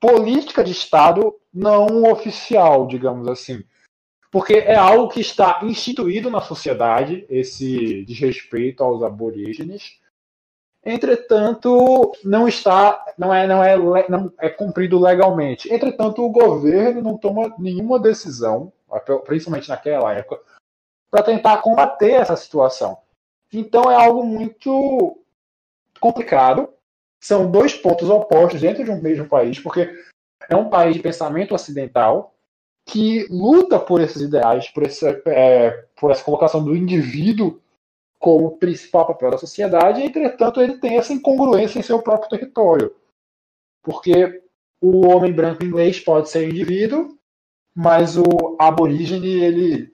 política de Estado não oficial, digamos assim. Porque é algo que está instituído na sociedade, esse desrespeito aos aborígenes. Entretanto, não está, não é, não é, não é cumprido legalmente. Entretanto, o governo não toma nenhuma decisão, principalmente naquela época, para tentar combater essa situação. Então é algo muito complicado são dois pontos opostos dentro de um mesmo país, porque é um país de pensamento ocidental que luta por esses ideais, por essa, é, por essa colocação do indivíduo como principal papel da sociedade, entretanto, ele tem essa incongruência em seu próprio território. Porque o homem branco inglês pode ser indivíduo, mas o aborígene, ele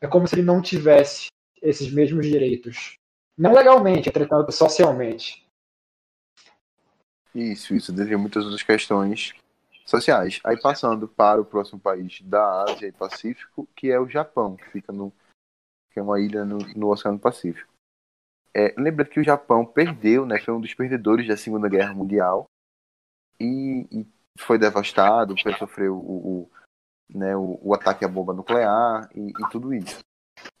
é como se ele não tivesse esses mesmos direitos. Não legalmente, entretanto, socialmente. Isso, isso. Devia muitas outras questões sociais. Aí passando para o próximo país da Ásia e Pacífico, que é o Japão, que fica no que é uma ilha no, no Oceano Pacífico. É, lembra que o Japão perdeu, né? Foi um dos perdedores da Segunda Guerra Mundial e, e foi devastado, sofreu o, o, né, o, o, ataque à bomba nuclear e, e tudo isso.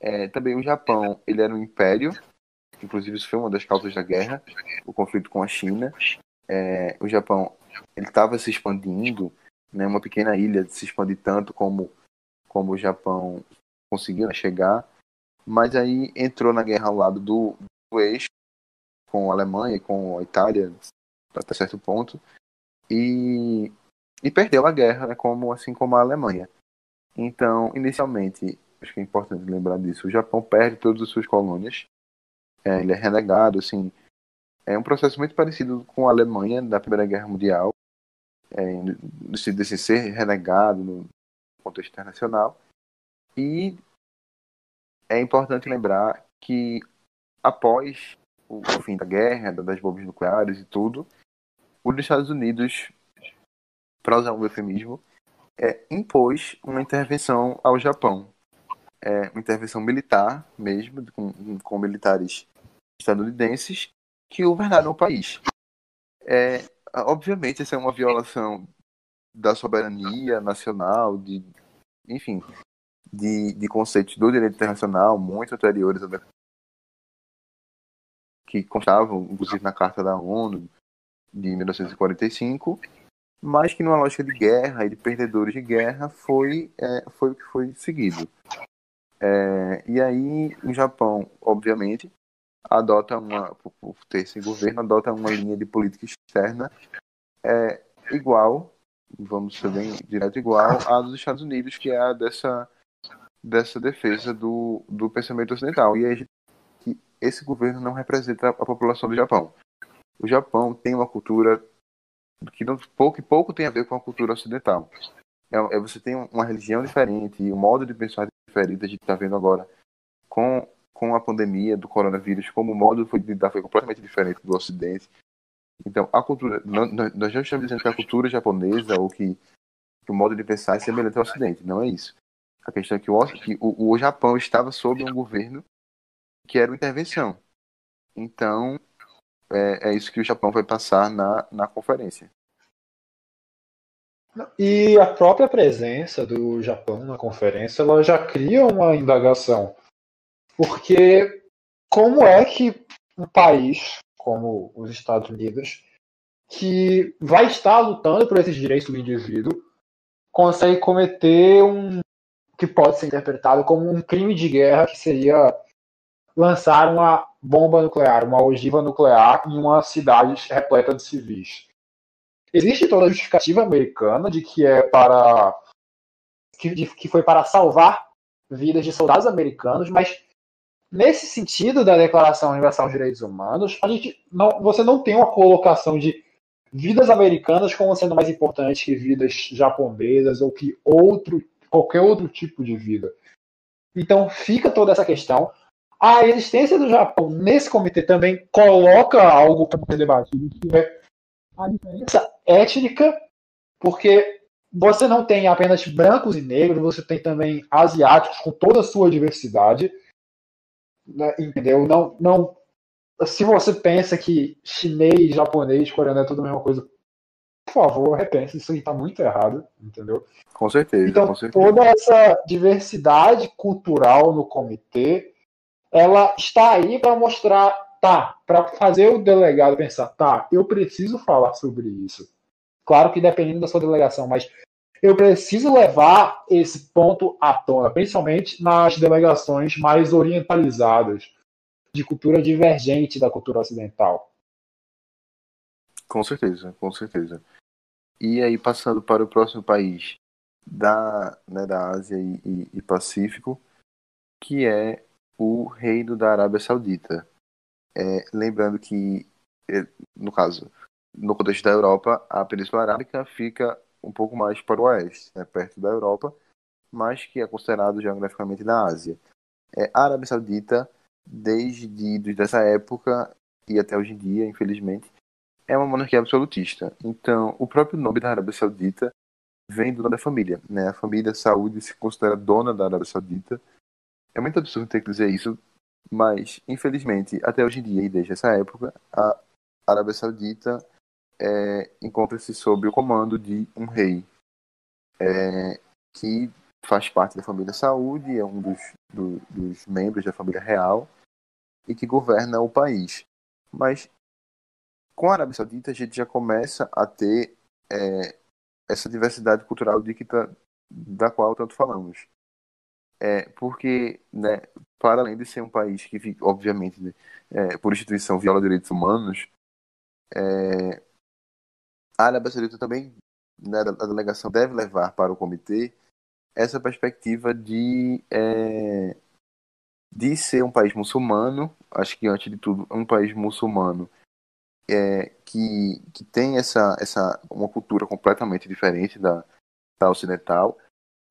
É, também o Japão, ele era um império, inclusive isso foi uma das causas da guerra, o conflito com a China. É, o Japão ele estava se expandindo, né, uma pequena ilha se expande tanto como como o Japão conseguiu chegar, mas aí entrou na guerra ao lado do, do eixo com a Alemanha e com a Itália até certo ponto. E, e perdeu a guerra, né, como assim como a Alemanha. Então, inicialmente, acho que é importante lembrar disso, o Japão perde todas as suas colônias, é, ele é renegado, assim, é um processo muito parecido com a Alemanha da Primeira Guerra Mundial, é, desse, desse ser renegado no contexto internacional. E é importante lembrar que após o, o fim da guerra, das bombas nucleares e tudo, os Estados Unidos, para usar um eufemismo, é, impôs uma intervenção ao Japão. É, uma intervenção militar mesmo, com, com militares estadunidenses, que governaram o país. É, obviamente, isso é uma violação da soberania nacional, de, enfim, de, de conceitos do direito internacional muito anteriores a que constavam, inclusive, na Carta da ONU de 1945, mas que numa lógica de guerra e de perdedores de guerra foi, é, foi o que foi seguido. É, e aí, o Japão, obviamente, adota uma, por ter esse governo, adota uma linha de política externa é, igual, vamos ser bem direto, igual à dos Estados Unidos, que é a dessa, dessa defesa do, do pensamento ocidental. E aí, esse governo não representa a população do Japão. O Japão tem uma cultura que não, pouco e pouco tem a ver com a cultura ocidental. É, é, você tem uma religião diferente, um modo de pensar diferente, a gente está vendo agora com com a pandemia do coronavírus, como o modo foi lidar foi completamente diferente do Ocidente. Então, a cultura, nós já estamos dizendo que a cultura japonesa, ou que que o modo de pensar é semelhante ao Ocidente. Não é isso. A questão é que o, que o, o Japão estava sob um governo que era uma intervenção. Então, é, é, isso que o Japão vai passar na, na conferência. E a própria presença do Japão na conferência ela já cria uma indagação. Porque como é que um país como os Estados Unidos, que vai estar lutando por esses direitos do indivíduo, consegue cometer um que pode ser interpretado como um crime de guerra, que seria lançar uma bomba nuclear, uma ogiva nuclear em uma cidade repleta de civis. Existe toda a justificativa americana de que é para que, de, que foi para salvar vidas de soldados americanos, mas nesse sentido da Declaração Universal dos Direitos Humanos, a gente não, você não tem uma colocação de vidas americanas como sendo mais importante que vidas japonesas ou que outro qualquer outro tipo de vida. Então fica toda essa questão. A existência do Japão nesse comitê também coloca algo para ser debatido, que é a diferença étnica, porque você não tem apenas brancos e negros, você tem também asiáticos com toda a sua diversidade, né, entendeu? Não, não, se você pensa que chinês, japonês, coreano é tudo a mesma coisa, por favor, repense, isso aí está muito errado, entendeu? Com certeza. Então, com certeza. toda essa diversidade cultural no comitê, ela está aí para mostrar tá, para fazer o delegado pensar, tá, eu preciso falar sobre isso. Claro que dependendo da sua delegação, mas eu preciso levar esse ponto à tona, principalmente nas delegações mais orientalizadas, de cultura divergente da cultura ocidental. Com certeza, com certeza. E aí, passando para o próximo país da, né, da Ásia e, e, e Pacífico, que é o Reino da Arábia Saudita. É, lembrando que, é, no caso, no contexto da Europa, a Península Arábica fica um pouco mais para o oeste, né, perto da Europa, mas que é considerado geograficamente na Ásia. É, a Arábia Saudita, desde, desde essa época e até hoje em dia, infelizmente, é uma monarquia absolutista. Então, o próprio nome da Arábia Saudita vem do nome da família. Né? A família Saúde se considera dona da Arábia Saudita. É muito absurdo ter que dizer isso, mas, infelizmente, até hoje em dia e desde essa época, a Arábia Saudita é, encontra-se sob o comando de um rei é, que faz parte da família Saúde, é um dos, do, dos membros da família real e que governa o país. Mas com a Arábia Saudita a gente já começa a ter é, essa diversidade cultural de que tá, da qual tanto falamos. É, porque, né, para além de ser um país que, obviamente, né, é, por instituição viola direitos humanos, é, a Arábia Saudita também, né, a delegação deve levar para o comitê essa perspectiva de, é, de ser um país muçulmano, acho que antes de tudo, um país muçulmano é, que, que tem essa, essa uma cultura completamente diferente da, da ocidental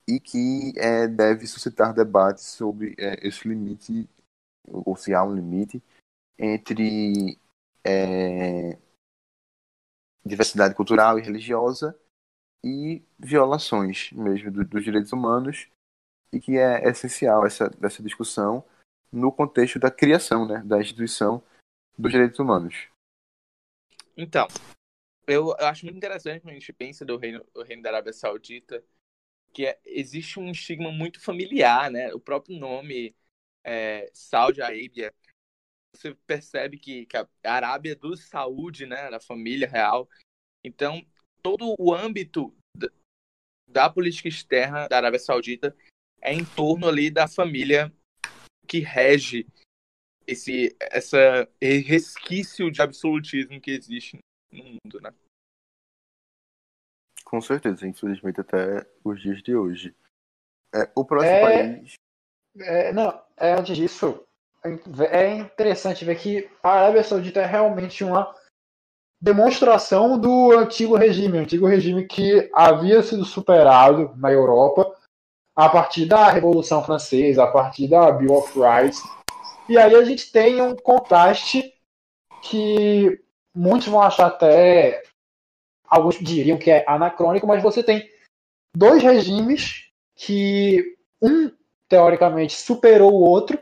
e que é, deve suscitar debates sobre é, esse limite, ou se há um limite, entre é, diversidade cultural e religiosa e violações mesmo do, dos direitos humanos e que é essencial essa, essa discussão no contexto da criação né, da instituição dos direitos humanos. Então, eu, eu acho muito interessante quando a gente pensa do reino, do reino da Arábia Saudita que é, existe um estigma muito familiar, né? O próprio nome é, Saudi Arábia, você percebe que, que a Arábia é do Saúde, né? Da família real. Então, todo o âmbito da, da política externa da Arábia Saudita é em torno ali da família que rege esse essa resquício de absolutismo que existe no mundo, né? Com certeza, infelizmente até os dias de hoje. É, o próximo é, país. É, não, é, antes disso, é interessante ver que a Arábia Saudita é realmente uma demonstração do antigo regime, antigo regime que havia sido superado na Europa a partir da Revolução Francesa, a partir da Bill of Rights. E aí a gente tem um contraste que muitos vão achar até alguns diriam que é anacrônico, mas você tem dois regimes que um teoricamente superou o outro,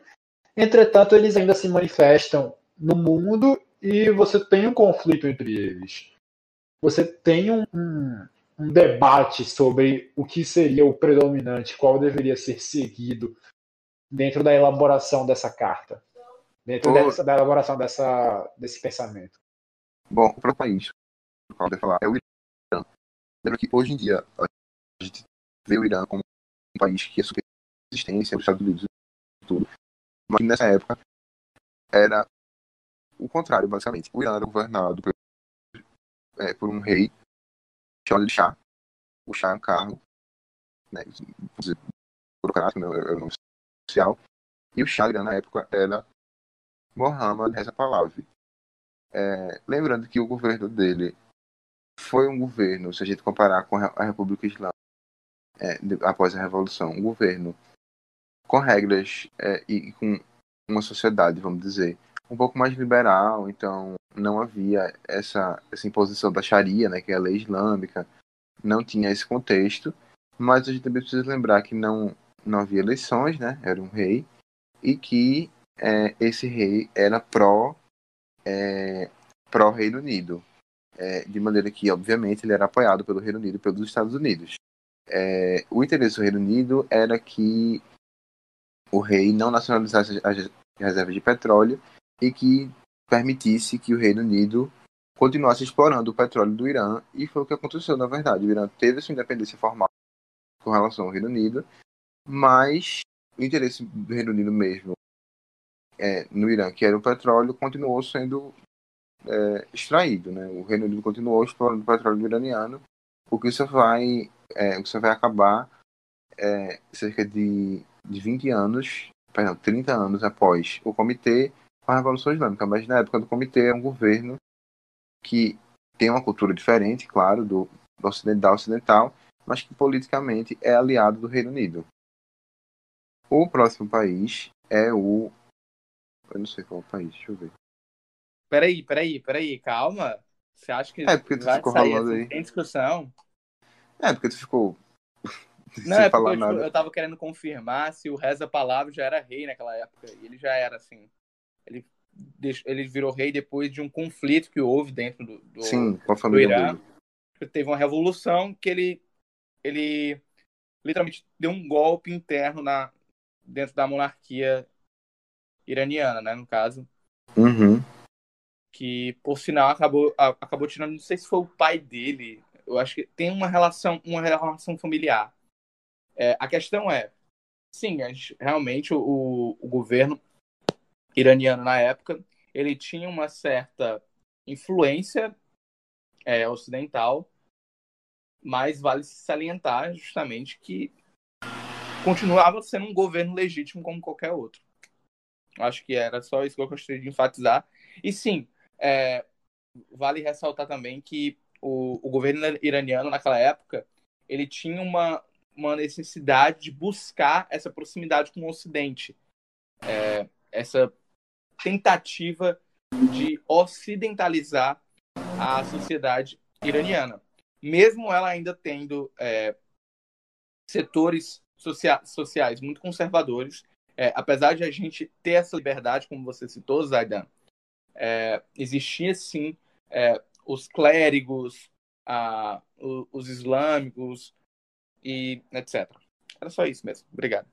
entretanto eles ainda se manifestam no mundo e você tem um conflito entre eles. Você tem um, um, um debate sobre o que seria o predominante, qual deveria ser seguido dentro da elaboração dessa carta, dentro dessa, da elaboração dessa, desse pensamento. Bom, para o país, pode falar, é o Irã. Lembra que hoje em dia a gente vê o Irã como um país que é super existência, os Estados Unidos e tudo. Mas nessa época era o contrário, basicamente. O Irã era governado por, é, por um rei chamado de Shah. O Shah é um cargo, né, burocrático, né, era o nome oficial. E o Shah na época era Mohammad Reza Pahlavi. É, lembrando que o governo dele foi um governo, se a gente comparar com a República Islâmica é, após a Revolução, um governo com regras é, e com uma sociedade, vamos dizer, um pouco mais liberal, então não havia essa, essa imposição da Sharia, né, que é a lei islâmica, não tinha esse contexto, mas a gente também precisa lembrar que não, não havia eleições, né, era um rei, e que é, esse rei era pró é, pró Reino Unido, é, de maneira que, obviamente, ele era apoiado pelo Reino Unido e pelos Estados Unidos. É, o interesse do Reino Unido era que o rei não nacionalizasse as reservas de petróleo e que permitisse que o Reino Unido continuasse explorando o petróleo do Irã, e foi o que aconteceu, na verdade. O Irã teve sua independência formal com relação ao Reino Unido, mas o interesse do Reino Unido mesmo é, no Irã, que era o petróleo, continuou sendo é, extraído. Né? O Reino Unido continuou explorando o petróleo iraniano, o que isso vai, é, vai acabar é, cerca de, de 20 anos, perdão, 30 anos após o comitê com a Revolução Islâmica. Mas na época do comitê é um governo que tem uma cultura diferente, claro, do, do ocidental ocidental, mas que politicamente é aliado do Reino Unido. O próximo país é o eu não sei qual país, deixa eu ver. Peraí, peraí, peraí, calma. Você acha que é porque tu ficou falando assim, aí. Tem discussão? É, porque tu ficou. [LAUGHS] Não, é porque eu, tipo, eu tava querendo confirmar se o Reza Palavra já era rei naquela época. E ele já era, assim. Ele, ele virou rei depois de um conflito que houve dentro do, do, Sim, com a do família Irã. dele. Teve uma revolução que ele, ele literalmente deu um golpe interno na, dentro da monarquia iraniana, né, no caso. Uhum. Que por sinal acabou acabou tirando, não sei se foi o pai dele, eu acho que tem uma relação uma relação familiar. É, a questão é, sim, gente- realmente o, o governo iraniano na época ele tinha uma certa influência é, ocidental, mas vale se salientar justamente que continuava sendo um governo legítimo como qualquer outro. Acho que era só isso que eu gostaria de enfatizar. E sim, é, vale ressaltar também que o, o governo iraniano naquela época ele tinha uma, uma necessidade de buscar essa proximidade com o Ocidente, É, essa tentativa de ocidentalizar a sociedade iraniana, mesmo ela ainda tendo é, setores socia sociais muito conservadores, é, apesar de a gente ter essa liberdade, como você citou, Zaidan, é, existia sim é, os clérigos, a, os islâmicos e etc. Era só isso mesmo. Obrigado.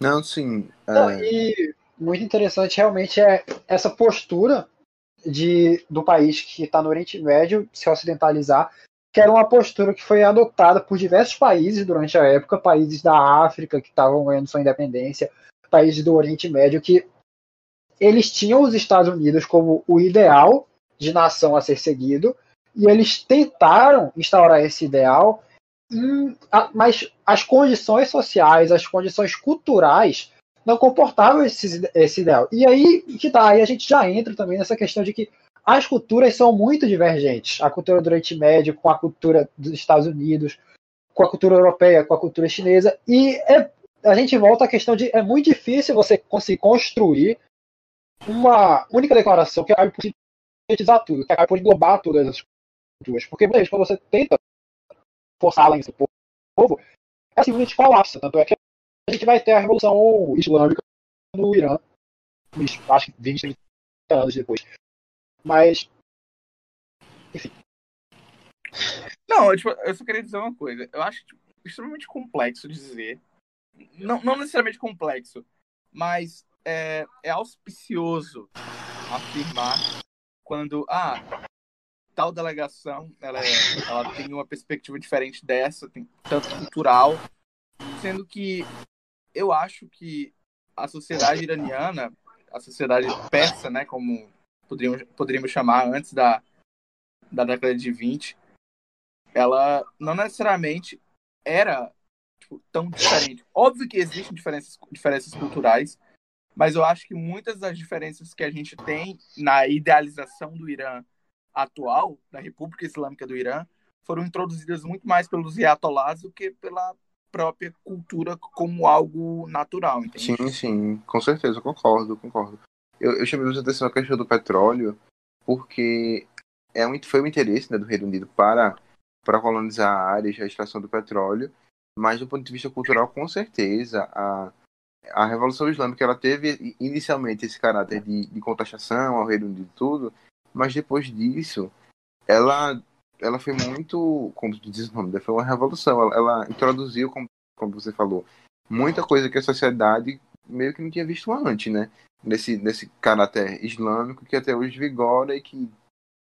Não, sim. é, Não, e muito interessante realmente é essa postura de, do país que está no Oriente Médio se ocidentalizar, que era uma postura que foi adotada por diversos países durante a época, países da África que estavam ganhando sua independência, países do Oriente Médio que eles tinham os Estados Unidos como o ideal de nação a ser seguido e eles tentaram instaurar esse ideal, a- mas as condições sociais, as condições culturais não comportavam esse, esse ideal. E aí que tá, aí a gente já entra também nessa questão de que as culturas são muito divergentes. A cultura do Oriente Médio com a cultura dos Estados Unidos, com a cultura europeia, com a cultura chinesa. E é- a gente volta à questão de é muito difícil você conseguir construir uma única declaração que acabe por sintetizar tudo, que acabe por englobar todas as culturas. Porque vezes quando você tenta forçar lá em por novo, é simplesmente colapsa. Tanto é que a gente vai ter a Revolução Islâmica no Irã, acho que 20, 30 anos depois. Mas, enfim. Não, tipo, eu só queria dizer uma coisa. Eu acho tipo, extremamente complexo dizer. Não, não necessariamente complexo, mas é, é auspicioso afirmar quando ah, tal delegação ela, é, ela tem uma perspectiva diferente dessa, tem tanto cultural, sendo que eu acho que a sociedade iraniana, a sociedade persa, né, como poderíamos, poderíamos chamar antes da, da década de 20, ela não necessariamente era tipo, tão diferente. Óbvio que existem diferenças, diferenças culturais, mas eu acho que muitas das diferenças que a gente tem na idealização do Irã atual, da República Islâmica do Irã, foram introduzidas muito mais pelos ayatollahs do que pela própria cultura como algo natural, entende? Sim, sim, com certeza, concordo, concordo. Eu, eu chamei a atenção a questão do petróleo, porque é um, foi um interesse né, do Reino Unido para, para colonizar áreas, a extração do petróleo, mas do ponto de vista cultural, com certeza, a, a Revolução Islâmica ela teve inicialmente esse caráter de, de contestação ao Reino Unido e tudo, mas depois disso, ela ela foi muito, como diz o nome, foi uma revolução. Ela, ela introduziu, como, como você falou, muita coisa que a sociedade meio que não tinha visto antes, né? Nesse, nesse caráter islâmico que até hoje vigora e que,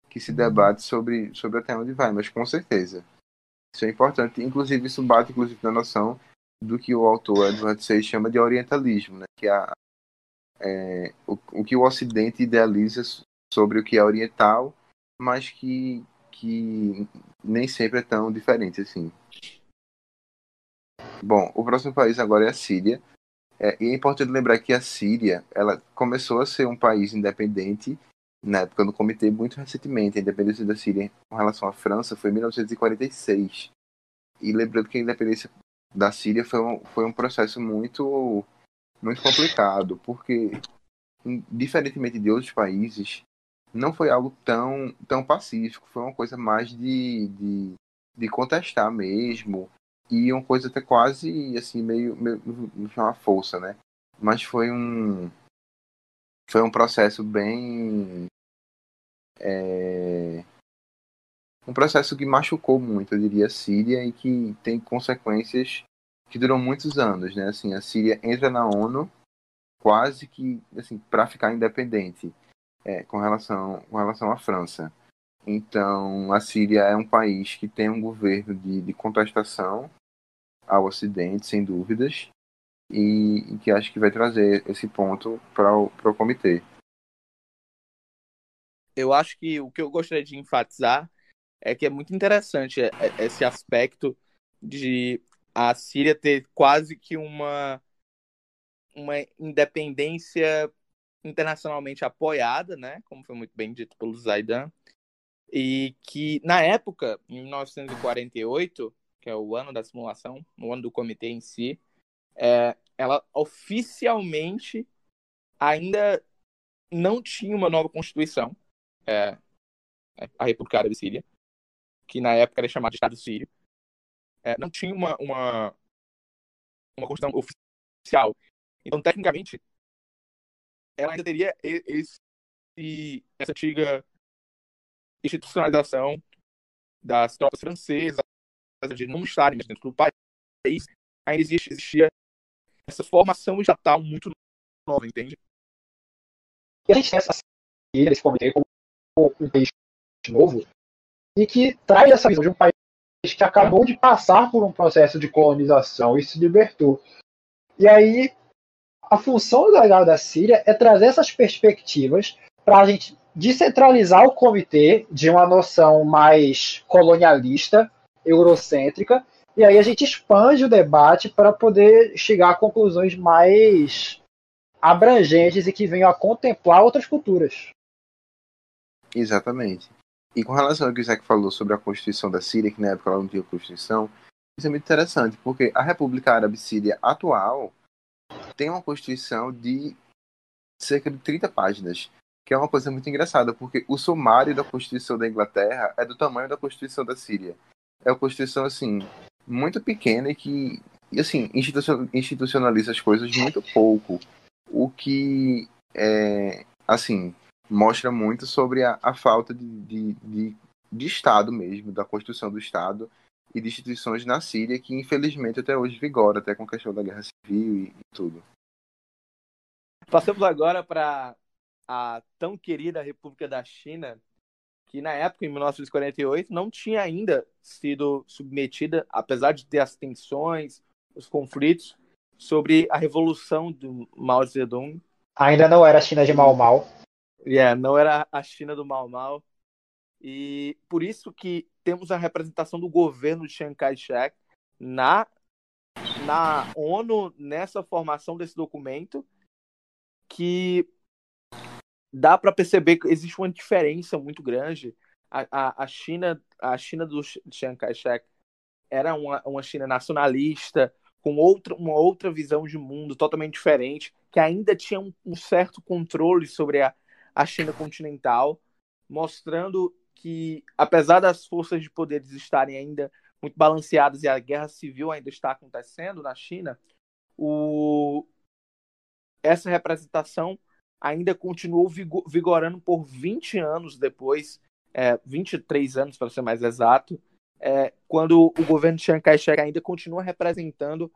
que se debate sobre, sobre até onde vai, mas com certeza. Isso é importante. Inclusive, isso bate inclusive na noção do que o autor Edward Said chama de orientalismo, né? que é, a, é o, o que o Ocidente idealiza sobre o que é oriental, mas que, que nem sempre é tão diferente assim. Bom, o próximo país agora é a Síria. É, e é importante lembrar que a Síria ela começou a ser um país independente na época do comitê muito recentemente. A independência da Síria com relação à França foi em 1946. E lembrando que a independência da Síria foi um, foi um processo muito, muito complicado, porque, diferentemente de outros países, não foi algo tão, tão pacífico, foi uma coisa mais de, de, de contestar mesmo, e uma coisa até quase, assim, meio, meio não força, né? Mas foi um, foi um processo bem... É, um processo que machucou muito, eu diria, a Síria e que tem consequências que duram muitos anos, né? Assim, a Síria entra na ONU quase que assim para ficar independente é, com relação com relação à França. Então, a Síria é um país que tem um governo de, de contestação ao Ocidente, sem dúvidas, e, e, que acho que vai trazer esse ponto para o, para o comitê. Eu acho que o que eu gostaria de enfatizar é que é muito interessante é, é, esse aspecto de a Síria ter quase que uma, uma independência internacionalmente apoiada, né, como foi muito bem dito pelo Zaidan, e que na época, em 1948, que é o ano da simulação, o ano do comitê em si, é, ela oficialmente ainda não tinha uma nova constituição, é, a República Árabe Síria, que na época era chamada de Estado Sírio, é, não tinha uma, uma, uma Constituição oficial. Então, tecnicamente, ela ainda teria esse, essa antiga institucionalização das tropas francesas, de não estarem dentro do país, ainda existia essa formação estatal muito nova, entende? E a gente tem essa esse comitê como um país novo, e que traz essa visão de um país que acabou de passar por um processo de colonização e se libertou. E aí, a função legal da Síria é trazer essas perspectivas para a gente descentralizar o comitê de uma noção mais colonialista, eurocêntrica, e aí a gente expande o debate para poder chegar a conclusões mais abrangentes e que venham a contemplar outras culturas. Exatamente. E com relação ao que o Isaac falou sobre a Constituição da Síria, que na época ela não tinha Constituição, isso é muito interessante, porque a República Árabe Síria atual tem uma Constituição de cerca de 30 páginas, que é uma coisa muito engraçada, porque o sumário da Constituição da Inglaterra é do tamanho da Constituição da Síria. É uma Constituição, assim, muito pequena e que, assim, institucionaliza as coisas muito pouco. O que, é, assim, mostra muito sobre a, a falta de, de, de, de Estado mesmo, da construção do Estado e de instituições na Síria que, infelizmente, até hoje vigora, até com a questão da guerra civil e, e tudo. Passamos agora para a tão querida República da China, que na época, em 1948, não tinha ainda sido submetida, apesar de ter as tensões, os conflitos, sobre a revolução do Mao Zedong. Ainda não era a China de Mao Mao. Yeah, não era a China do Mao Mao. E por isso que temos a representação do governo de Chiang Kai-shek na, na ONU, nessa formação desse documento, que dá para perceber que existe uma diferença muito grande. A, a, a China, a China do Chiang Kai-shek era uma, uma China nacionalista, com outra, uma outra visão de mundo totalmente diferente, que ainda tinha um, um certo controle sobre a, a China continental, mostrando que, apesar das forças de poderes estarem ainda muito balanceadas e a guerra civil ainda está acontecendo na China, o... essa representação ainda continuou vigorando por 20 anos depois, é, 23 anos para ser mais exato, é, quando o governo de Chiang Kai-shek ainda continua representando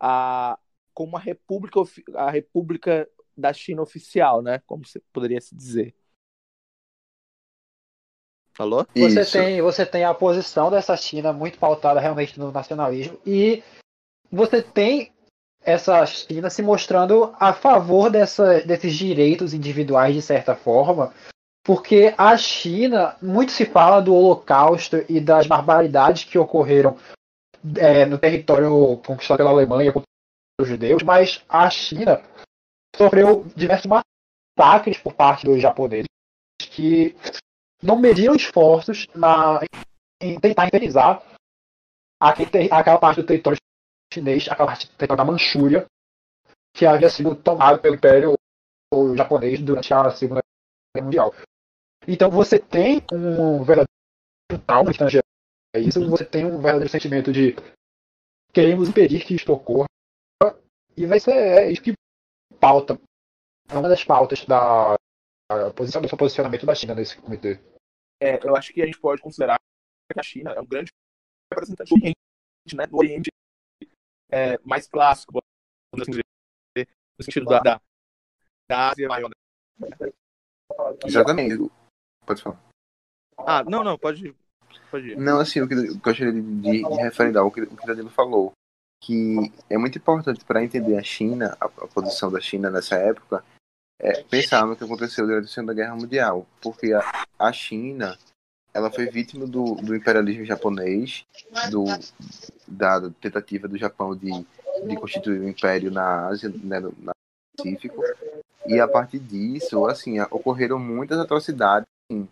a, como a república, a república da China oficial, né? Como se poderia se dizer. Falou? Você tem, você tem a posição dessa China muito pautada realmente no nacionalismo e você tem essa China se mostrando a favor dessa, desses direitos individuais de certa forma, porque a China, muito se fala do Holocausto e das barbaridades que ocorreram é, no território conquistado pela Alemanha contra os judeus, mas a China sofreu diversos massacres por parte dos japoneses que não mediram esforços na, em tentar indenizar aquela parte do território chinês, aquela parte do território da Manchúria, que havia sido tomado pelo Império japonês durante a Segunda Guerra Mundial. Então você tem um verdadeiro trauma estrangeiro. Isso, você tem um verdadeiro sentimento de queremos impedir que isto ocorra. E vai ser é isso que pauta. Uma das pautas da posição do seu posicionamento da China nesse comitê. É, eu acho que a gente pode considerar que a China é um grande representante do Oriente, né? Do Oriente é, mais clássico, assim dizer, no sentido da, da, da Ásia maior. Né? Exatamente. Pode falar. Ah, não, não, pode, pode ir. Não, assim, o que, o que eu gostaria de, de, de referendar o que, o que o Danilo falou, que é muito importante para entender a China, a, a, posição da China nessa época, é pensar no que aconteceu durante a Segunda Guerra Mundial, porque a, a China ela foi vítima do, do imperialismo japonês, do, da tentativa do Japão de, de constituir um império na Ásia, né, no Pacífico, e a partir disso, assim, ocorreram muitas atrocidades assim,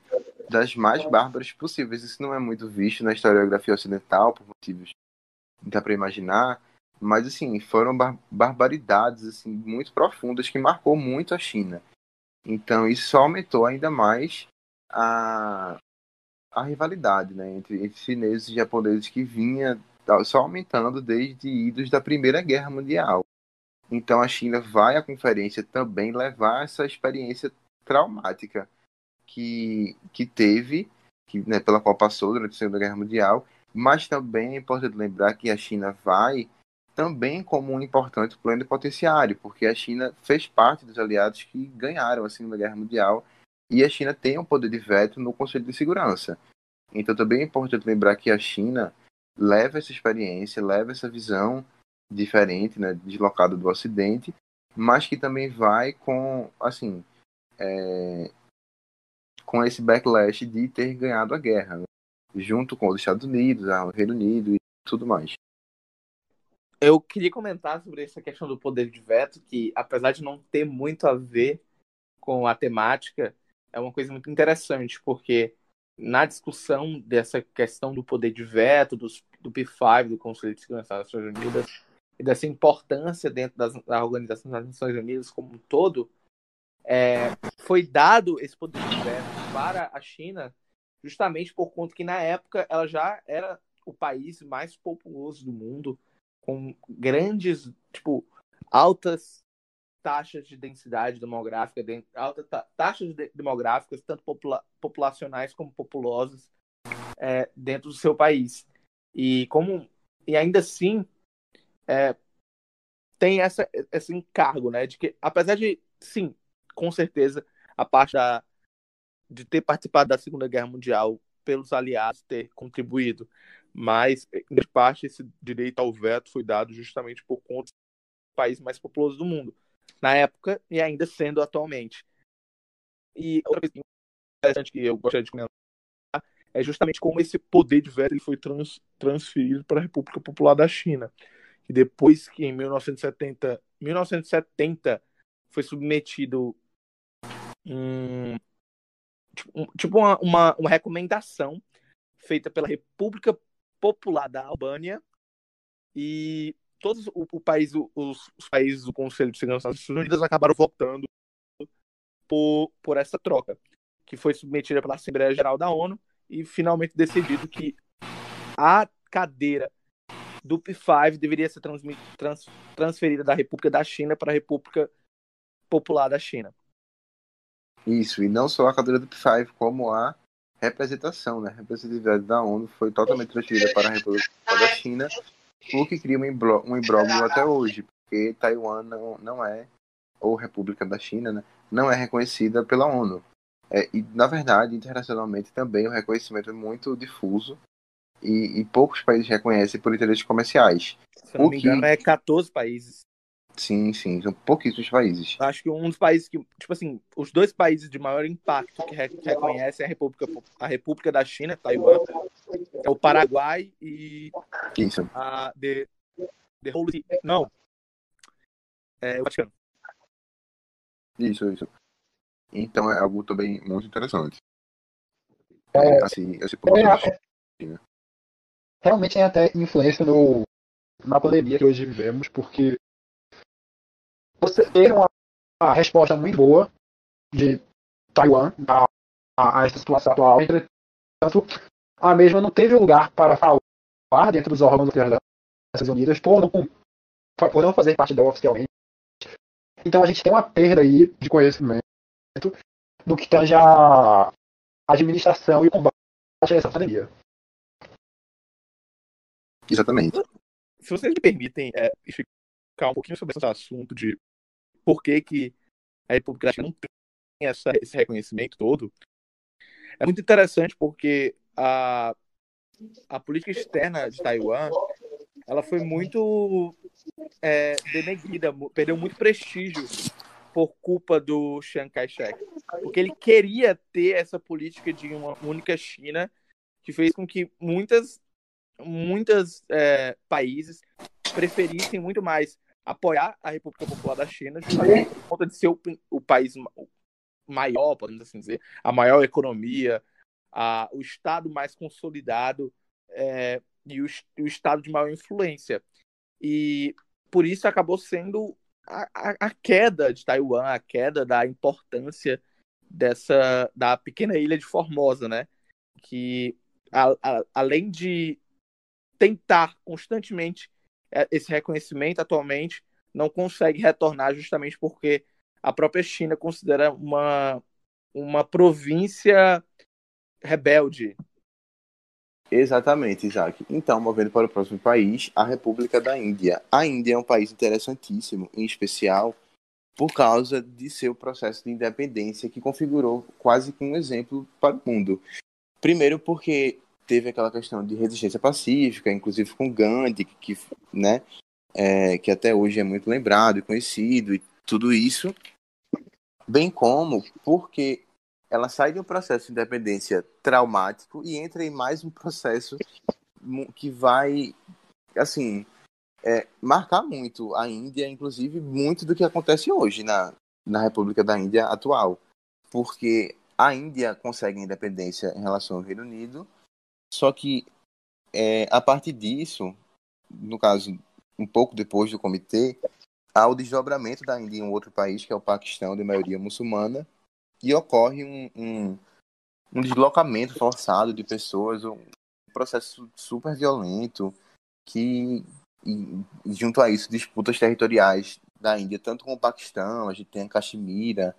das mais bárbaras possíveis. Isso não é muito visto na historiografia ocidental, por motivos dá para imaginar, mas assim, foram bar barbaridades assim, muito profundas que marcou muito a China. Então isso só aumentou ainda mais a, a rivalidade né, entre, entre chineses e japoneses que vinha só aumentando desde idos da Primeira Guerra Mundial. Então a China vai à conferência também levar essa experiência traumática que, que teve, que, né, pela qual passou durante a Segunda Guerra Mundial, mas também é importante lembrar que a China vai também como um importante plano potenciário, porque a China fez parte dos aliados que ganharam a Segunda Guerra Mundial e a China tem um poder de veto no Conselho de Segurança. Então também é importante lembrar que a China leva essa experiência, leva essa visão diferente, né, deslocado do Ocidente, mas que também vai com, assim, é, com esse backlash de ter ganhado a guerra, né, junto com os Estados Unidos, o Reino Unido e tudo mais. Eu queria comentar sobre essa questão do poder de veto, que apesar de não ter muito a ver com a temática, é uma coisa muito interessante, porque na discussão dessa questão do poder de veto, dos, do P5, do Conselho de Segurança das Nações Unidas, e dessa importância dentro das, da Organização das Nações Unidas como um todo, é, foi dado esse poder de veto para a China justamente por conta que na época ela já era o país mais populoso do mundo, com grandes, tipo, altas taxas de densidade demográfica, altas taxas demográficas, tanto popula populacionais como populosas, é, dentro do seu país. E como e ainda assim é, tem essa, esse encargo, né, de que apesar de sim, com certeza a parte da, de ter participado da Segunda Guerra Mundial pelos aliados ter contribuído, mas em parte esse direito ao veto foi dado justamente por conta do país mais populoso do mundo na época e ainda sendo atualmente. E outra coisa interessante que eu gostaria de comentar é justamente como esse poder de veto foi trans, transferido para a República Popular da China. E depois que em 1970, 1970 foi submetido um, tipo, uma, uma, uma recomendação feita pela República Popular da Albânia e todos o, o país, os, os, países do Conselho de Segurança das Nações Unidas acabaram votando por, por essa troca, que foi submetida pela Assembleia Geral da ONU e finalmente decidido que a cadeira do P5 deveria ser trans, transferida da República da China para a República Popular da China. Isso, e não só a cadeira do P5, como a representação, né? A representatividade da ONU foi totalmente transferida para a República da China, o que cria um imbróglio até hoje, porque Taiwan não, não é, ou República da China, né? Não é reconhecida pela ONU. É, e, na verdade, internacionalmente também o reconhecimento é muito difuso e, e poucos países reconhecem por interesses comerciais. Se não me engano, que... é 14 países. Sim, sim, são pouquíssimos países. Acho que um dos países que, tipo assim, os dois países de maior impacto que reconhecem a República, a República da China, Taiwan, é o Paraguai e Isso. a de, de Holy, não, é o Vaticano. Isso, isso. Então é algo também muito interessante. É, assim, esse ponto é, é, realmente tem até influência no, na pandemia que hoje vivemos, porque você ter uma, uma resposta muito boa de Taiwan a, a, a essa situação atual, entretanto, a mesma não teve lugar para falar dentro dos órgãos das Nações Unidas por não, por não fazer parte dela oficialmente. Então a gente tem uma perda aí de conhecimento do que tange a administração e o combate a essa pandemia. Exatamente. Se vocês me permitem é, um pouquinho sobre esse assunto de por que, que a República não tem essa, esse reconhecimento todo, é muito interessante porque a, a política externa de Taiwan ela foi muito é, denegrida, perdeu muito prestígio por culpa do Chiang Kai-shek, porque ele queria ter essa política de uma única China que fez com que muitas muitas é, países preferissem muito mais apoiar a República Popular da China por conta de ser o, o país maior, podemos assim dizer, a maior economia, a, o Estado mais consolidado é, e o, o, Estado de maior influência. E por isso acabou sendo a, a, a, queda de Taiwan, a queda da importância dessa da pequena ilha de Formosa, né? Que além de tentar constantemente esse reconhecimento atualmente não consegue retornar justamente porque a própria China considera uma, uma província rebelde. Exatamente, Isaac. Então, movendo para o próximo país, a República da Índia. A Índia é um país interessantíssimo, em especial por causa de seu processo de independência que configurou quase que um exemplo para o mundo. Primeiro porque teve aquela questão de resistência pacífica, inclusive com Gandhi, que, né, é, que até hoje é muito lembrado e conhecido, e tudo isso, bem como porque ela sai de um processo de independência traumático e entra em mais um processo que vai, assim, é, marcar muito a Índia, inclusive muito do que acontece hoje na, na República da Índia atual. Porque a Índia consegue independência em relação ao Reino Unido, só que é, a partir disso, no caso, um pouco depois do comitê, há o desdobramento da Índia em um outro país, que é o Paquistão, de maioria muçulmana, e ocorre um, um, um deslocamento forçado de pessoas, um processo super violento que, junto a isso, disputas territoriais da Índia, tanto com o Paquistão, a gente tem a Caxemira,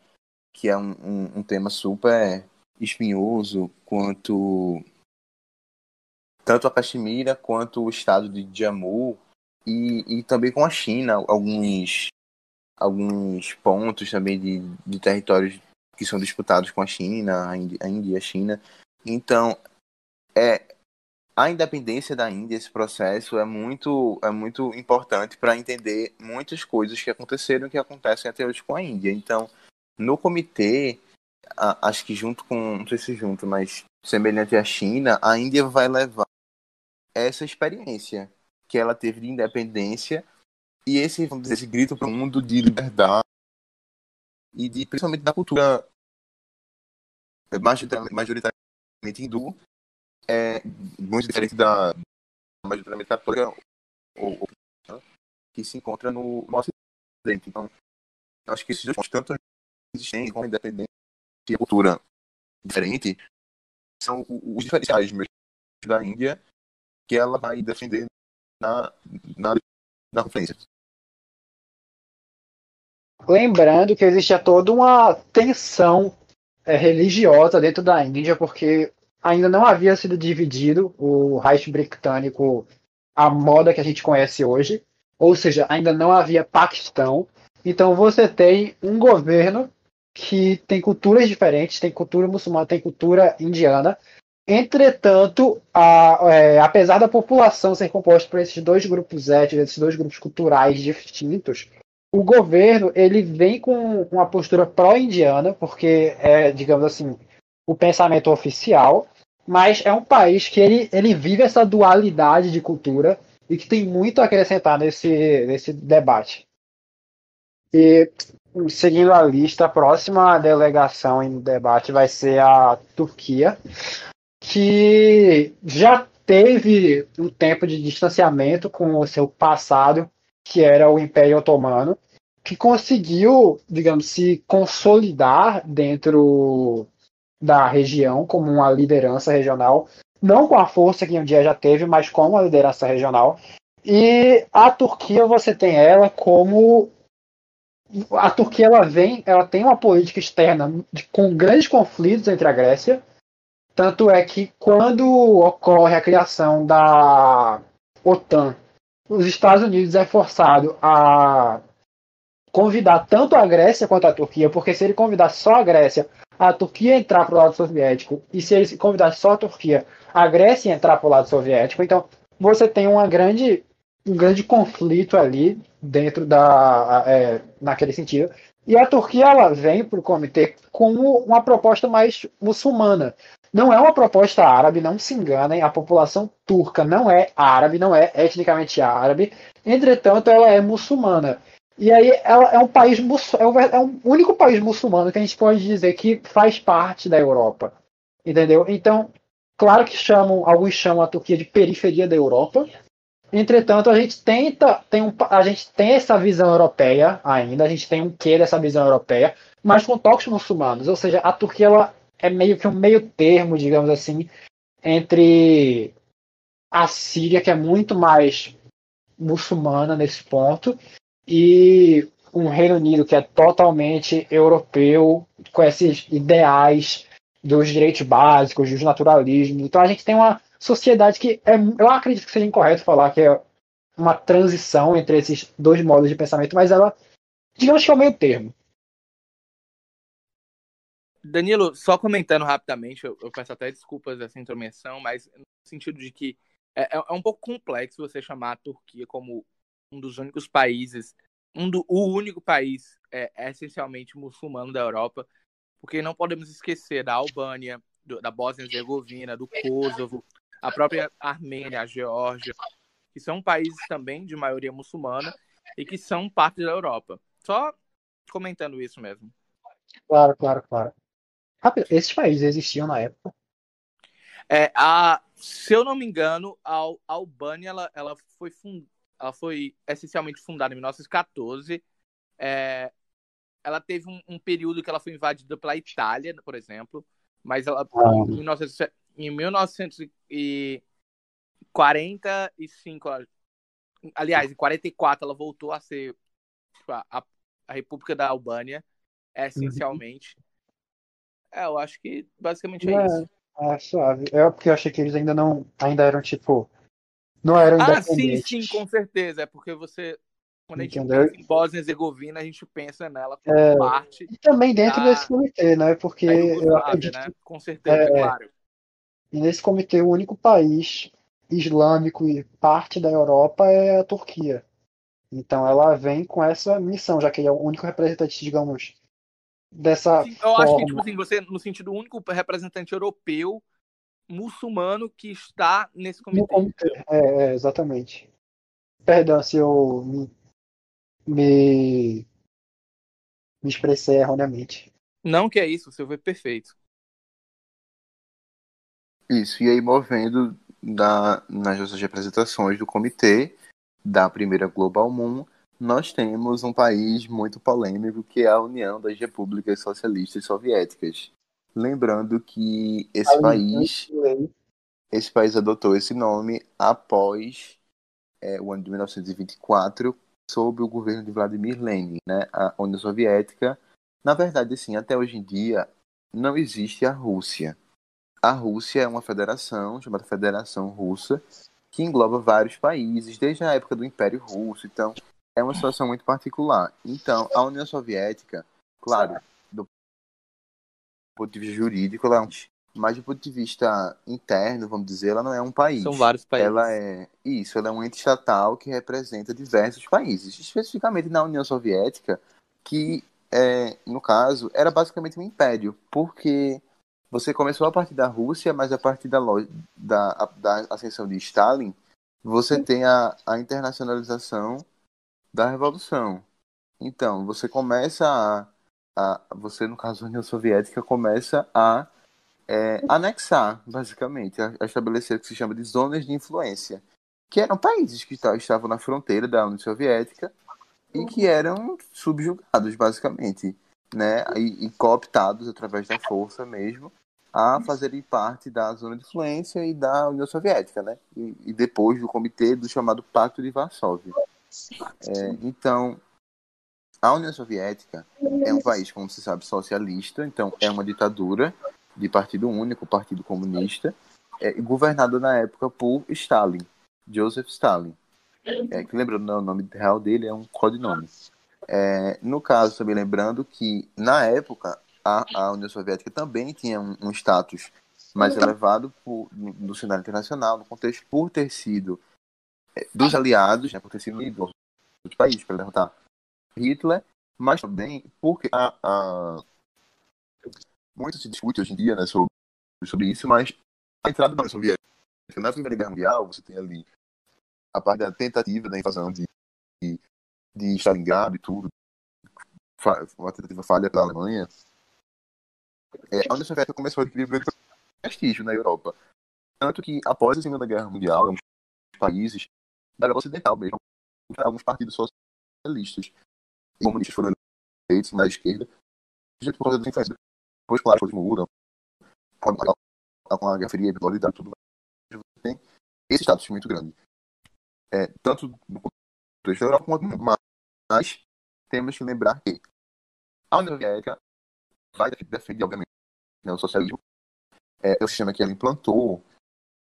que é um, um, um tema super espinhoso, quanto tanto a Caxemira quanto o estado de Jammu e, e também com a China, alguns alguns pontos também de, de territórios que são disputados com a China, a Índia, e a China. Então, é a independência da Índia, esse processo é muito é muito importante para entender muitas coisas que aconteceram e que acontecem até hoje com a Índia. Então, no comitê, acho que junto com, não sei se junto, mas semelhante à China, a Índia vai levar essa experiência que ela teve de independência e esse, vamos dizer, esse grito para o mundo de liberdade e de principalmente da cultura majoritariamente hindu é muito diferente da majoritariamente católica ou, ou, que se encontra no, no Ocidente. Então, acho que esses dois pontos, tanto resistência como a independência e a cultura diferente, são os diferenciais mesmo da Índia que ela vai defender na, na, na conferência. Lembrando que existia toda uma tensão é, religiosa dentro da Índia, porque ainda não havia sido dividido o Reich britânico a moda que a gente conhece hoje, ou seja, ainda não havia Paquistão. Então você tem um governo que tem culturas diferentes, tem cultura muçulmana, tem cultura indiana, Entretanto, a, é, apesar da população ser composta por esses dois grupos étnicos, esses dois grupos culturais distintos, o governo ele vem com uma postura pró-indiana, porque é, digamos assim, o pensamento oficial, mas é um país que ele, ele vive essa dualidade de cultura e que tem muito a acrescentar nesse, nesse debate. E seguindo a lista, a próxima delegação em debate vai ser a Turquia que já teve um tempo de distanciamento com o seu passado, que era o Império Otomano, que conseguiu, digamos, se consolidar dentro da região como uma liderança regional, não com a força que um dia já teve, mas com uma liderança regional. E a Turquia, você tem ela como a Turquia ela vem, ela tem uma política externa de, com grandes conflitos entre a Grécia tanto é que quando ocorre a criação da OTAN, os Estados Unidos é forçado a convidar tanto a Grécia quanto a Turquia, porque se ele convidar só a Grécia, a Turquia entrar para o lado soviético, e se ele convidar só a Turquia, a Grécia entrar para o lado soviético, então você tem uma grande, um grande conflito ali dentro da é, naquele sentido. E a Turquia ela vem para o comitê como uma proposta mais muçulmana. Não é uma proposta árabe, não se enganem, a população turca não é árabe, não é etnicamente árabe, entretanto ela é muçulmana. E aí ela é um país é um único país muçulmano que a gente pode dizer que faz parte da Europa. Entendeu? Então, claro que chamam, alguns chamam a Turquia de periferia da Europa. Entretanto, a gente tenta, tem um, a gente tem essa visão europeia ainda, a gente tem um quê dessa visão europeia, mas com toques muçulmanos. Ou seja, a Turquia ela é meio que um meio termo, digamos assim, entre a Síria, que é muito mais muçulmana nesse ponto, e um Reino Unido que é totalmente europeu, com esses ideais dos direitos básicos, dos naturalismos. Então a gente tem uma sociedade que é, eu acredito que seja incorreto falar que é uma transição entre esses dois modos de pensamento, mas ela, digamos que é o meio termo. Danilo, só comentando rapidamente, eu, eu, peço até desculpas dessa intromissão, mas no sentido de que é, é, é, um pouco complexo você chamar a Turquia como um dos únicos países, um do, o único país é, essencialmente muçulmano da Europa, porque não podemos esquecer da Albânia, do, da Bósnia-Herzegovina, do Kosovo, a própria Armênia, a Geórgia, que são países também de maioria muçulmana e que são parte da Europa. Só comentando isso mesmo. Claro, claro, claro. Esses países existiam na época? É, a, se eu não me engano, a, a Albânia ela, ela, foi fund, ela foi essencialmente fundada em 1914. É, ela teve um, um, período que ela foi invadida pela Itália, por exemplo, mas ela ah. em, 19, em 1900 e 45, aliás, em 44 ela voltou a ser tipo, a, a República da Albânia, essencialmente. Uhum. É, eu acho que basicamente é, é isso. É, suave. É porque eu achei que eles ainda não. Ainda eram, tipo. Não eram Ah, sim, sim, com certeza. É porque você. Quando a gente Entendeu? pensa em Bósnia e Herzegovina, a gente pensa nela como é, parte. E também dentro da... desse comitê, né? Porque eu acredito. Né? Com certeza, é, claro. E nesse comitê, o único país islâmico e parte da Europa é a Turquia. Então ela vem com essa missão, já que ele é o único representante, digamos, dessa. Sim, eu forma. acho que, tipo assim, você, no sentido único representante europeu muçulmano que está nesse comitê. comitê. É, é, exatamente. Perdão se eu me, me, me expressei erroneamente. Não que é isso, o seu foi perfeito. Isso, e aí movendo da, nas nossas representações do comitê da primeira Global Moon, nós temos um país muito polêmico que é a União das Repúblicas Socialistas Soviéticas. Lembrando que esse país esse país adotou esse nome após é, o ano de 1924, sob o governo de Vladimir Lenin, né? A União Soviética, na verdade, assim, até hoje em dia não existe a Rússia. A Rússia é uma federação chamada Federação Russa que engloba vários países desde a época do Império Russo. Então, é uma situação muito particular. Então, a União Soviética, claro, do ponto de vista jurídico, ela é um mas do ponto de vista interno, vamos dizer, ela não é um país. São vários países. Ela é isso, ela é um ente estatal que representa diversos países, especificamente na União Soviética, que é, no caso era basicamente um império, porque você começou a partir da Rússia, mas a partir da, da, da ascensão de Stalin, você tem a, a internacionalização da revolução. Então, você começa a, a você no caso da União Soviética começa a é, anexar, basicamente, a, a, estabelecer o que se chama de zonas de influência, que eram países que estavam na fronteira da União Soviética e que eram subjugados, basicamente, né, e, e cooptados através da força mesmo a fazerem parte da zona de influência e da União Soviética, né, e, e depois do comitê do chamado Pacto de Varsóvia. É, então, a União Soviética é um país, como se sabe, socialista, então é uma ditadura de partido único, Partido Comunista, é, governado na época por Stalin, Joseph Stalin. É, que lembrando, o nome real dele é um codinome. É, no caso, também lembrando que, na época, a, a União Soviética também tinha um, um status mais elevado por, no, no, cenário internacional, no contexto por ter sido é, dos aliados, né, por ter sido do país para derrotar Hitler, mas também porque a, a muito se discute hoje em dia né, sobre, sobre isso, mas a entrada da União Soviética na Primeira Guerra Mundial, você tem ali a parte da tentativa da invasão de, de, de Stalingrado e tudo, uma tentativa falha da Alemanha. É, a União Soviética começou a adquirir grande prestígio na Europa. Tanto que, após a Segunda Guerra Mundial, alguns países da Europa Ocidental mesmo, alguns partidos socialistas e comunistas foram eleitos na esquerda, por causa da influência depois, claro, as coisas mudam. Com a Guerra Fria, a tudo mais. Tem esse status muito grande. É, tanto no contexto da Europa quanto mas temos que lembrar que a União Soviética vai defender, obviamente, né, o socialismo. É, é o sistema que ela implantou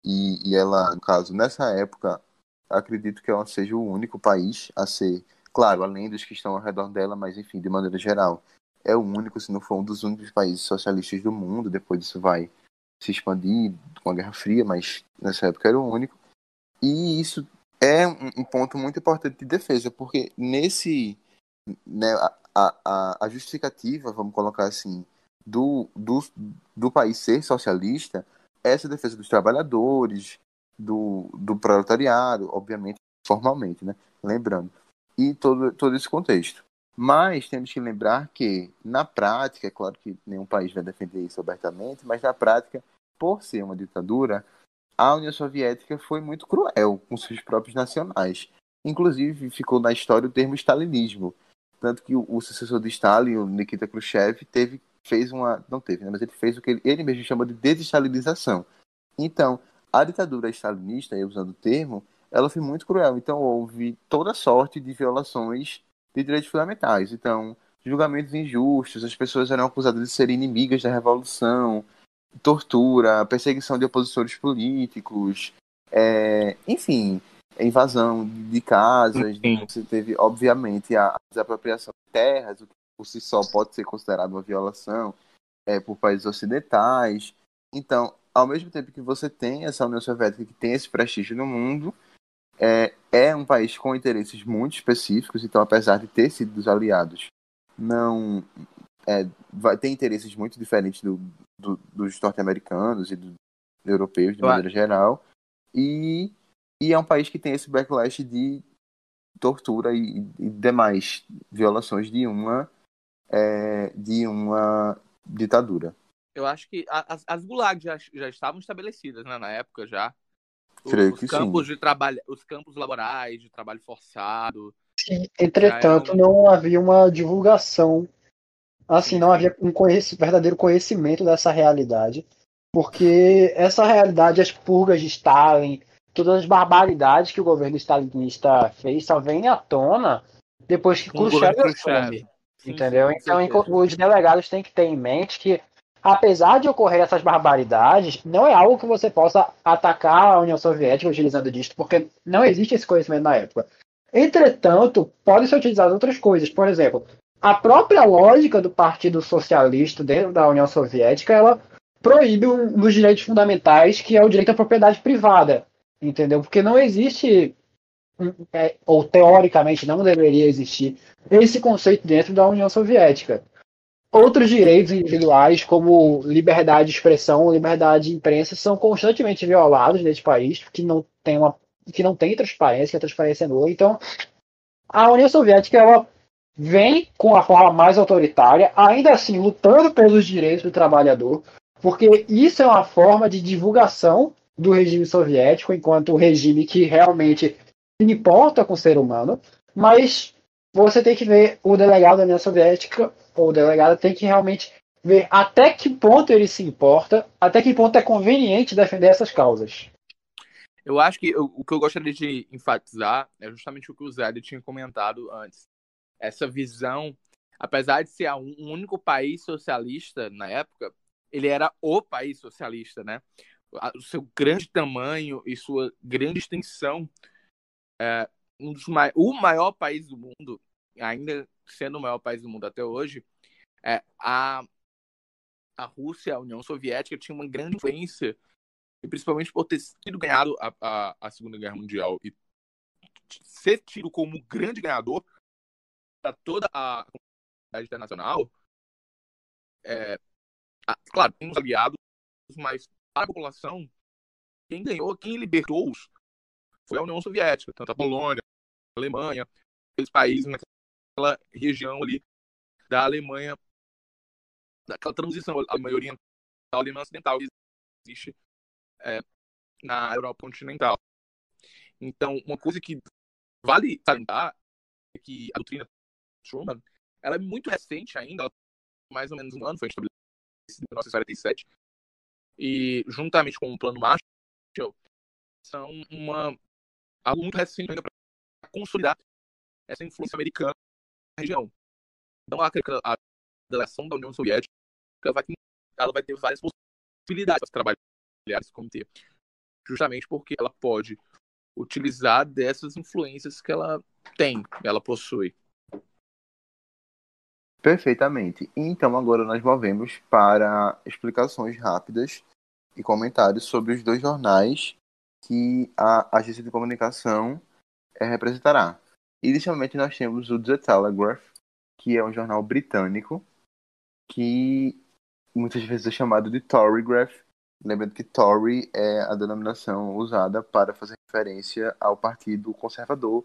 e, e ela, no caso, nessa época, acredito que ela seja o único país a ser, claro, além dos que estão ao redor dela, mas enfim, de maneira geral, é o único, se não for um dos únicos países socialistas do mundo. Depois isso vai se expandir com a Guerra Fria, mas nessa época era o único. E isso é um, ponto muito importante de defesa, porque nesse. Né, a, a, a justificativa, vamos colocar assim, do, do, do país ser socialista essa defesa dos trabalhadores, do, do proletariado, obviamente, formalmente, né? Lembrando. E todo, todo esse contexto. Mas temos que lembrar que, na prática, é claro que nenhum país vai defender isso abertamente, mas na prática, por ser uma ditadura, a União Soviética foi muito cruel com seus próprios nacionais. Inclusive, ficou na história o termo stalinismo. Tanto que o, o sucessor de Stalin, o Nikita Khrushchev, teve, fez uma. Não teve, né, mas ele fez o que ele, ele mesmo chama de desestalinização. Então, a ditadura stalinista, usando o termo, ela foi muito cruel. Então houve toda sorte de violações de direitos fundamentais. Então, julgamentos injustos, as pessoas eram acusadas de serem inimigas da revolução, tortura, perseguição de opositores políticos, é, enfim, invasão de casas. Sim. Você teve, obviamente, a desapropriação de terras, o que por si só pode ser considerado uma violação é, por países ocidentais. Então, ao mesmo tempo que você tem essa União Soviética que tem esse prestígio no mundo, é, é um país com interesses muito específicos, então apesar de ter sido dos aliados, não é, vai ter interesses muito diferentes do, do, dos norte-americanos e dos europeus de maneira geral, e, e é um país que tem esse backlash de tortura e, e demais violações de uma é, de uma ditadura. Eu acho que as, as gulags já, já estavam estabelecidas né, na época já. Creio os que campos sim. de trabalho, os campos laborais de trabalho forçado. Entretanto, não havia uma divulgação, assim, não havia um verdadeiro conhecimento dessa realidade, porque essa realidade, as purgas de Stalin, todas as barbaridades que o governo stalinista fez, só vem à tona depois que Khrushchev assume. Entendeu? Então, os delegados têm que ter em mente que apesar de ocorrer essas barbaridades, não é algo que você possa atacar a União Soviética utilizando disso, porque não existe esse conhecimento na época. Entretanto, podem ser utilizadas outras coisas. Por exemplo, a própria lógica do Partido Socialista dentro da União Soviética, ela proíbe um dos direitos fundamentais, que é o direito à propriedade privada. Entendeu? Porque não existe, é, ou teoricamente não deveria existir, esse conceito dentro da União Soviética outros direitos individuais, como liberdade de expressão, liberdade de imprensa, são constantemente violados nesse país, que não tem uma que não tem transparência, que a transparência é nula. Então, a União Soviética ela vem com a forma mais autoritária, ainda assim lutando pelos direitos do trabalhador, porque isso é uma forma de divulgação do regime soviético, enquanto o regime que realmente se importa com o ser humano, mas você tem que ver o delegado da União Soviética o delegado tem que realmente ver até que ponto ele se importa, até que ponto é conveniente defender essas causas. Eu acho que eu, o que eu gostaria de enfatizar é justamente o que o Zé tinha comentado antes. Essa visão, apesar de ser um único país socialista na época, ele era o país socialista, né? O seu grande tamanho e sua grande extensão, é, um dos o maior país do mundo, ainda sendo o maior país do mundo até hoje, é, a, a Rússia, a União Soviética, tinha uma grande influência, e principalmente por ter sido ganhado a, a, a Segunda Guerra Mundial e ser tido como grande ganhador para toda a comunidade internacional. É, claro, tem os aliados, mas a população, quem ganhou, quem libertou-os foi a União Soviética, tanto a Polônia, a Alemanha, aqueles países naquela região ali da Alemanha daquela transição a maioria da alemã ocidental que existe é, na Europa continental. Então, uma coisa que vale salientar é que a doutrina Truman ela é muito recente ainda, mais ou menos um ano, foi estabelecida em 1947, e juntamente com o Plano Marshall, são uma, algo muito recente ainda para consolidar essa influência americana na região. Então, a, a delegação da União Soviética vai ela vai ter várias possibilidades para trabalhar nesse comitê. Justamente porque ela pode utilizar dessas influências que ela tem, ela possui. Perfeitamente. Então agora nós movemos para explicações rápidas e comentários sobre os dois jornais que a agência de comunicação é, representará. Inicialmente nós temos o The Telegraph, que é um jornal britânico que muitas vezes é chamado de Torygraph. Lembrando que Tory é a denominação usada para fazer referência ao Partido Conservador.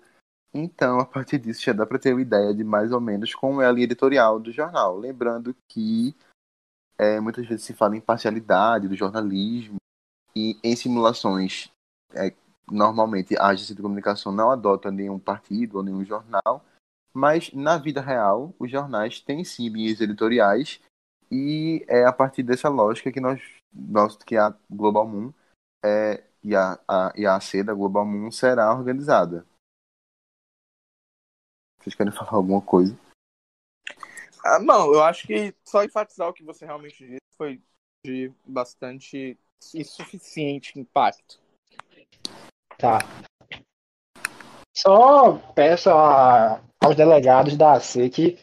Então, a partir disso, já dá para ter uma ideia de mais ou menos como é a linha editorial do jornal. Lembrando que é, muitas vezes se fala em parcialidade do jornalismo e em simulações, é, normalmente a agência de comunicação não adota nenhum partido ou nenhum jornal, mas na vida real os jornais têm sim linhas editoriais e é a partir dessa lógica que nós, nós que a Global Moon é, e a, a, e a AC da Global Moon será organizada. Vocês querem falar alguma coisa? Ah, não, eu acho que só enfatizar o que você realmente disse foi de bastante e suficiente impacto. Tá. Só peço a, aos delegados da AC que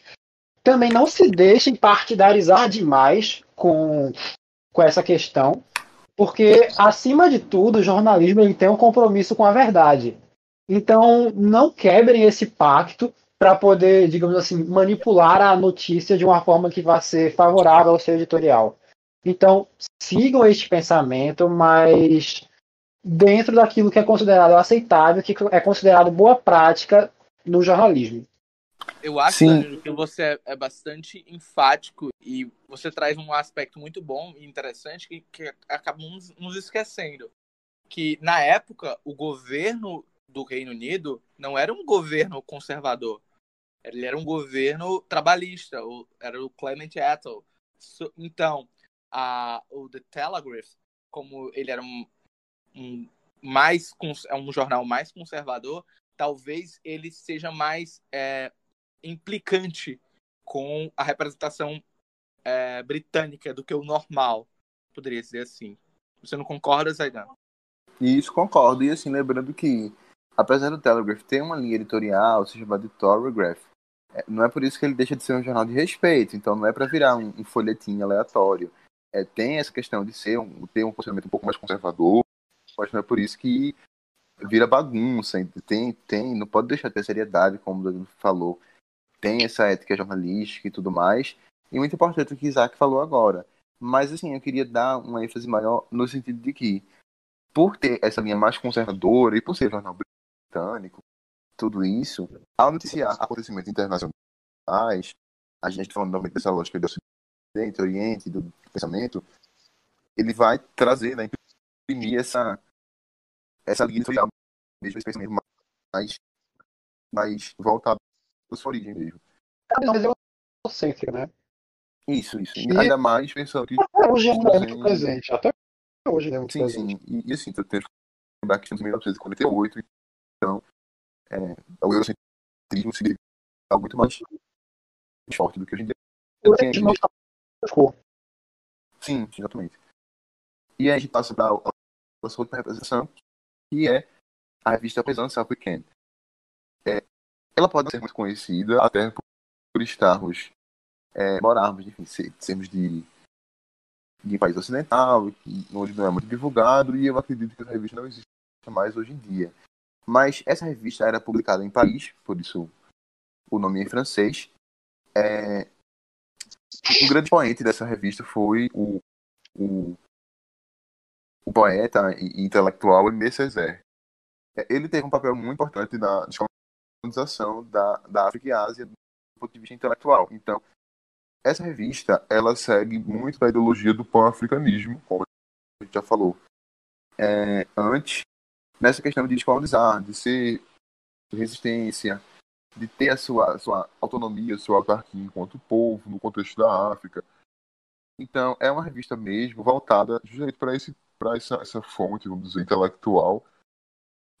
também não se deixem partidarizar demais com, com essa questão, porque, acima de tudo, o jornalismo ele tem um compromisso com a verdade. Então, não quebrem esse pacto para poder, digamos assim, manipular a notícia de uma forma que vá ser favorável ao seu editorial. Então, sigam este pensamento, mas dentro daquilo que é considerado aceitável, que é considerado boa prática no jornalismo. Eu acho Danilo, que você é bastante enfático e você traz um aspecto muito bom e interessante que, que acabamos nos esquecendo. Que na época o governo do Reino Unido não era um governo conservador. Ele era um governo trabalhista, era o Clement Attlee. Então, a, o The Telegraph, como ele era um, um mais é um jornal mais conservador, talvez ele seja mais é, implicante com a representação é, britânica do que o normal, poderia dizer assim. Você não concorda, Zaidan? Isso, concordo. E assim, lembrando que, apesar do Telegraph ter uma linha editorial, se chama de Telegraph, não é por isso que ele deixa de ser um jornal de respeito. Então não é para virar um, um folhetim aleatório. É, tem essa questão de ser um, ter um posicionamento um pouco mais conservador, mas não é por isso que vira bagunça. Tem, tem, não pode deixar de ter seriedade, como o Danilo falou tem essa ética jornalística e tudo mais. E muito importante o que Isaac falou agora. Mas, assim, eu queria dar uma ênfase maior no sentido de que, por ter essa linha mais conservadora e por ser jornal britânico, tudo isso, ao noticiar acontecimentos internacionais, a gente tá falando novamente dessa lógica do Ocidente, Oriente, do pensamento, ele vai trazer, né, imprimir essa, essa linha editorial, mesmo esse pensamento mais, mais voltado sua origem mesmo. É, mas é egocêntrica, né? Isso, isso. E ainda mais pensando que. Hoje é muito presente. Até hoje é muito sim, presente. Sim, e, e assim, tu tem que lembrar que estamos em 1948, então é, o eurocentrismo seria algo muito mais forte do que hoje em dia. Sim, exatamente. E aí a gente passa para a nossa outra representação, que é a revista Presence South Weekend. É, ela pode ser muito conhecida até por estarmos, é, morarmos, enfim, sermos de, de país ocidental, onde não é muito divulgado, e eu acredito que essa revista não existe mais hoje em dia. Mas essa revista era publicada em Paris, por isso o nome em francês. É... Um grande expoente dessa revista foi o, o, o poeta e intelectual Aimé Césaire. Ele teve um papel muito importante na colonização da, da África e Ásia do ponto de vista intelectual. Então, essa revista, ela segue muito da ideologia do pan-africanismo, como a gente já falou é, antes, nessa questão de descolonizar, de ser resistência, de ter a sua, sua autonomia, sua autarquia enquanto povo, no contexto da África. Então, é uma revista mesmo voltada justamente para essa, essa fonte, vamos dizer, intelectual,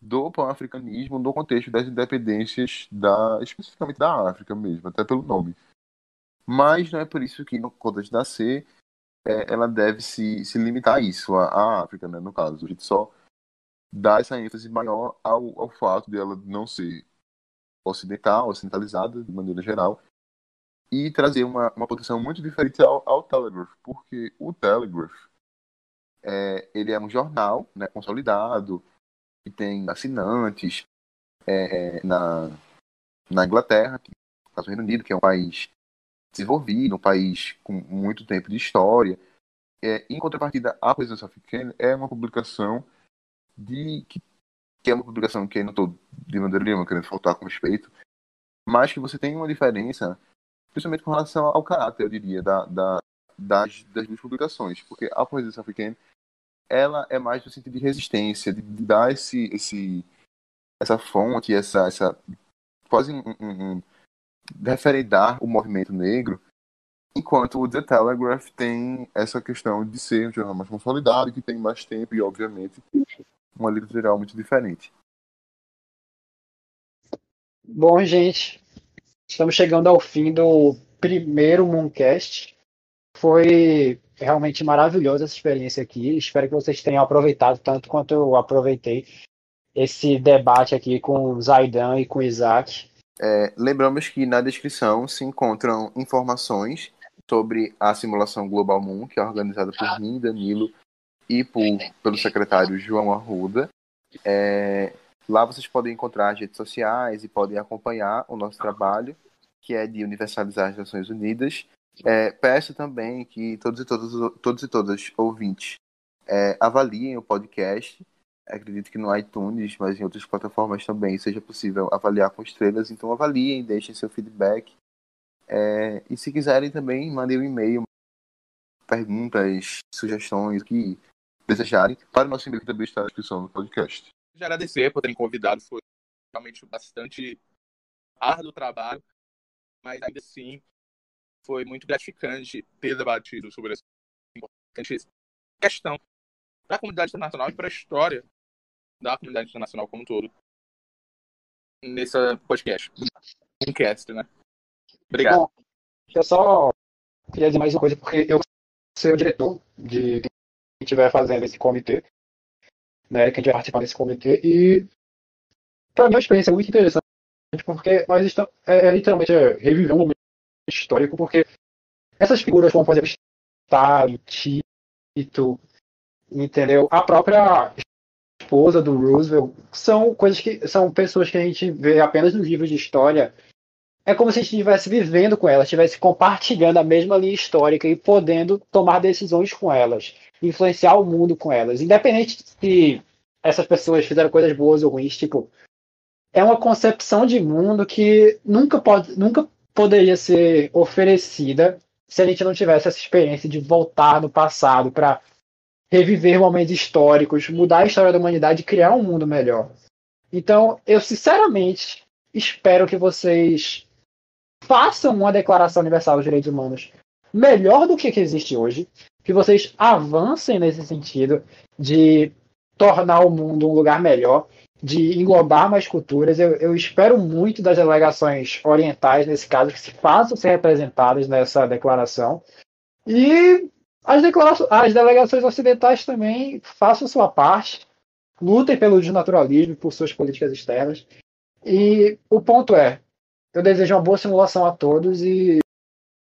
do pan-africanismo no contexto das independências da especificamente da África mesmo, até pelo nome. Mas não é por isso que no contexto da C é, ela deve se, se limitar a isso, a, a, África, né, no caso. A gente só dá essa ênfase maior ao, ao fato de ela não ser ocidental, ocidentalizada de maneira geral, e trazer uma, uma proteção muito diferente ao, ao Telegraph, porque o Telegraph é, ele é um jornal né, consolidado, que tem assinantes é, é, na, na Inglaterra, que, no caso do Reino Unido, que é um país desenvolvido, um país com muito tempo de história. É, em contrapartida, a Presidência Africana é uma publicação de que, é uma publicação que eu não estou de maneira nenhuma querendo faltar com respeito, mas que você tem uma diferença, principalmente com relação ao caráter, eu diria, da, da das, das duas publicações, porque a Presidência Africana ela é mais no sentido de resistência, de, de dar esse, esse, essa fonte, essa, essa quase um, um, um referendar o movimento negro, enquanto o The Telegraph tem essa questão de ser um jornal mais consolidado, que tem mais tempo e, obviamente, uma literal muito diferente. Bom, gente, estamos chegando ao fim do primeiro Mooncast. Foi realmente maravilhosa essa experiência aqui. Espero que vocês tenham aproveitado tanto quanto eu aproveitei esse debate aqui com o Zaidan e com o Isaac. É, lembramos que na descrição se encontram informações sobre a simulação Global Moon, que é organizada por mim, Danilo, e por, pelo secretário João Arruda. É, lá vocês podem encontrar as redes sociais e podem acompanhar o nosso trabalho, que é de universalizar as Nações Unidas. É, peço também que todos e todas, todos e todas ouvintes é, avaliem o podcast. Acredito que no iTunes, mas em outras plataformas também seja possível avaliar com estrelas. Então avaliem, deixem seu feedback. É, e se quiserem também, mandem um e-mail, perguntas, sugestões, que desejarem, para o nosso e-mail que também está na descrição do podcast. Já agradecer por terem convidado, foi realmente bastante árduo trabalho, mas ainda assim foi muito gratificante ter debatido sobre essa importante questão para a comunidade internacional e para a história da comunidade internacional como um todo nesse podcast, um cast, né? Obrigado. Bom, eu só queria dizer mais uma coisa, porque eu sou o diretor de estiver fazendo esse comitê, né, quem estiver participando desse comitê, e para mim é uma experiência muito interessante, porque nós estamos, é, é literalmente é, reviver um momento histórico, porque essas figuras, como por exemplo, Stalin, Tito, entendeu? A própria esposa do Roosevelt são coisas que são pessoas que a gente vê apenas nos livros de história. É como se a gente estivesse vivendo com elas, estivesse compartilhando a mesma linha histórica e podendo tomar decisões com elas, influenciar o mundo com elas, independente se essas pessoas fizeram coisas boas ou ruins, tipo, é uma concepção de mundo que nunca pode, nunca poderia ser oferecida se a gente não tivesse essa experiência de voltar no passado para reviver momentos históricos, mudar a história da humanidade e criar um mundo melhor. Então, eu sinceramente espero que vocês façam uma Declaração Universal dos Direitos Humanos melhor do que, que existe hoje, que vocês avancem nesse sentido de tornar o mundo um lugar melhor, de englobar mais culturas. Eu, eu, espero muito das delegações orientais, nesse caso, que se façam ser representadas nessa declaração. E as, as delegações ocidentais também façam sua parte, lutem pelo desnaturalismo, por suas políticas externas. E o ponto é, eu desejo uma boa simulação a todos e.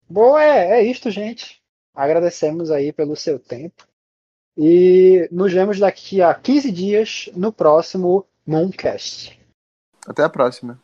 Bom, é, é isto, gente. Agradecemos aí pelo seu tempo. E nos vemos daqui a 15 dias no próximo Mooncast. Até a próxima.